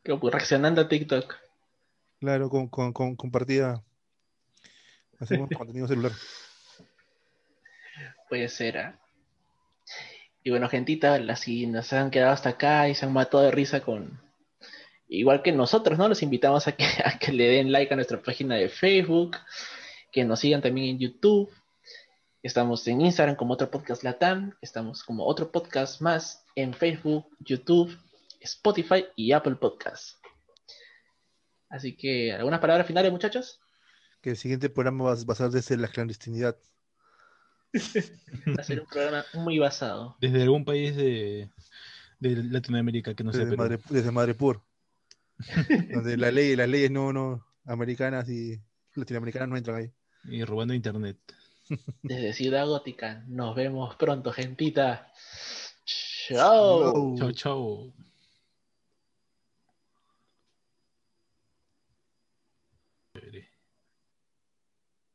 Reaccionando a TikTok. Claro, con, con, con compartida. Hacemos contenido celular. Puede ser. ¿ah? Y bueno, gentita, las si nos han quedado hasta acá y se han matado de risa con. Igual que nosotros, ¿no? Los invitamos a que, a que le den like a nuestra página de Facebook, que nos sigan también en YouTube. Estamos en Instagram como otro podcast Latam, estamos como otro podcast más en Facebook, YouTube, Spotify y Apple Podcast. Así que, ¿algunas palabras finales, muchachos? Que el siguiente programa va, a ser desde la clandestinidad. Va a ser un programa muy basado. Desde algún país de, de Latinoamérica que no sea Desde, Perú. Desde Madrepur. donde la ley, las leyes no, no, americanas y latinoamericanas no entran ahí. Y robando internet. Desde Ciudad Gótica. Nos vemos pronto, gentita. Chao. Chao, chao.